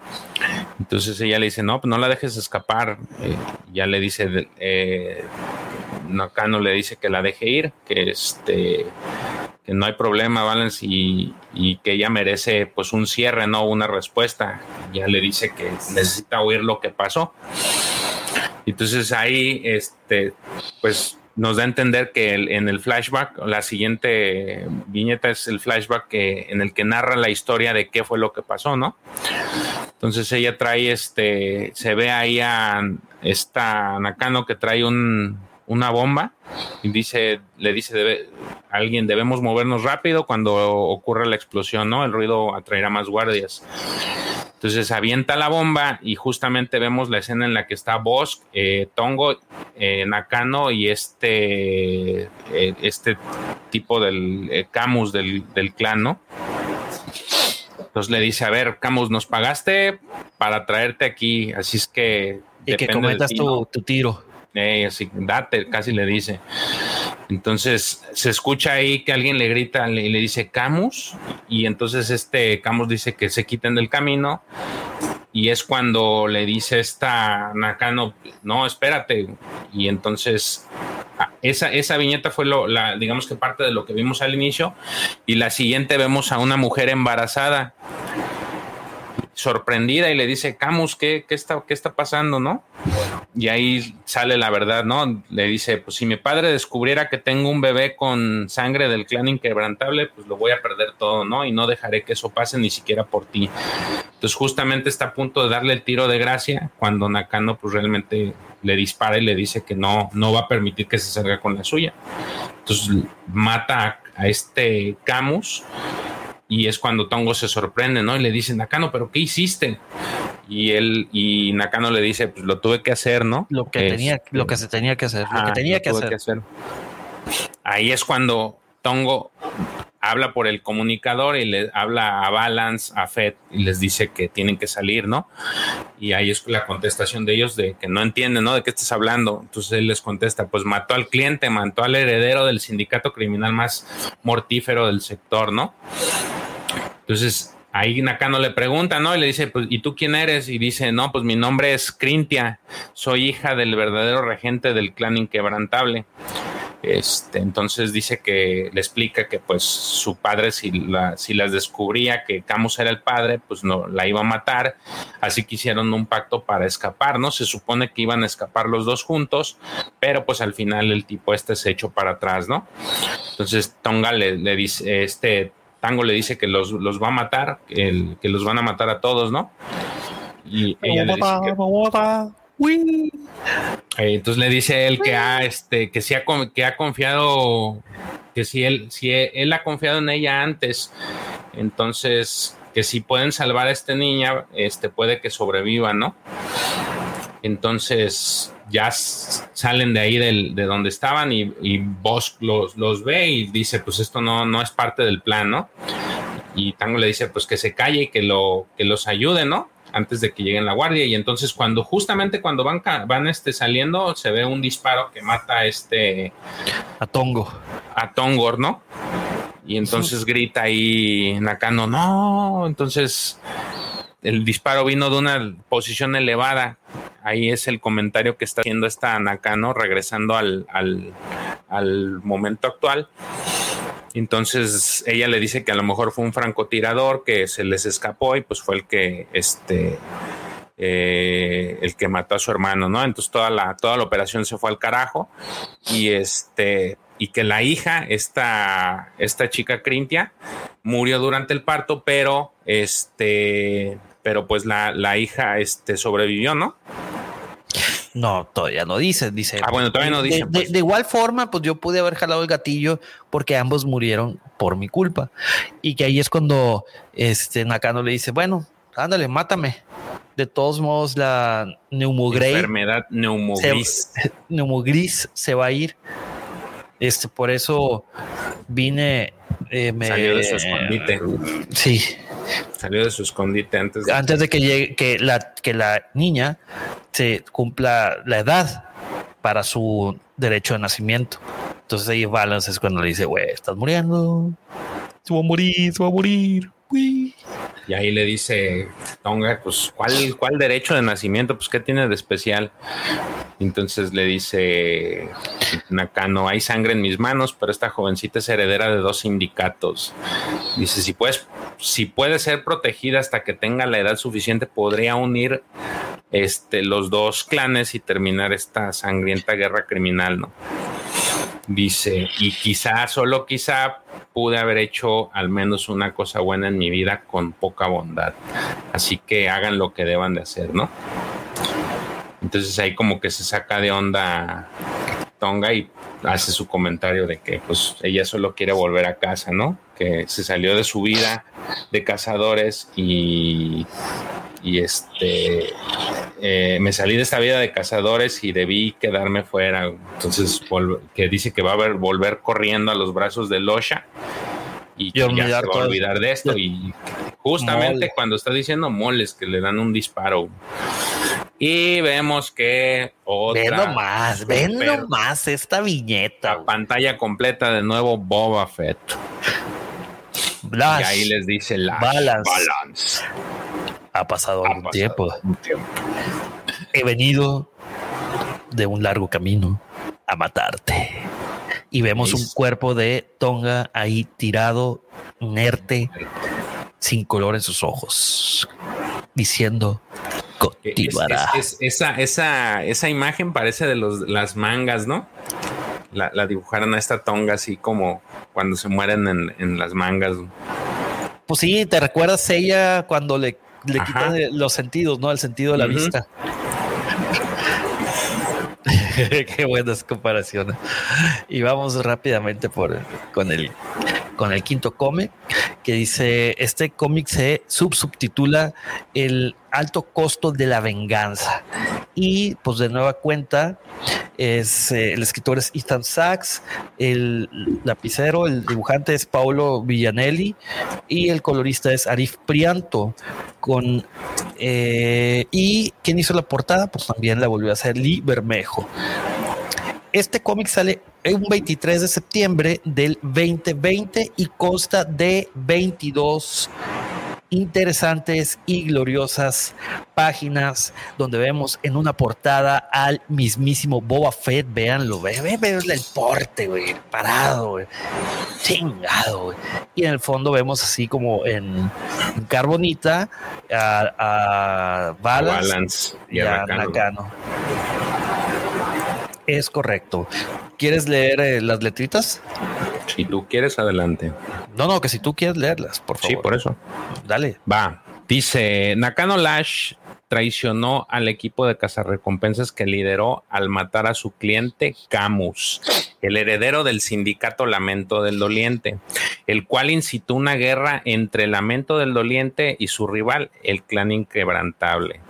Entonces ella le dice, no, pues no la dejes escapar. Eh, ya le dice, eh, Nakano le dice que la deje ir, que este que no hay problema, Valence, y, y, que ella merece pues un cierre, no una respuesta. Ya le dice que necesita oír lo que pasó. Entonces ahí, este, pues nos da a entender que en el flashback, la siguiente viñeta es el flashback que, en el que narra la historia de qué fue lo que pasó, ¿no? Entonces ella trae este, se ve ahí a esta Nakano que trae un, una bomba y dice, le dice, alguien debemos movernos rápido cuando ocurra la explosión, ¿no? El ruido atraerá más guardias. Entonces avienta la bomba y justamente vemos la escena en la que está Bosk, eh, Tongo, eh, Nakano y este, eh, este tipo del Camus del, clan, ¿no? Entonces le dice, a ver, Camus, nos pagaste para traerte aquí, así es que... Y que cometas tu, tu tiro. Así, date, casi le dice. Entonces se escucha ahí que alguien le grita y le, dice Camus y entonces este Camus dice que se quiten del camino y es cuando le dice esta Nakano, no, espérate. Y entonces esa, esa viñeta fue lo, la, digamos que parte de lo que vimos al inicio y la siguiente vemos a una mujer embarazada sorprendida y le dice, Camus, ¿qué, qué, está, ¿qué está pasando, no? Y ahí sale la verdad, ¿no? Le dice, pues si mi padre descubriera que tengo un bebé con sangre del clan inquebrantable, pues lo voy a perder todo, ¿no? Y no dejaré que eso pase ni siquiera por ti. Entonces justamente está a punto de darle el tiro de gracia cuando Nakano pues realmente le dispara y le dice que no, no va a permitir que se salga con la suya. Entonces mata a, a este Camus y es cuando Tongo se sorprende, ¿no? Y le dice, Nakano, ¿pero qué hiciste? Y él, y Nakano le dice, pues lo tuve que hacer, ¿no? Lo que tenía, lo que se tenía que hacer, lo que tenía que hacer. Ahí es cuando Tongo habla por el comunicador y le habla a Balance, a Fed y les dice que tienen que salir, ¿no? Y ahí es la contestación de ellos de que no entienden, ¿no? ¿De qué estás hablando? Entonces él les contesta, pues mató al cliente, mató al heredero del sindicato criminal más mortífero del sector, ¿no? Entonces ahí Nakano le pregunta, ¿no? Y le dice, pues, ¿y tú quién eres? Y dice, no, pues mi nombre es Crintia, soy hija del verdadero regente del clan inquebrantable. Este, entonces dice que le explica que pues su padre si, si las descubría que Camus era el padre, pues no la iba a matar, así que hicieron un pacto para escapar, ¿no? Se supone que iban a escapar los dos juntos, pero pues al final el tipo este se echó para atrás, ¿no? Entonces Tonga le, le dice, este Tango le dice que los, los va a matar, que, que los van a matar a todos, ¿no? Y ella le dice que, eh, entonces le dice él que ha, este, que, ha, que ha confiado, que si él, si él ha confiado en ella antes, entonces que si pueden salvar a esta niña, este, puede que sobreviva, ¿no? Entonces ya salen de ahí de donde estaban y, y los, los, ve y dice, pues esto no, no es parte del plan, ¿no? Y Tango le dice, pues que se calle y que, lo, que los ayude, ¿no? Antes de que lleguen la guardia. Y entonces cuando justamente cuando van van este saliendo se ve un disparo que mata a este a Tongo. a Tongor no y entonces grita ahí Nakano no entonces el disparo vino de una posición elevada. Ahí es el comentario que está haciendo esta Nakano regresando al, al, al momento actual entonces ella le dice que a lo mejor fue un francotirador que se les escapó y pues fue el que este eh, el que mató a su hermano, ¿no? Entonces toda la, toda la operación se fue al carajo y este y que la hija, esta, esta chica Crintia, murió durante el parto, pero este, pero pues la, la hija este, sobrevivió, ¿no? No, todavía no dice, dice. Ah, bueno, todavía no dice. Pues. De, igual forma, pues yo pude haber jalado el gatillo porque ambos murieron por mi culpa. Y que ahí es cuando este Nakano le dice, bueno, ándale, mátame. De todos modos, la neumogray. Enfermedad neumogris. Se, neumogris se va a ir. Este, por eso vine. Eh, me, Salió de su escondite. Sí. Salió de su escondite antes de, antes de que llegue, que la, que la niña se cumpla la edad para su derecho de nacimiento. Entonces ahí Balance es cuando le dice, güey, estás muriendo. Se va a morir, se va a morir. Y ahí le dice Tonga, pues, ¿cuál, ¿cuál derecho de nacimiento? Pues, ¿qué tiene de especial? Entonces le dice Nakano, hay sangre en mis manos, pero esta jovencita es heredera de dos sindicatos. Dice, si puedes, si puede ser protegida hasta que tenga la edad suficiente, podría unir este, los dos clanes y terminar esta sangrienta guerra criminal, ¿no? Dice, y quizá, solo quizá, pude haber hecho al menos una cosa buena en mi vida con poca bondad. Así que hagan lo que deban de hacer, ¿no? Entonces ahí como que se saca de onda Tonga y hace su comentario de que pues ella solo quiere volver a casa, ¿no? Que se salió de su vida de cazadores y y este eh, me salí de esta vida de cazadores y debí quedarme fuera. Entonces, que dice que va a volver corriendo a los brazos de Losha y ya se va a olvidar de esto. Y justamente cuando está diciendo moles que le dan un disparo. Y vemos que otra. Ven nomás, ven nomás esta viñeta. La pantalla completa de nuevo Boba Fett. y ahí les dice la balance. Ha pasado, algún, tiempo. He venido de un largo camino a matarte. Y vemos un cuerpo de Tonga ahí tirado, inerte, sin color en sus ojos, diciendo continuará. esa, esa, esa imagen parece de los, las mangas, ¿no? La, dibujaron a esta Tonga así como cuando se mueren en, en las mangas. Pues sí, ¿te recuerdas ella cuando le le quitan los sentidos, ¿no? El sentido de la vista. Qué buenas comparaciones. Y vamos rápidamente por con el con el quinto come, que dice, este cómic se subtitula El alto costo de la venganza. Y pues de nueva cuenta, es eh, el escritor es Ethan Sachs, el lapicero, el dibujante es Paulo Villanelli y el colorista es Arif Prianto. Con, eh, y quien hizo la portada, pues también la volvió a hacer Lee Bermejo. Este cómic sale un 23 de septiembre del 2020 y consta de 22 interesantes y gloriosas páginas donde vemos en una portada al mismísimo Boba Fett. Véanlo, ve, ve, ve el porte, güey, parado, güey, chingado. Y en el fondo vemos así como en, carbonita a, a Balance, y a, Nakano. Es correcto. ¿Quieres leer eh, las letritas? Si tú quieres, adelante. No, no, que si tú quieres leerlas, por favor. Sí, por eso. Dale. Va. Dice, Nakano Lash traicionó al equipo de cazarrecompensas que lideró al matar a su cliente Camus, el heredero del sindicato Lamento del Doliente, el cual incitó una guerra entre Lamento del Doliente y su rival, el clan inquebrantable.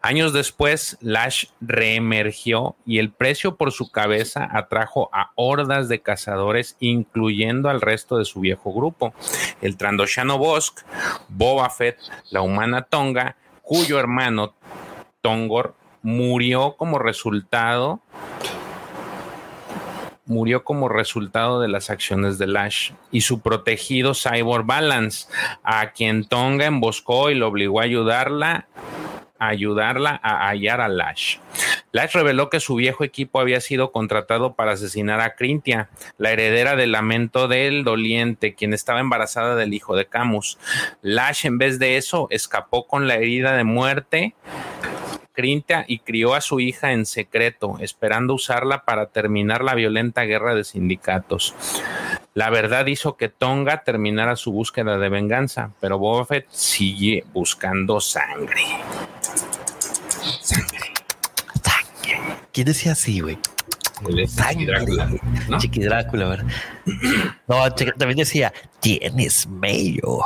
Años después, Lash reemergió y el precio por su cabeza atrajo a hordas de cazadores, incluyendo al resto de su viejo grupo, el Trandoshano Bosk, Boba Fett, la humana Tonga, cuyo hermano Tongor murió como resultado murió como resultado de las acciones de Lash y su protegido Cyborg Balance, a quien Tonga emboscó y lo obligó a ayudarla ayudarla a hallar a Lash. Lash reveló que su viejo equipo había sido contratado para asesinar a Crintia, la heredera del lamento del doliente, quien estaba embarazada del hijo de Camus. Lash, en vez de eso, escapó con la herida de muerte Crintia y crió a su hija en secreto, esperando usarla para terminar la violenta guerra de sindicatos. La verdad hizo que Tonga terminara su búsqueda de venganza, pero Boba Fett sigue buscando sangre. Sangre. Sangre. ¿Quién decía así, güey? Chiqui Drácula, ¿no? Chiqui Drácula, ¿verdad? No, también decía, tienes medio.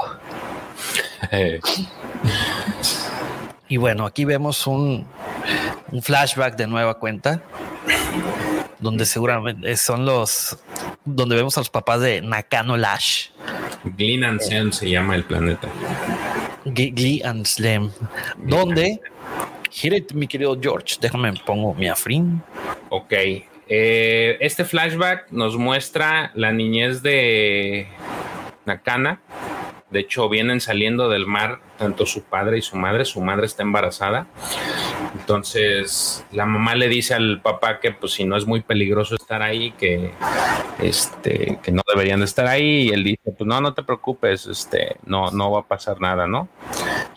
Y bueno, aquí vemos un, un flashback de nueva cuenta, donde seguramente son los, donde vemos a los papás de Nakano Lash. Glyn and Slem se llama el planeta. Glee and Slem, donde Gire, mi querido George, déjame pongo mi afrin. Ok. Eh, este flashback nos muestra la niñez de Nakana. De hecho, vienen saliendo del mar tanto su padre y su madre. Su madre está embarazada. Entonces, la mamá le dice al papá que pues si no es muy peligroso estar ahí, que este que no deberían de estar ahí y él dice, pues no, no te preocupes, este no no va a pasar nada, ¿no?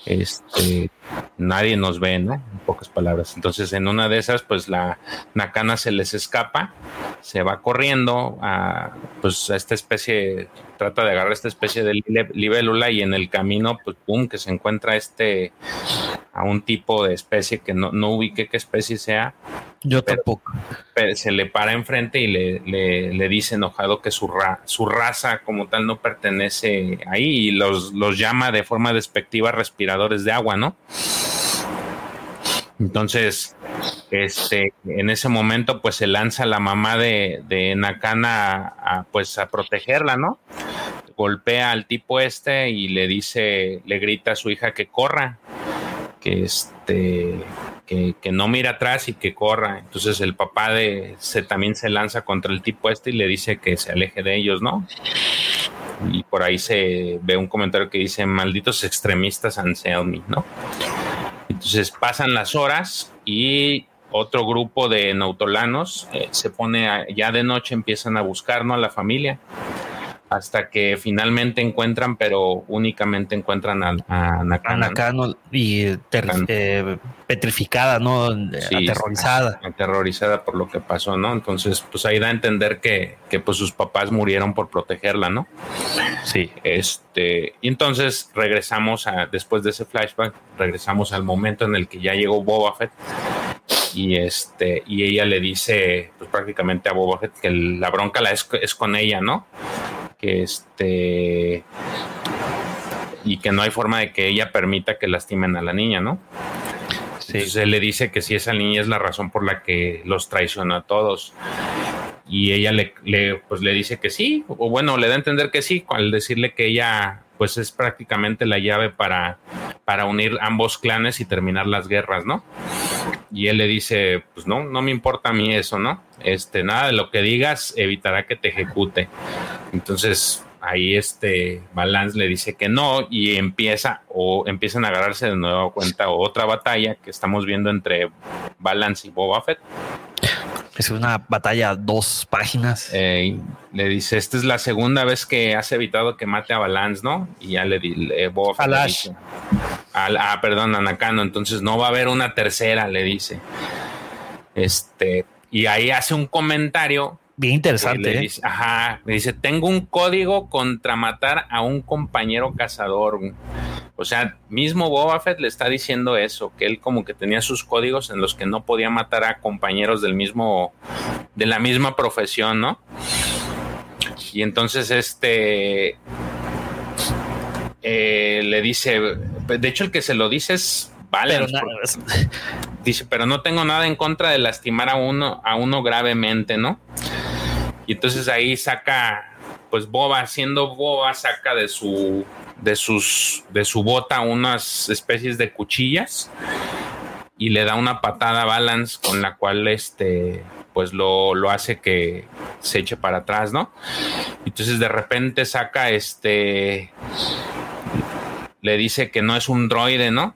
Este nadie nos ve, ¿no? En pocas palabras. Entonces, en una de esas, pues la Nakana se les escapa, se va corriendo a, pues, a esta especie, trata de agarrar esta especie de libélula y en el camino, pues, pum, que se encuentra este, a un tipo de especie que no, no ubique qué especie sea. Yo tampoco. se le para enfrente y le, le, dice enojado que su, su raza como tal no pertenece ahí y los, los llama de forma despectiva respiradores de agua, ¿no? Entonces, este, en ese momento, pues se lanza la mamá de, de Nakana a, pues a protegerla, ¿no? Golpea al tipo este y le dice, le grita a su hija que corra, que este, que, no mira atrás y que corra. Entonces el papá de se también se lanza contra el tipo este y le dice que se aleje de ellos, ¿no? Y por ahí se ve un comentario que dice malditos extremistas Anselmi, ¿no? Entonces pasan las horas y otro grupo de nautolanos eh, se pone ya de noche, empiezan a buscar ¿no? a la familia hasta que finalmente encuentran, pero únicamente encuentran a, a Nakano. y eh, petrificada, ¿no? aterrorizada. Aterrorizada por lo que pasó, ¿no? Entonces, pues ahí da a entender que, que, pues sus papás murieron por protegerla, ¿no? Sí. Este, y entonces regresamos a, después de ese flashback, regresamos al momento en el que ya llegó Boba Fett y este y ella le dice pues prácticamente a Boba Fett que la bronca la es, es con ella, ¿no? Que este y que no hay forma de que ella permita que lastimen a la niña, ¿no? Entonces él le dice que si esa niña es la razón por la que los traicionó a todos. Y ella le, pues le dice que sí, o bueno, le da a entender que sí, al decirle que ella pues es prácticamente la llave para, para unir ambos clanes y terminar las guerras, ¿no? Y él le dice, pues no, no me importa a mí eso, ¿no? Este, nada de lo que digas evitará que te ejecute. Entonces, ahí este Balance le dice que no y empieza o empiezan a agarrarse de nuevo cuenta otra batalla que estamos viendo entre Balance y Boba Fett. Es una batalla dos páginas. le dice, esta es la segunda vez que has evitado que mate a Balance, ¿no? Y ya le, dice Boba Fett le dice, ah, perdón, a Nakano, entonces no va a haber una tercera, le dice. Este, y ahí hace un comentario Bien interesante. ¿eh? dice, ajá, me dice, tengo un código contra matar a un compañero cazador. O sea, mismo Boba Fett le está diciendo eso, que él como que tenía sus códigos en los que no podía matar a compañeros del mismo, de la misma profesión, ¿no? Y entonces este eh, le dice, de hecho el que se lo dice es Vale, dice, pero no tengo nada en contra de lastimar a uno, a uno gravemente, ¿no? Y entonces ahí saca, pues Boba, siendo Boba, saca de su, de sus, de su bota unas especies de cuchillas y le da una patada a Balance con la cual este, pues lo, lo hace que se eche para atrás, ¿no? Entonces de repente saca este, le dice que no es un droide, ¿no?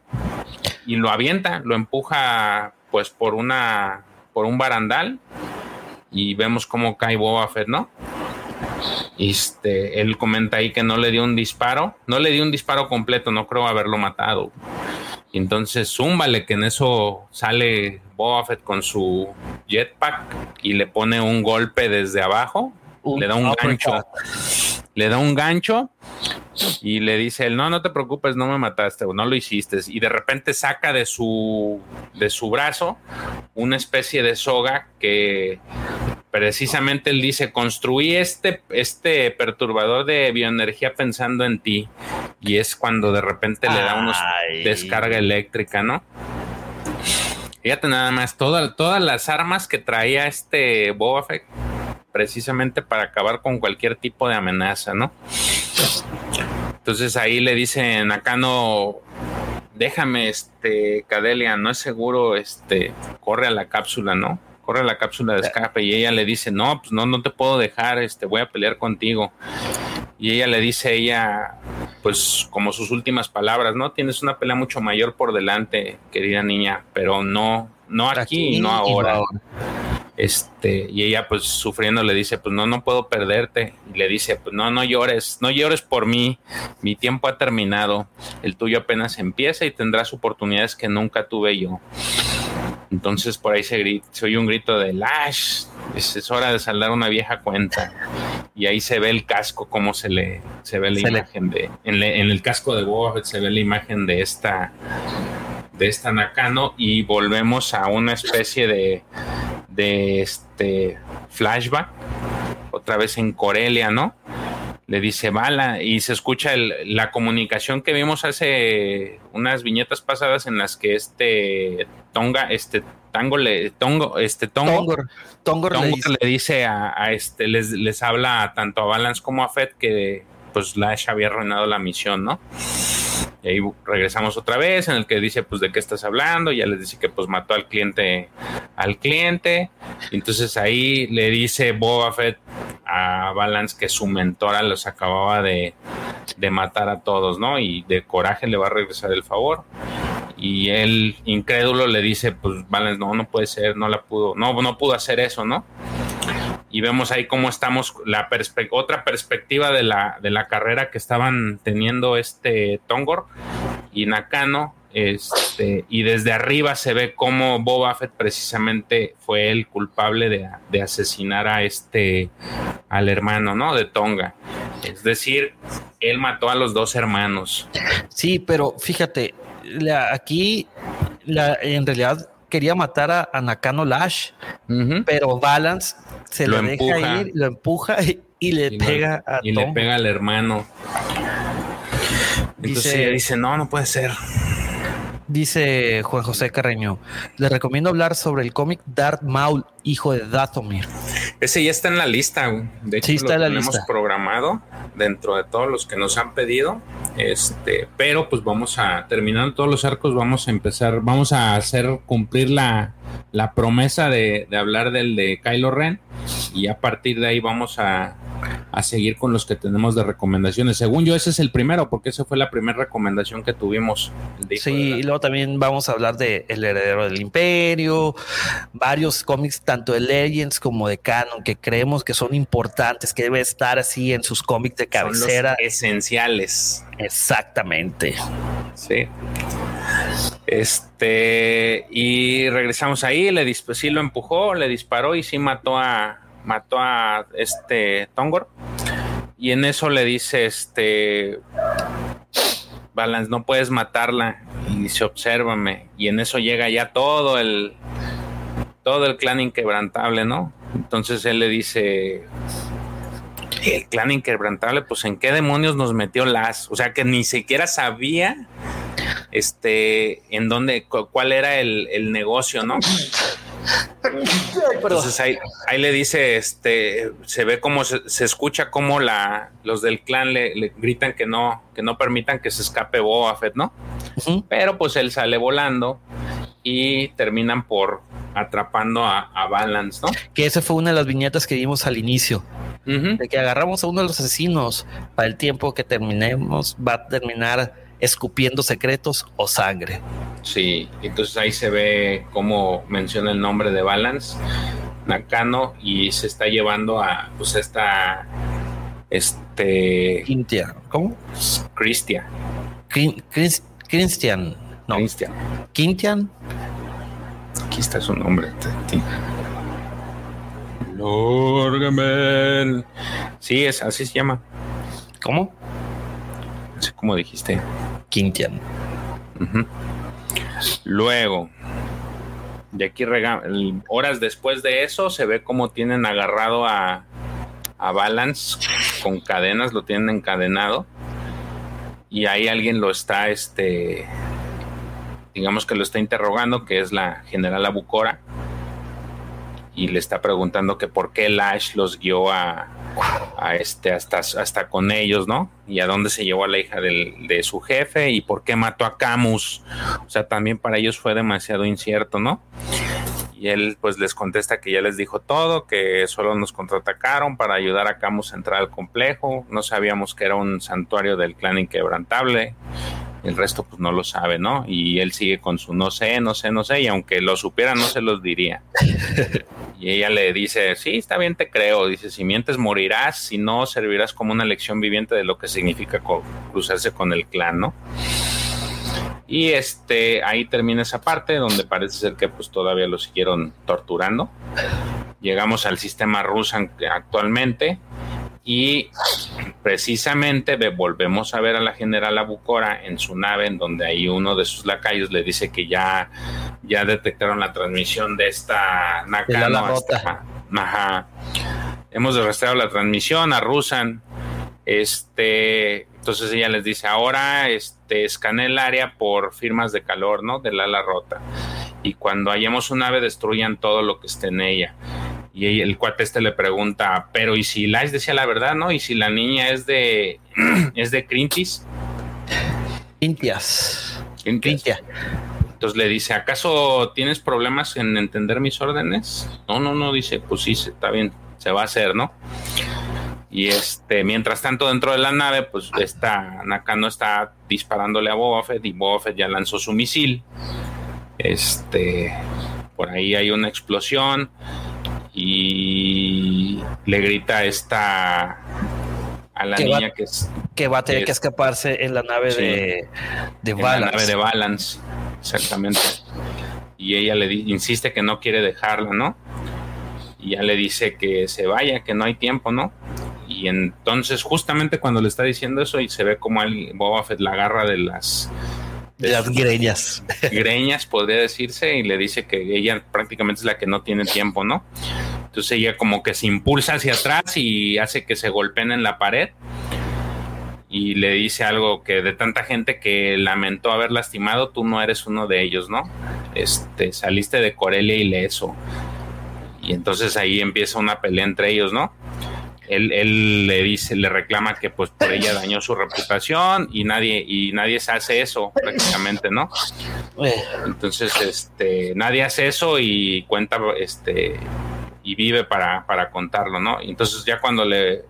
Y lo avienta, lo empuja pues por una, por un barandal y vemos cómo cae Boba Fett, ¿no? Este, él comenta ahí que no le dio un disparo, no le dio un disparo completo, no creo haberlo matado. Y entonces, zúmbale que en eso sale Boba Fett con su jetpack y le pone un golpe desde abajo, le da un gancho, le da un gancho y le dice él, no, no te preocupes, no me mataste o no lo hiciste. Y de repente saca de su, de su brazo una especie de soga que precisamente él dice, construí este, este perturbador de bioenergía pensando en ti. Y es cuando de repente le da una descarga eléctrica, ¿no? Fíjate nada más, todas las armas que traía este Boba Fett precisamente para acabar con cualquier tipo de amenaza, ¿no? Entonces ahí le dicen acá no, déjame, este, Cadelia, no es seguro, este, corre a la cápsula, ¿no? Corre la cápsula de escape y ella le dice, no, pues no, no te puedo dejar, este, voy a pelear contigo. Y ella le dice ella, pues como sus últimas palabras, ¿no? Tienes una pelea mucho mayor por delante, querida niña, pero no, no aquí, y no ahora. Este, y ella pues sufriendo le dice, pues no, no puedo perderte. Y le dice, pues no, no llores, no llores por mí, mi tiempo ha terminado, el tuyo apenas empieza y tendrás oportunidades que nunca tuve yo. Entonces por ahí se, se oye un grito de Lash, es, hora de saldar una vieja cuenta. Y ahí se ve el casco, como se le se ve la imagen de, en, el casco de Boba se ve la imagen de esta de esta Nakano y volvemos a una especie de de este flashback, otra vez en Corelia, ¿no? Le dice bala y se escucha la comunicación que vimos hace unas viñetas pasadas en las que este Tonga, este Tango le, Tongo, este Tongo, Tongor, le, dice, a, este, les, les habla tanto a Balance como a Fed que pues Lash había arruinado la misión, ¿no? Y ahí regresamos otra vez en el que dice, pues, ¿de qué estás hablando? Ya les dice que, pues, mató al cliente, al cliente. entonces ahí le dice Boba Fett a Balance que su mentora los acababa de, de matar a todos, ¿no? Y de coraje le va a regresar el favor. Y él, incrédulo, le dice, pues, Balance, no, no puede ser, no la pudo, no, no pudo hacer eso, ¿no? Y vemos ahí cómo estamos, la otra perspectiva de la, de la carrera que estaban teniendo este Tongor y Nakano. Este, y desde arriba se ve cómo Boba Fett precisamente fue el culpable de, de asesinar a este al hermano, ¿no? De Tonga. Es decir, él mató a los dos hermanos. Sí, pero fíjate, aquí la, en realidad quería matar a, Nakano Lash, pero Balance se lo deja ir, lo empuja y, le pega a Y le pega al hermano. Entonces Dice- ella dice, no, no puede ser. Dice Juan José Carreño, le recomiendo hablar sobre el cómic Darth Maul, hijo de Dathomir. Ese ya está en la lista. De hecho, Sí, está lo en la tenemos programado dentro de todos los que nos han pedido. Este, pero pues vamos a, terminando todos los arcos, vamos a empezar, vamos a hacer cumplir la, la promesa de, de hablar del de Kylo Ren. Y a partir de ahí vamos a, a seguir con los que tenemos de recomendaciones. Según yo, ese es el primero, porque esa fue la primera recomendación que tuvimos. Sí, y luego también vamos a hablar de El heredero del imperio, varios cómics, tanto de Legends como de Canon, que creemos que son importantes, que debe estar así en sus cómics de son los cabecera. esenciales. Exactamente. Sí. Este, y regresamos ahí, le sí lo empujó, le disparó y sí mató a mató a este Tongor. Y en eso le dice este Balance, no puedes matarla. Y dice, obsérvame. Y en eso llega ya todo el todo el clan inquebrantable, ¿no? Entonces él le dice, el clan inquebrantable, pues en qué demonios nos metió las, o sea que ni siquiera sabía este en dónde cu- cuál era el, el negocio, ¿no? Entonces ahí, ahí le dice, este, se ve como se, se escucha como la, los del clan le, le gritan que no, que no permitan que se escape Boba Fett, ¿no? Pero pues él sale volando y terminan por atrapando a, a Balance, ¿no? Que esa fue una de las viñetas que vimos al inicio, de que agarramos a uno de los asesinos para el tiempo que terminemos, va a terminar escupiendo secretos o sangre. Sí, entonces ahí se ve cómo menciona el nombre de Balance, Nakano, y se está llevando a pues esta este Quintia, ¿cómo? Cristia, Crin- Cris- Christian, no, Cristian, Quintian, aquí está su nombre. Lorgamel. Sí, es así se llama, ¿cómo? así como dijiste. Quintian. Luego, de aquí horas después de eso, se ve cómo tienen agarrado a, a Balance con cadenas, lo tienen encadenado. Y ahí alguien lo está, este, digamos que lo está interrogando, que es la general Abucora. Y le está preguntando que por qué Lash los guió a, este hasta, hasta con ellos, ¿no? Y a dónde se llevó a la hija del- de su jefe y por qué mató a Camus. O sea, también para ellos fue demasiado incierto, ¿no? Y él pues les contesta que ya les dijo todo, que solo nos contraatacaron para ayudar a Camus a entrar al complejo. No sabíamos que era un santuario del clan inquebrantable. El resto pues no lo sabe, ¿no? Y él sigue con su no sé, no sé, no sé, y aunque lo supiera no se los diría. Y ella le dice, sí, está bien, te creo. Dice, si mientes morirás, si no servirás como una lección viviente de lo que significa co- cruzarse con el clan, ¿no? Y este, ahí termina esa parte donde parece ser que pues todavía lo siguieron torturando. Llegamos al sistema Rusan actualmente y precisamente ve- volvemos a ver a la general Abucora en su nave en donde ahí uno de sus lacayos le dice que ya, ya detectaron la transmisión de esta Nakano hasta- Ajá. Hemos rastreado la transmisión a Rusan. Este, entonces ella les dice, ahora este escanea el área por firmas de calor, ¿no? Del ala rota. Y cuando hallemos un nave, destruyan todo lo que esté en ella. Y el cuate este le pregunta, pero ¿y si Lash decía la verdad, no? ¿Y si la niña es de es de Crintis? Quintias. Crintis. Quintia. Entonces le dice, ¿acaso tienes problemas en entender mis órdenes? No, no, no, dice, pues sí, está bien, se va a hacer, ¿no? Y este, mientras tanto, dentro de la nave, pues esta Nakano está disparándole a Boba Fett y Boba Fett ya lanzó su misil. Este, por ahí hay una explosión y le grita a esta a la Que va- niña que es Que va a tener Es- que escaparse en la nave Sí. de, de en la Balance. nave de Balance, exactamente. Y ella le di- insiste que no quiere dejarla, ¿no? Y ya le dice que se vaya, que no hay tiempo, ¿no? Y entonces, justamente cuando le está diciendo eso, y se ve como alguien- Boba Fett la agarra de las de las greñas. greñas, podría decirse, y le dice que ella prácticamente es la que no tiene tiempo, ¿no? Entonces ella como que se impulsa hacia atrás y hace que se golpeen en la pared. y le dice algo que de tanta gente que lamentó haber lastimado, tú no eres uno de ellos, ¿no? Este, saliste de Corelia ileso. Y entonces ahí empieza una pelea entre ellos, ¿no? Él, le dice, le reclama que pues por ella dañó su reputación y nadie, y nadie se hace eso prácticamente, ¿no? Entonces, este, nadie hace eso y cuenta, este, y vive para, para contarlo, ¿no? Entonces ya cuando le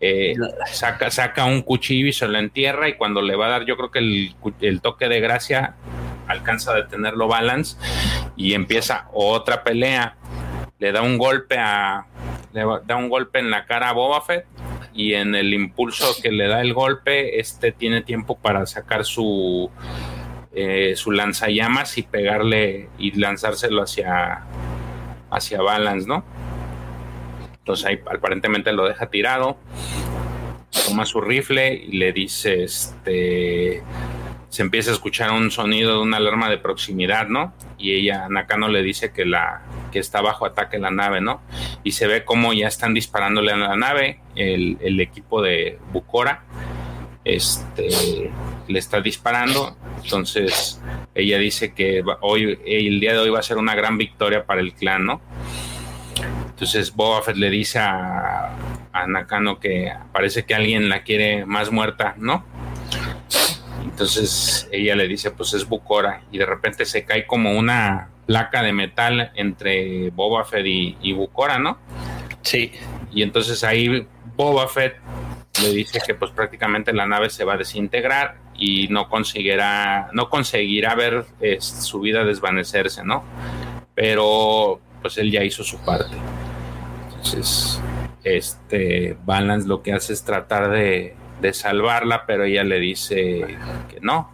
eh, saca, saca un cuchillo y se lo entierra y cuando le va a dar, yo creo que el, el toque de gracia alcanza a detenerlo Balance y empieza otra pelea. Le da un golpe a, le da un golpe en la cara a Boba Fett y en el impulso que le da el golpe, este tiene tiempo para sacar su eh, su lanzallamas y pegarle y lanzárselo hacia hacia Balance, ¿no? Entonces ahí aparentemente lo deja tirado, toma su rifle y le dice, este, se empieza a escuchar un sonido de una alarma de proximidad, ¿no? Y ella, Nakano le dice que la que está bajo ataque la nave, ¿no? Y se ve como ya están disparándole a la nave, el, el equipo de Bukora, este, le está disparando, entonces ella dice que hoy, el día de hoy va a ser una gran victoria para el clan, ¿no? Entonces Boba Fett le dice a, Nakano que parece que alguien la quiere más muerta, ¿no? Entonces ella le dice, pues es Bukora, y de repente se cae como una placa de metal entre Boba Fett y, y Bukora, ¿no? Sí. Y entonces ahí Boba Fett le dice que pues prácticamente la nave se va a desintegrar y no conseguirá, no conseguirá ver su vida desvanecerse, ¿no? Pero pues él ya hizo su parte. Entonces, este Balance lo que hace es tratar de, salvarla, pero ella le dice que no,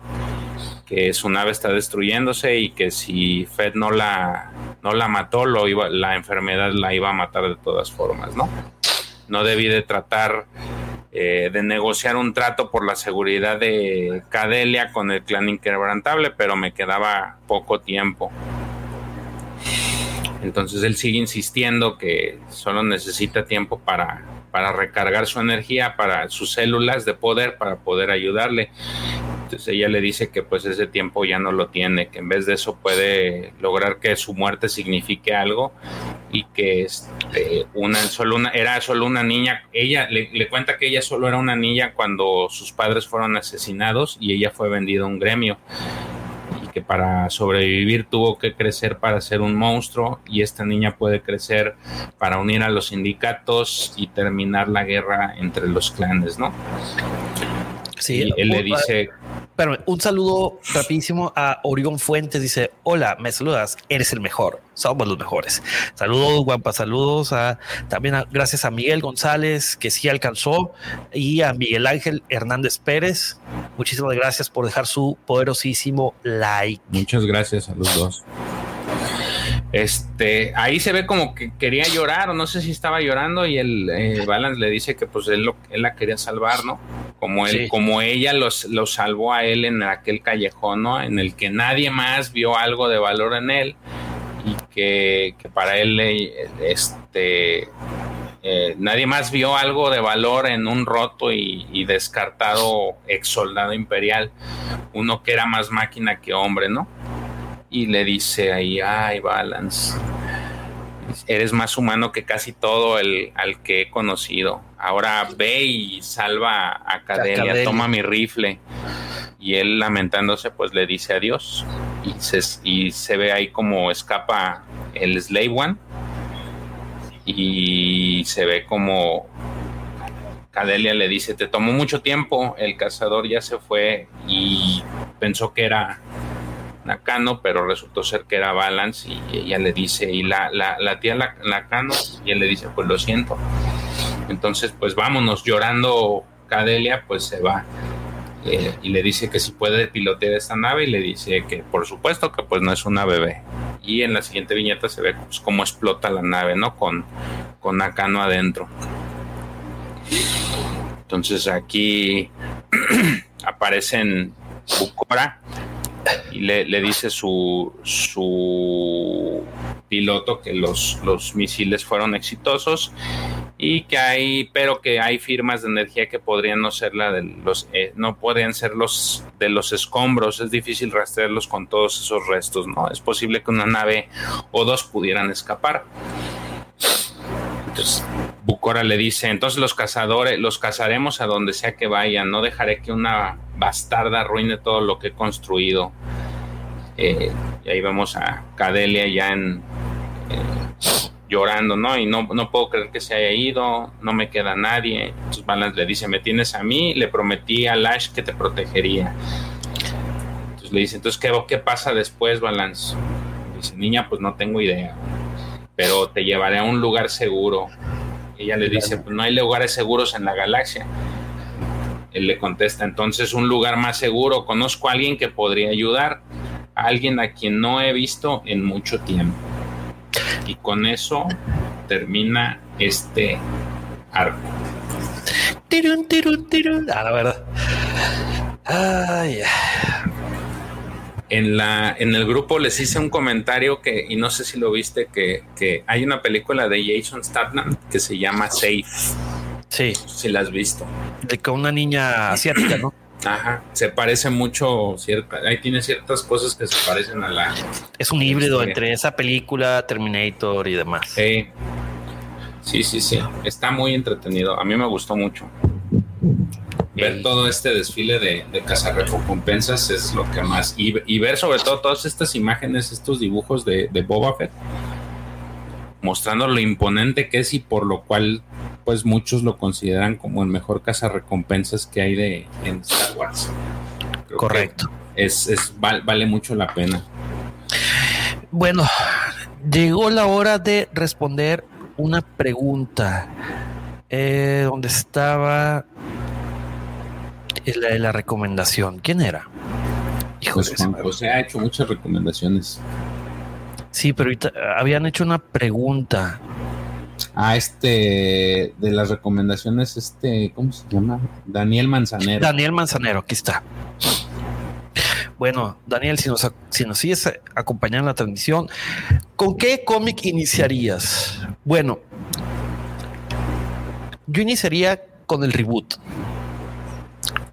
que su nave está destruyéndose y que si Fed no la, no la mató, lo iba, la enfermedad la iba a matar de todas formas, ¿no? No debí de tratar eh, de negociar un trato por la seguridad de Cadelia con el clan inquebrantable, pero me quedaba poco tiempo. Entonces él sigue insistiendo que solo necesita tiempo para, para recargar su energía, para sus células de poder, para poder ayudarle. Entonces ella le dice que pues ese tiempo ya no lo tiene, que en vez de eso puede lograr que su muerte signifique algo y que este, una, solo una, era solo una niña. Ella le, le, cuenta que ella solo era una niña cuando sus padres fueron asesinados y ella fue vendida a un gremio que para sobrevivir tuvo que crecer para ser un monstruo y esta niña puede crecer para unir a los sindicatos y terminar la guerra entre los clanes, ¿no? Sí, él le dice. Pero un saludo rapidísimo a Orión Fuentes. Dice: Hola, me saludas. Eres el mejor. Somos los mejores. Saludos, guampa. Saludos a también gracias a Miguel González, que sí alcanzó, y a Miguel Ángel Hernández Pérez. Muchísimas gracias por dejar su poderosísimo like. Muchas gracias a los dos. Este, ahí se ve como que quería llorar, o no sé si estaba llorando, y el eh, Balance le dice que pues él, lo, él la quería salvar, ¿no? Como él, como ella los, lo salvó a él en aquel callejón, ¿no? En el que nadie más vio algo de valor en él, y que, para él, este, eh, nadie más vio algo de valor en un roto y, y descartado ex soldado imperial, uno que era más máquina que hombre, ¿no? Y le dice ahí, ay, Balance, eres más humano que casi todo el al que he conocido. Ahora ve y salva a Cadelia, toma mi rifle. Y él lamentándose, pues le dice adiós. Y se, y se ve ahí como escapa el Slave One. Y se ve como Cadelia le dice, te tomó mucho tiempo, el cazador ya se fue y pensó que era Nakano, pero resultó ser que era Balance y ella le dice, y la, la, la tía Nakano, y él le dice, pues lo siento. Entonces, pues vámonos, llorando Cadelia, pues se va. Eh, y le dice que si puede pilotear esta nave y le dice que por supuesto que pues no es una bebé. Y en la siguiente viñeta se ve pues, cómo explota la nave, ¿no? Con, con Nakano adentro. Entonces aquí aparecen Bukora y le, dice su, su piloto que los, los misiles fueron exitosos y que hay, pero que hay firmas de energía que podrían no ser la de los, eh, no ser los de los escombros, es difícil rastrearlos con todos esos restos, ¿no? Es posible que una nave o dos pudieran escapar. Entonces, Bucora le dice, entonces los cazadores, los cazaremos a donde sea que vayan, no dejaré que una bastarda arruine todo lo que he construido. Eh, y ahí vemos a Cadelia ya en... Eh, llorando, ¿no? Y no, no puedo creer que se haya ido, no me queda nadie. Entonces Balance le dice, me tienes a mí, le prometí a Lash que te protegería. Entonces le dice, entonces, ¿qué, qué pasa después, Balance? Dice, niña, pues no tengo idea, pero te llevaré a un lugar seguro. Ella le dice, pues no hay lugares seguros en la galaxia. Él le contesta, entonces un lugar más seguro, conozco a alguien que podría ayudar, a alguien a quien no he visto en mucho tiempo. Y con eso termina este arco. Tirun, tirun, tirun. Ah, la verdad. Ay, en la en el grupo les hice un comentario que y no sé si lo viste que, que hay una película de Jason Statham que se llama Safe. Sí. Si la has visto. De que una niña asiática, ¿no? Ajá, se parece mucho, cierta, ahí tiene ciertas cosas que se parecen a la... Es un híbrido entre esa película, Terminator y demás. Sí, sí, sí, sí. Está muy entretenido. A mí me gustó mucho. Ver todo este desfile de, de cazarrecompensas es lo que más... Y, ver sobre todo todas estas imágenes, estos dibujos de, de Boba Fett, mostrando lo imponente que es y por lo cual pues muchos lo consideran como el mejor cazarrecompensas que hay de en Star Wars. Correcto. Es, es vale mucho la pena. Bueno, llegó la hora de responder una pregunta. Eh, ¿Dónde estaba la de la recomendación? ¿Quién era? Hijo pues Juan José ha hecho muchas recomendaciones. Sí, pero ahorita habían hecho una pregunta. Ah, este, de las recomendaciones, este, ¿cómo se llama? Daniel Manzanero. Daniel Manzanero, aquí está. Bueno, Daniel, si nos, si nos sigues acompañando en la transmisión, ¿con qué cómic iniciarías? Bueno, yo iniciaría con el reboot,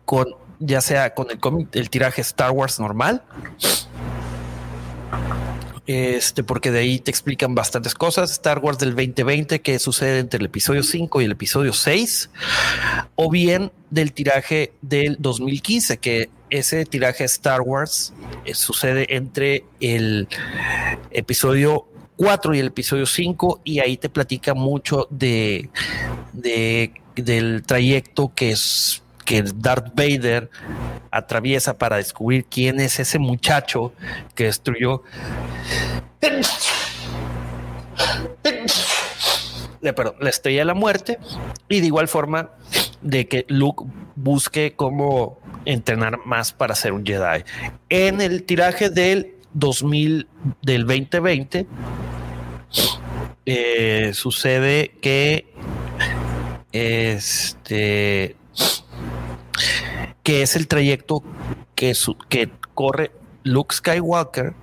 con ya sea con el cómic, el tiraje Star Wars normal, este, porque de ahí te explican bastantes cosas. Star Wars del 2020, que sucede entre el episodio 5 y el episodio 6, o bien del tiraje del 2015, que ese tiraje Star Wars eh, sucede entre el episodio 4 y el episodio 5, y ahí te platica mucho de, de del trayecto que es que Darth Vader atraviesa para descubrir quién es ese muchacho que destruyó. Le, perdón, la estrella de la muerte y de igual forma de que Luke busque cómo entrenar más para ser un Jedi. En el tiraje del 2000 del 2020 eh, sucede que este que es el trayecto que, que corre Luke Skywalker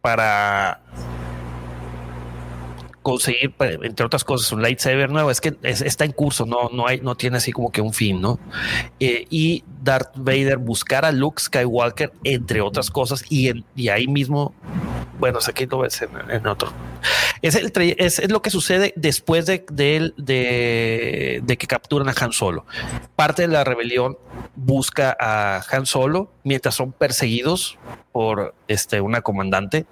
para conseguir, entre otras cosas, un lightsaber nuevo. Es que está en curso, no, no, hay, no tiene así como que un fin, ¿no? Eh, y Darth Vader buscar a Luke Skywalker, entre otras cosas, y, y ahí mismo, bueno, aquí lo ves en, otro. Es, lo que sucede después de, que capturan a Han Solo. Parte de la rebelión busca a Han Solo mientras son perseguidos por este, una comandante,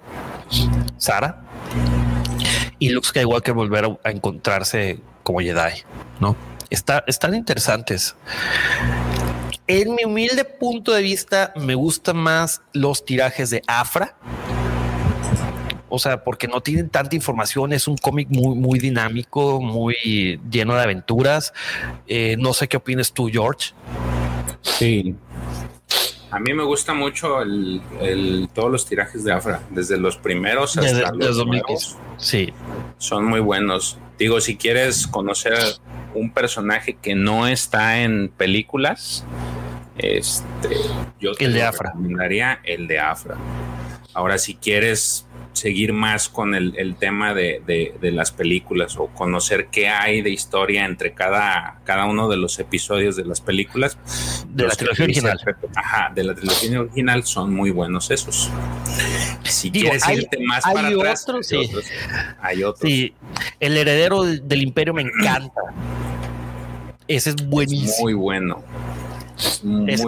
Sara y Luke Skywalker volver a, encontrarse como Jedi, ¿no? Está, están interesantes. En mi humilde punto de vista, me gustan más los tirajes de Afra. O sea, porque no tienen tanta información, es un cómic muy, muy dinámico, muy lleno de aventuras. Eh, no sé qué opinas tú, George. Sí, a mí me gusta mucho el, todos los tirajes de Afra, desde los primeros hasta los nuevos. Sí. Son muy buenos. Digo, si quieres conocer un personaje que no está en películas, este, yo te el de Afra. recomendaría el de Afra. Ahora, si quieres seguir más con el, tema de, las películas o conocer qué hay de historia entre cada, cada uno de los episodios de las películas. De la trilogía original. Ajá, de la trilogía original son muy buenos esos. Si quieres irte más para atrás, hay, otros, hay otros. Sí, el heredero del imperio me encanta. Ese es buenísimo. muy bueno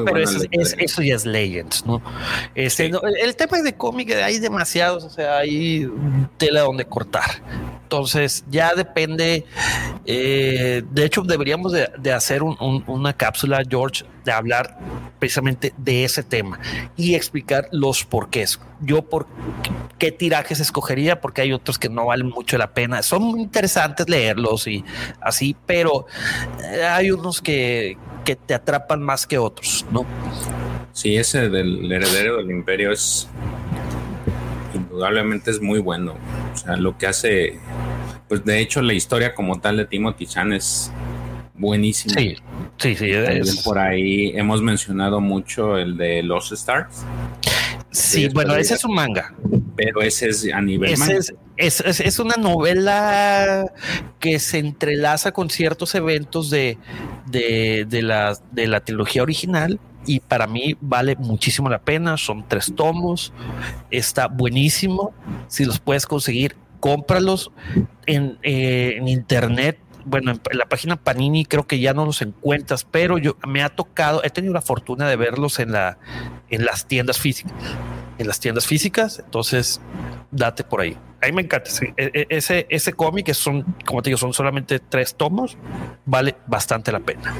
pero eso ya es Legends, ¿no? Este, el, tema de cómic hay demasiados, o sea, hay tela donde cortar. Entonces ya depende. Eh, de hecho, deberíamos de, hacer una cápsula, George, de hablar precisamente de ese tema y explicar los porqués. Yo por qué tirajes escogería, porque hay otros que no valen mucho la pena. Son muy interesantes leerlos y así, pero eh, hay unos que, que te atrapan más que otros, ¿no? Sí, ese del heredero del imperio es indudablemente es muy bueno. O sea, lo que hace, pues de hecho la historia como tal de Timothy Chan es buenísima. Sí, sí, sí. Por ahí hemos mencionado mucho el de Los Stars. Sí, bueno, ese es un manga. Pero ese es a nivel Es, es, una novela que se entrelaza con ciertos eventos de, de, de, la, de la trilogía original y para mí vale muchísimo la pena. Son tres tomos, está buenísimo. Si los puedes conseguir, cómpralos en, eh, en internet bueno, en la página Panini creo que ya no los encuentras, pero yo me ha tocado, he tenido la fortuna de verlos en la en las tiendas físicas, en las tiendas físicas, entonces date por ahí. A mí me encanta e, e, ese ese cómic son, como te digo, son solamente tres tomos, vale bastante la pena.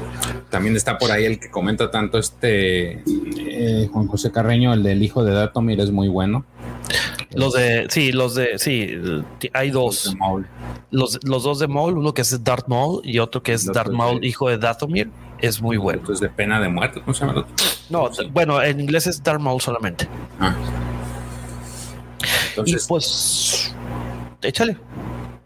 También está por ahí el que comenta tanto este eh, Juan José Carreño, el del hijo de Datomir es muy bueno. Los de, sí, los de, sí, hay dos. Los, los dos de Maul, uno que es Darth Maul y otro que es Darth Maul, hijo de Dathomir, es muy bueno. Es de pena de muerte, ¿cómo se llama? No, bueno, en inglés es Darth Maul solamente. Ah. Entonces, y pues, échale.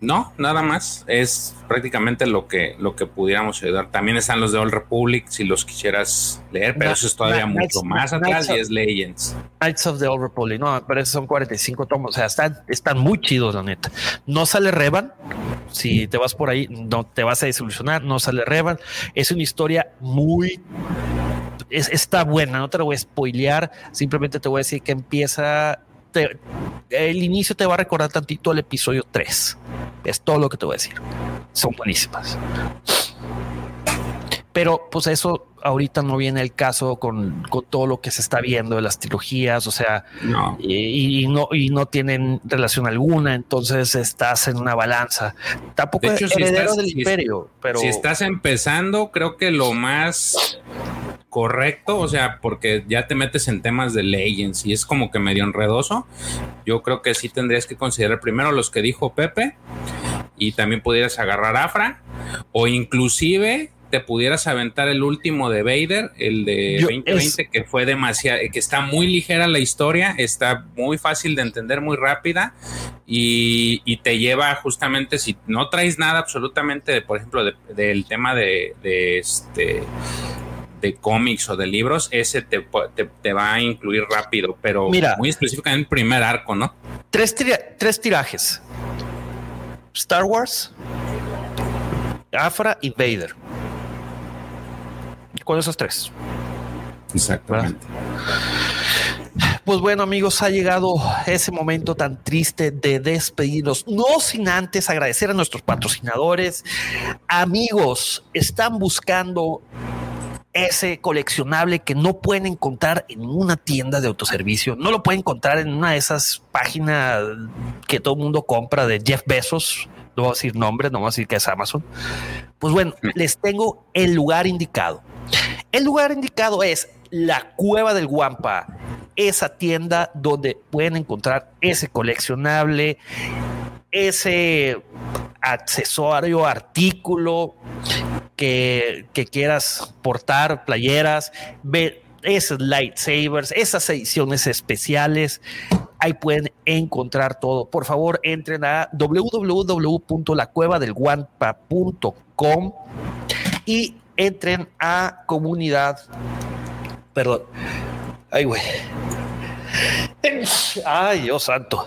No, nada más. Es prácticamente lo que, lo que pudiéramos ayudar. También están los de Old Republic, si los quisieras leer, pero eso es todavía mucho más atrás y es Legends. Knights of the Old Republic, no, pero esos son 45 tomos. O sea, están, están muy chidos, la neta. No sale Revan. Si te vas por ahí, no te vas a desilusionar. No sale Revan. Es una historia muy está buena, no te lo voy a spoilear, simplemente te voy a decir que empieza el inicio te va a recordar tantito al episodio 3. Es todo lo que te voy a decir. Son buenísimas. Pero pues eso ahorita no viene el caso con, todo lo que se está viendo de las trilogías, o sea, Y, no, y no tienen relación alguna, entonces estás en una balanza. Tampoco es heredero del imperio, pero... Si estás empezando, creo que lo más correcto, o sea, porque ya te metes en temas de Legends y es como que medio enredoso, yo creo que sí tendrías que considerar primero los que dijo Pepe y también pudieras agarrar Afra o inclusive te pudieras aventar el último de Vader, el de 2020, que fue demasiado, que está muy ligera la historia, está muy fácil de entender, muy rápida y, te lleva justamente, si no traes nada absolutamente, por ejemplo, del tema de, de este de cómics o de libros, ese te, te, va a incluir rápido, pero muy específico en el primer arco, ¿no? Tres, tres tirajes. Star Wars, Afra y Vader. Con esos tres. Exactamente. Pues bueno, amigos, ha llegado ese momento tan triste de despedirnos, no sin antes agradecer a nuestros patrocinadores. Amigos, están buscando ese coleccionable que no pueden encontrar en una tienda de autoservicio, no lo pueden encontrar en una de esas páginas que todo el mundo compra de Jeff Bezos, no voy a decir nombre, no voy a decir que es Amazon. Pues bueno, les tengo el lugar indicado. El lugar indicado es la Cueva del Guampa, esa tienda donde pueden encontrar ese coleccionable, ese accesorio, artículo que, quieras portar, playeras, ver esos lightsabers, esas ediciones especiales. Ahí pueden encontrar todo. Por favor, entren a www.lacuevadelguampa.com y entren a comunidad. Perdón. Ay, güey. Ay, Dios santo.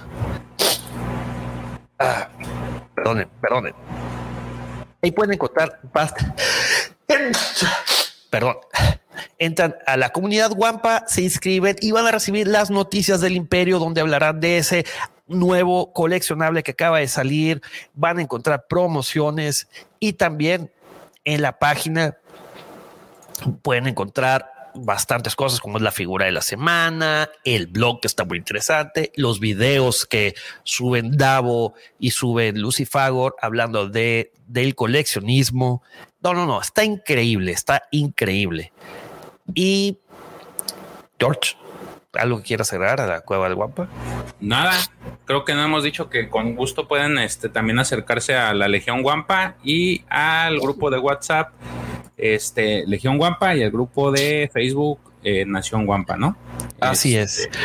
Ah, perdonen, perdonen. Ahí pueden encontrar, basta. Perdón. Entran a la comunidad Guampa, se inscriben y van a recibir las noticias del imperio donde hablarán de ese nuevo coleccionable que acaba de salir. Van a encontrar promociones y también en la página pueden encontrar bastantes cosas como es la figura de la semana, el blog que está muy interesante, los videos que suben Davo y suben Lucy Fagor hablando de del coleccionismo. No, no, no, está increíble, está increíble. Y George, ¿algo que quieras agregar a la cueva del Guampa? Nada, creo que no hemos dicho que con gusto pueden este, también acercarse a la Legión Guampa y al grupo de WhatsApp este, Legión Guampa y el grupo de Facebook eh, Nación Guampa, ¿no? Así es. Este,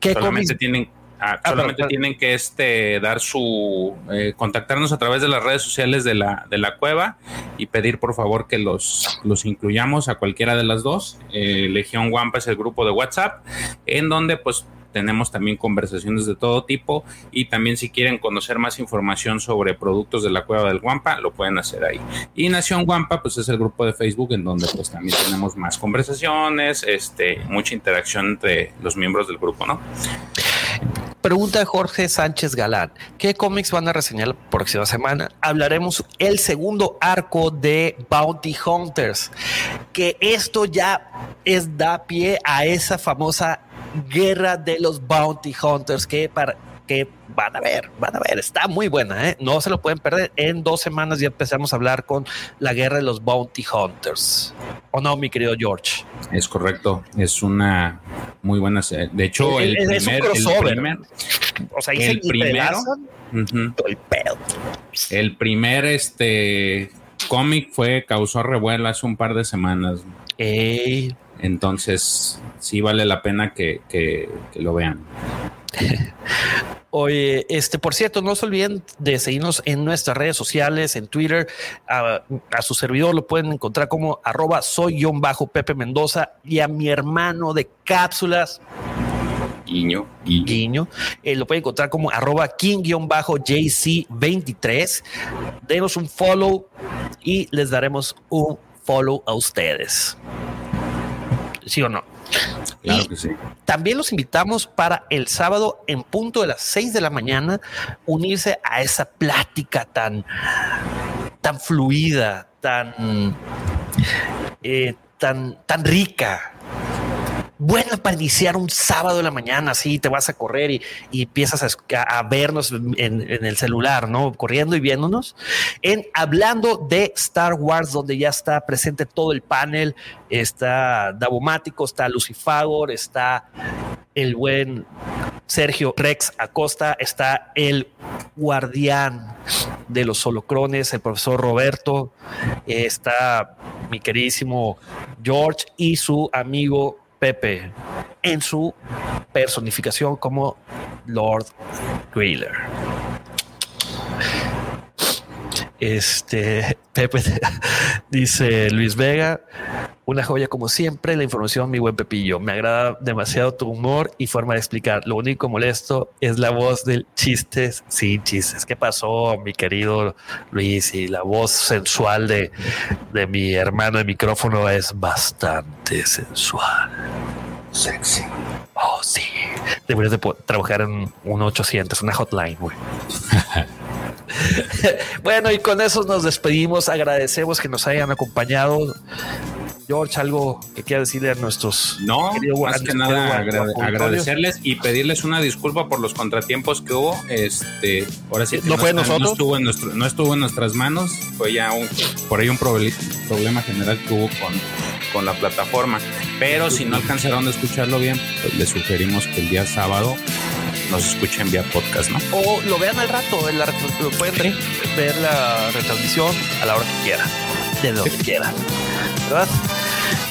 ¿Qué solamente tienen, ah, ah, solamente tienen que este, dar su eh, contactarnos a través de las redes sociales de la, de la cueva y pedir por favor que los, los incluyamos a cualquiera de las dos. Eh, Legión Guampa es el grupo de WhatsApp, en donde pues tenemos también conversaciones de todo tipo y también si quieren conocer más información sobre productos de la cueva del Guampa, lo pueden hacer ahí. Y Nación Guampa, pues es el grupo de Facebook en donde pues también tenemos más conversaciones, este, mucha interacción entre los miembros del grupo, ¿no? Pregunta Jorge Sánchez Galán. ¿Qué cómics van a reseñar la próxima semana? Hablaremos el segundo arco de Bounty Hunters, que esto ya es da pie a esa famosa guerra de los bounty hunters que para que van a ver, van a ver, está muy buena, ¿eh? no se lo pueden perder. En dos semanas ya empezamos a hablar con la guerra de los bounty hunters. ¿O no, mi querido George? Es correcto, es una muy buena serie. De hecho, el, es, primer, un crossover. o sea, el primero, el primer este cómic fue causó revuelo hace un par de semanas. Entonces, sí vale la pena que, lo vean. Oye, este, por cierto, no se olviden de seguirnos en nuestras redes sociales, en Twitter. A, su servidor lo pueden encontrar como arroba soy-pepe Mendoza y a mi hermano de cápsulas. Guiño, guiño. Eh, lo pueden encontrar como arroba king-jc23. Denos un follow y les daremos un follow a ustedes. ¿Sí o no? Claro que sí. También los invitamos para el sábado en punto de las 6 de la mañana unirse a esa plática tan, tan fluida, tan, eh, tan, tan rica buena para iniciar un sábado de la mañana, así te vas a correr y, empiezas a, vernos en, el celular, ¿no? Corriendo y viéndonos. En hablando de Star Wars, donde ya está presente todo el panel, está Davomático, está Lucifagor, está el buen Sergio Rex Acosta, está el guardián de los holocrones, el profesor Roberto, está mi queridísimo George y su amigo Pepe en su personificación como Lord Grailer. Este Pepe dice Luis Vega, una joya como siempre, la información, mi buen Pepillo. Me agrada demasiado tu humor y forma de explicar. Lo único molesto es la voz del chistes sin chistes. ¿Qué pasó, mi querido Luis? Y la voz sensual de, de mi hermano de micrófono es bastante sensual. Sexy. Oh, sí. Deberías de trabajar en un 800, una hotline, güey. bueno, y con eso nos despedimos. Agradecemos que nos hayan acompañado. George, algo que quiera decirle a nuestros. No, más que nada agradecerles y pedirles una disculpa por los contratiempos que hubo. Este, ahora sí, no, fue nosotros. No estuvo, en nuestro, no estuvo en nuestras manos. Fue ya un, por ahí un problema general que hubo con, con la plataforma. Pero si no alcanzaron a escucharlo bien, pues les sugerimos que el día sábado nos escuchen vía podcast, ¿no? O lo vean al rato, en la, pueden ver la retransmisión a la hora que quieran, de donde quieran, ¿verdad?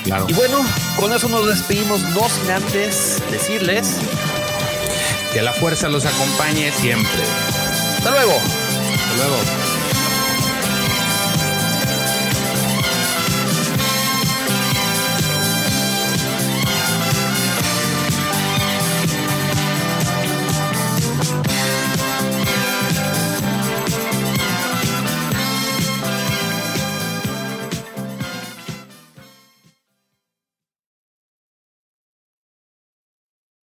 Claro. Y bueno, con eso nos despedimos, no sin antes decirles que la fuerza los acompañe siempre. Hasta luego. Hasta luego.